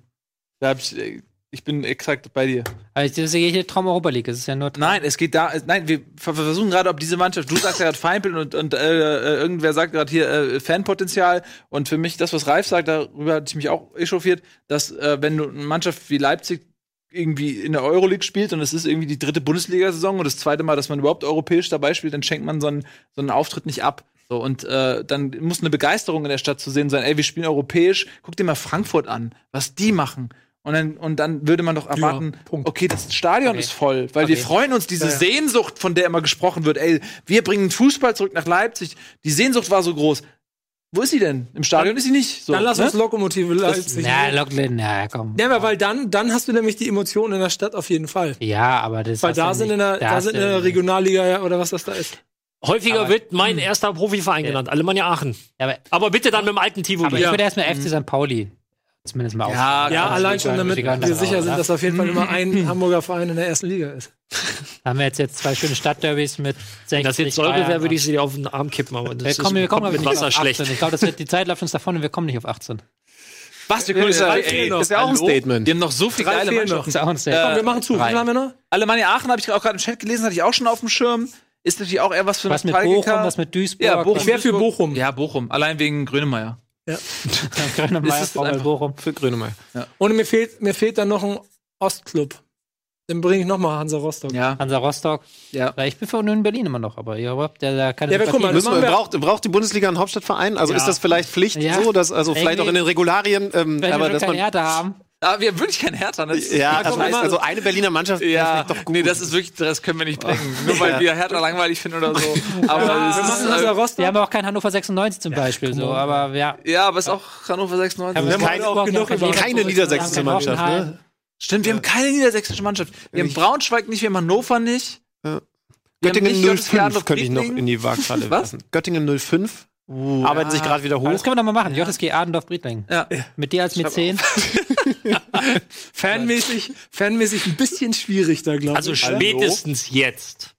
Da hab ich, äh, ich bin exakt bei dir. Also das ist ja hier Traum Europa League. Es ist ja nur Traum. Nein, es geht da. Nein, wir ver- versuchen gerade, ob diese Mannschaft. Du sagst ja gerade Feindbild und, und äh, äh, irgendwer sagt gerade hier äh, Fanpotenzial. Und für mich, das, was Ralf sagt, darüber hatte ich mich auch echauffiert, dass äh, wenn du eine Mannschaft wie Leipzig irgendwie in der Euroleague spielt und es ist irgendwie die dritte Bundesliga-Saison und das zweite Mal, dass man überhaupt europäisch dabei spielt, dann schenkt man so einen, so einen Auftritt nicht ab. So, und äh, dann muss eine Begeisterung in der Stadt zu sehen sein, ey, wir spielen europäisch, guck dir mal Frankfurt an, was die machen. Und dann, und dann würde man doch erwarten, Punkt. okay, das Stadion Okay. ist voll, weil wir Okay. freuen uns, diese Sehnsucht, von der immer gesprochen wird, ey, wir bringen Fußball zurück nach Leipzig. Die Sehnsucht war so groß. Wo ist sie denn? Im Stadion ist sie nicht. So, dann lass ne? uns Lokomotive Leipzig. Na, Locklin, na komm. Ja, aber weil dann, dann hast du nämlich die Emotionen in der Stadt auf jeden Fall. Ja, aber das Weil da sind nicht. in der, da sind in der. Regionalliga ja, oder was das da ist. Häufiger Aber- wird mein erster Profiverein genannt, Alemannia Aachen. Ja, aber, Aber bitte dann mit dem alten aber Tivoli. ich Ja. würde erstmal FC St. Pauli zumindest mal Ja, auf. Ja, allein schon damit wir das sicher auch, sind, ja. dass auf jeden Fall immer ein Hamburger Verein in der ersten Liga ist. Da haben wir jetzt, jetzt zwei schöne Stadtderbys mit 60 Wenn das jetzt Bayern. wäre, würde ich sie auf den Arm kippen. Aber das Wir kommen, wir kommen mit Wasser schlecht. 18. Ich glaube, das die Zeit läuft uns davon und wir kommen nicht auf 18. Was? Wir können Ist ja- ey, ist ja auch ein? Statement. Wir haben noch so viele Drei geile. Mannschaften. ist auch ein Äh, Statement. Komm, wir machen zu. Wie haben wir noch? Alemannia Aachen habe ich auch gerade im Chat gelesen, hatte ich auch schon auf dem Schirm. Ist natürlich auch eher was für was mit. Bochum, was mit Duisburg. Ja, Bochum. Ich wäre für Bochum. Ja, Bochum. Allein wegen Grönemeyer. Grönemeyer, Das ist VfL einfach- Bochum. Für Grönemeyer. Und mir fehlt, mir fehlt dann noch ein Ostclub. Den bringe ich nochmal Hansa Rostock. Ja, Hansa Rostock. ja. Ja, Ich bin für Union Berlin immer noch, aber ihr habt ja da keine Ja, aber guck mal. Müssen wir, braucht, braucht die Bundesliga einen Hauptstadtverein? Also Ja. ist das vielleicht Pflicht Ja. so, dass also vielleicht auch in den Regularien, ähm, aber wir dass man Härte haben. Aber wir haben wirklich kein Hertha. Ne? Das- ja, das mal, heißt, also eine Berliner Mannschaft Ja, doch gut. nee, das ist wirklich, das können wir nicht bringen. Nur weil Ja. wir Hertha langweilig finden oder so. Aber Wir es machen ist, Hansa äh, Rostock. Wir haben auch kein Hannover 96 zum Beispiel, so, aber ja. ja, aber es ist auch Hannover 96. Haben wir keine- auch genug keine über- keine niedersächsische Mannschaft, ne? Stimmt, wir haben keine niedersächsische Mannschaft. Wir haben Braunschweig nicht, wir haben Hannover nicht. Wir haben Göttingen nicht Gottesgaben 05 auf könnte ich noch in die Waagschale Was? lassen. Göttingen 05 Uh, arbeiten sich gerade wieder Aber das hoch. können wir doch mal machen. JSG Adendorf Briedling. Ja. Mit dir als Mäzen. fanmäßig, fanmäßig ein bisschen schwierig da, glaube Also ich. spätestens jetzt.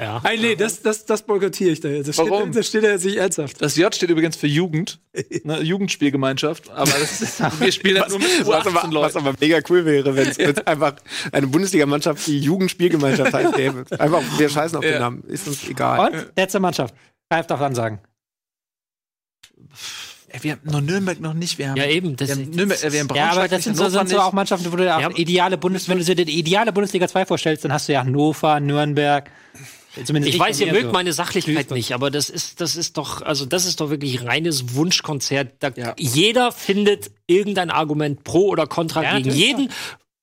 Ja. Nein, nee, das, das, das boykottiere ich da jetzt. Das Warum? steht, das steht ja jetzt nicht ernsthaft. Das J steht übrigens für Jugend, ne, Jugendspielgemeinschaft. Aber das ist, wir spielen halt nur mit Was U18 aber, was aber mega cool wäre, wenn es einfach eine Bundesligamannschaft, die Jugendspielgemeinschaft heißt, gäbe. Einfach, wir scheißen auf Ja. den Namen. Ist uns egal. Und? Letzte Mannschaft. Greift auf Ansagen. Ey, wir haben noch Nürnberg noch nicht. Wir haben, Ja, eben. Das, wir haben, Nürnberg, äh, wir haben Ja, aber Braunschweig das sind so, sind so auch Mannschaften, wo du auch Ja. ideale Bundes, wenn du dir die ideale Bundesliga 2 vorstellst, dann hast du ja Hannover, Nürnberg. Zumindest ich weiß, ihr mögt so. meine Sachlichkeit nicht, aber das ist, das ist doch, also das ist doch wirklich reines Wunschkonzert. Da, Ja. Jeder findet irgendein Argument pro oder contra Ja, gegen jeden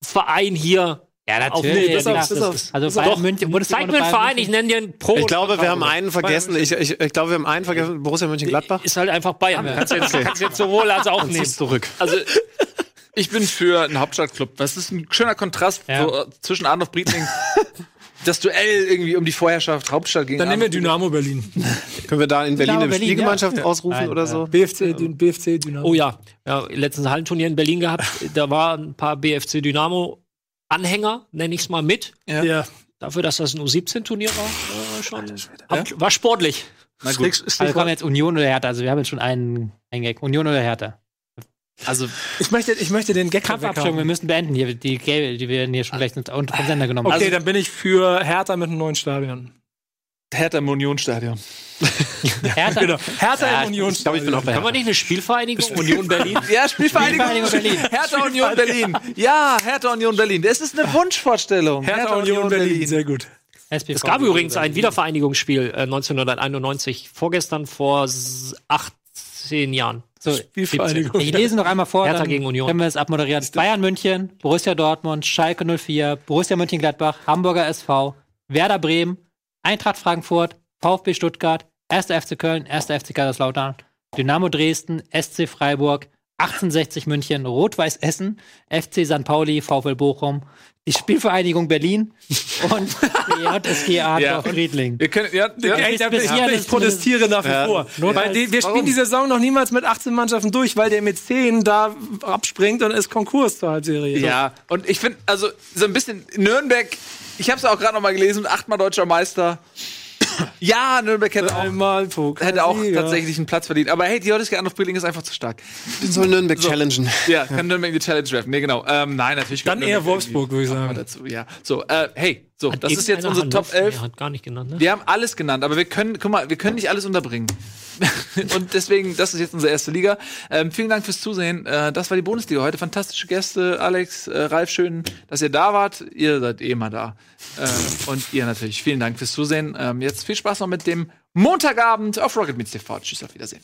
Verein hier. Ja, Auf- natürlich. nee, ja, auf- klar. bis auf- also bis Bayern auf- München, Zeig mir einen Verein, ich nenne dir einen Pro. Ich glaube, wir haben Contra. einen vergessen. Ich, ich, ich glaube, wir haben einen vergessen. Borussia Mönchengladbach. Ist halt einfach Bayern. Kannst du jetzt, kannst du jetzt sowohl als auch nehmen. zurück. Also, ich bin für einen Hauptstadtclub. Das ist ein schöner Kontrast Ja. so, äh, zwischen Arnulf Briedling. das Duell irgendwie um die Vorherrschaft Hauptstadt gegen Dann nehmen wir Dynamo Berlin. Können wir da in Berlin Dynamo eine Berlin, Spielgemeinschaft ja. ausrufen Nein, oder so? BFC, BFC Dynamo. Oh ja, ja letztens ein Hallenturnier in Berlin gehabt. Da waren ein paar BFC Dynamo Anhänger, nenne ich es mal mit. Ja. Ja. Dafür, dass das ein U17-Turnier war, äh, schon. Hab, war sportlich. Na gut. Also kommen jetzt Union oder Hertha. Also wir haben jetzt schon einen, einen Gag. Union oder Hertha. Also, Ich möchte, ich möchte den Gag Kampfabstimmung, wir müssen beenden hier. Die Gelbe, die werden hier schon gleich unter vom Sender genommen. Okay, Also, dann bin ich für Hertha mit einem neuen Stadion. Hertha im Unionstadion. Hertha, Genau. Hertha Ja, im Union. Ich glaube, ich bin auch bei Kann man nicht eine Spielvereinigung Union Berlin? Ja, Spielvereinigung Spielvereinigung Berlin. Hertha Union Berlin. Ja, Hertha Union Berlin. Das ist eine Wunschvorstellung. Hertha Union Berlin. Sehr gut. SPV. Es gab übrigens ein Wiedervereinigungsspiel äh, 1991, vorgestern vor s- 18 Jahren. So, Spielvereinigung. ich lese noch einmal vor, Hertha dann gegen Union. können wir es abmoderieren. Bayern München, Borussia Dortmund, Schalke 04, Borussia Mönchengladbach, Hamburger SV, Werder Bremen, Eintracht Frankfurt, VfB Stuttgart, 1. FC Köln, 1. FC Kaiserslautern, Dynamo Dresden, SC Freiburg, 1860 München, Rot-Weiß Essen, FC St. Pauli, VfL Bochum, die Spielvereinigung Berlin und die JSG Adler Ja. Friedling. Wir können, ja, ja, ich, ich das protestiere nach wie Ja. vor. Nur Weil die, wir warum? spielen die Saison noch niemals mit 18 Mannschaften durch, weil der mit 10 da abspringt und ist Konkurs zur Halbserie. Ja, und ich finde, also so ein bisschen Nürnberg, ich habe es auch gerade noch mal gelesen, achtmal deutscher Meister. Ja, Nürnberg hätte auch, Einmal Pokal hätte auch tatsächlich einen Platz verdient. Aber hey, die JSG Anruf Brilling ist einfach zu stark. Den soll Nürnberg challengen. Ja, kann Nürnberg die Challenge werfen. Nee, genau. Ähm, nein, natürlich. Dann gehört eher Nürnberg Wolfsburg, würde ich sagen. Dazu. Ja, so, äh, hey, so, Hat das ist jetzt unsere Top Hannover? 11. Nee, hat gar nicht genannt, ne? Wir haben alles genannt, aber wir können, guck mal, wir können nicht alles unterbringen. und deswegen, das ist jetzt unsere erste Liga. Ähm, vielen Dank fürs Zusehen. Äh, das war die Bundesliga heute. Fantastische Gäste, Alex, äh, Ralf, schön, dass ihr da wart. Ihr seid eh immer da. Äh, und ihr natürlich. Vielen Dank fürs Zusehen. Ähm, jetzt viel Spaß noch mit dem Montagabend auf Rocket Meets TV. Tschüss, auf Wiedersehen.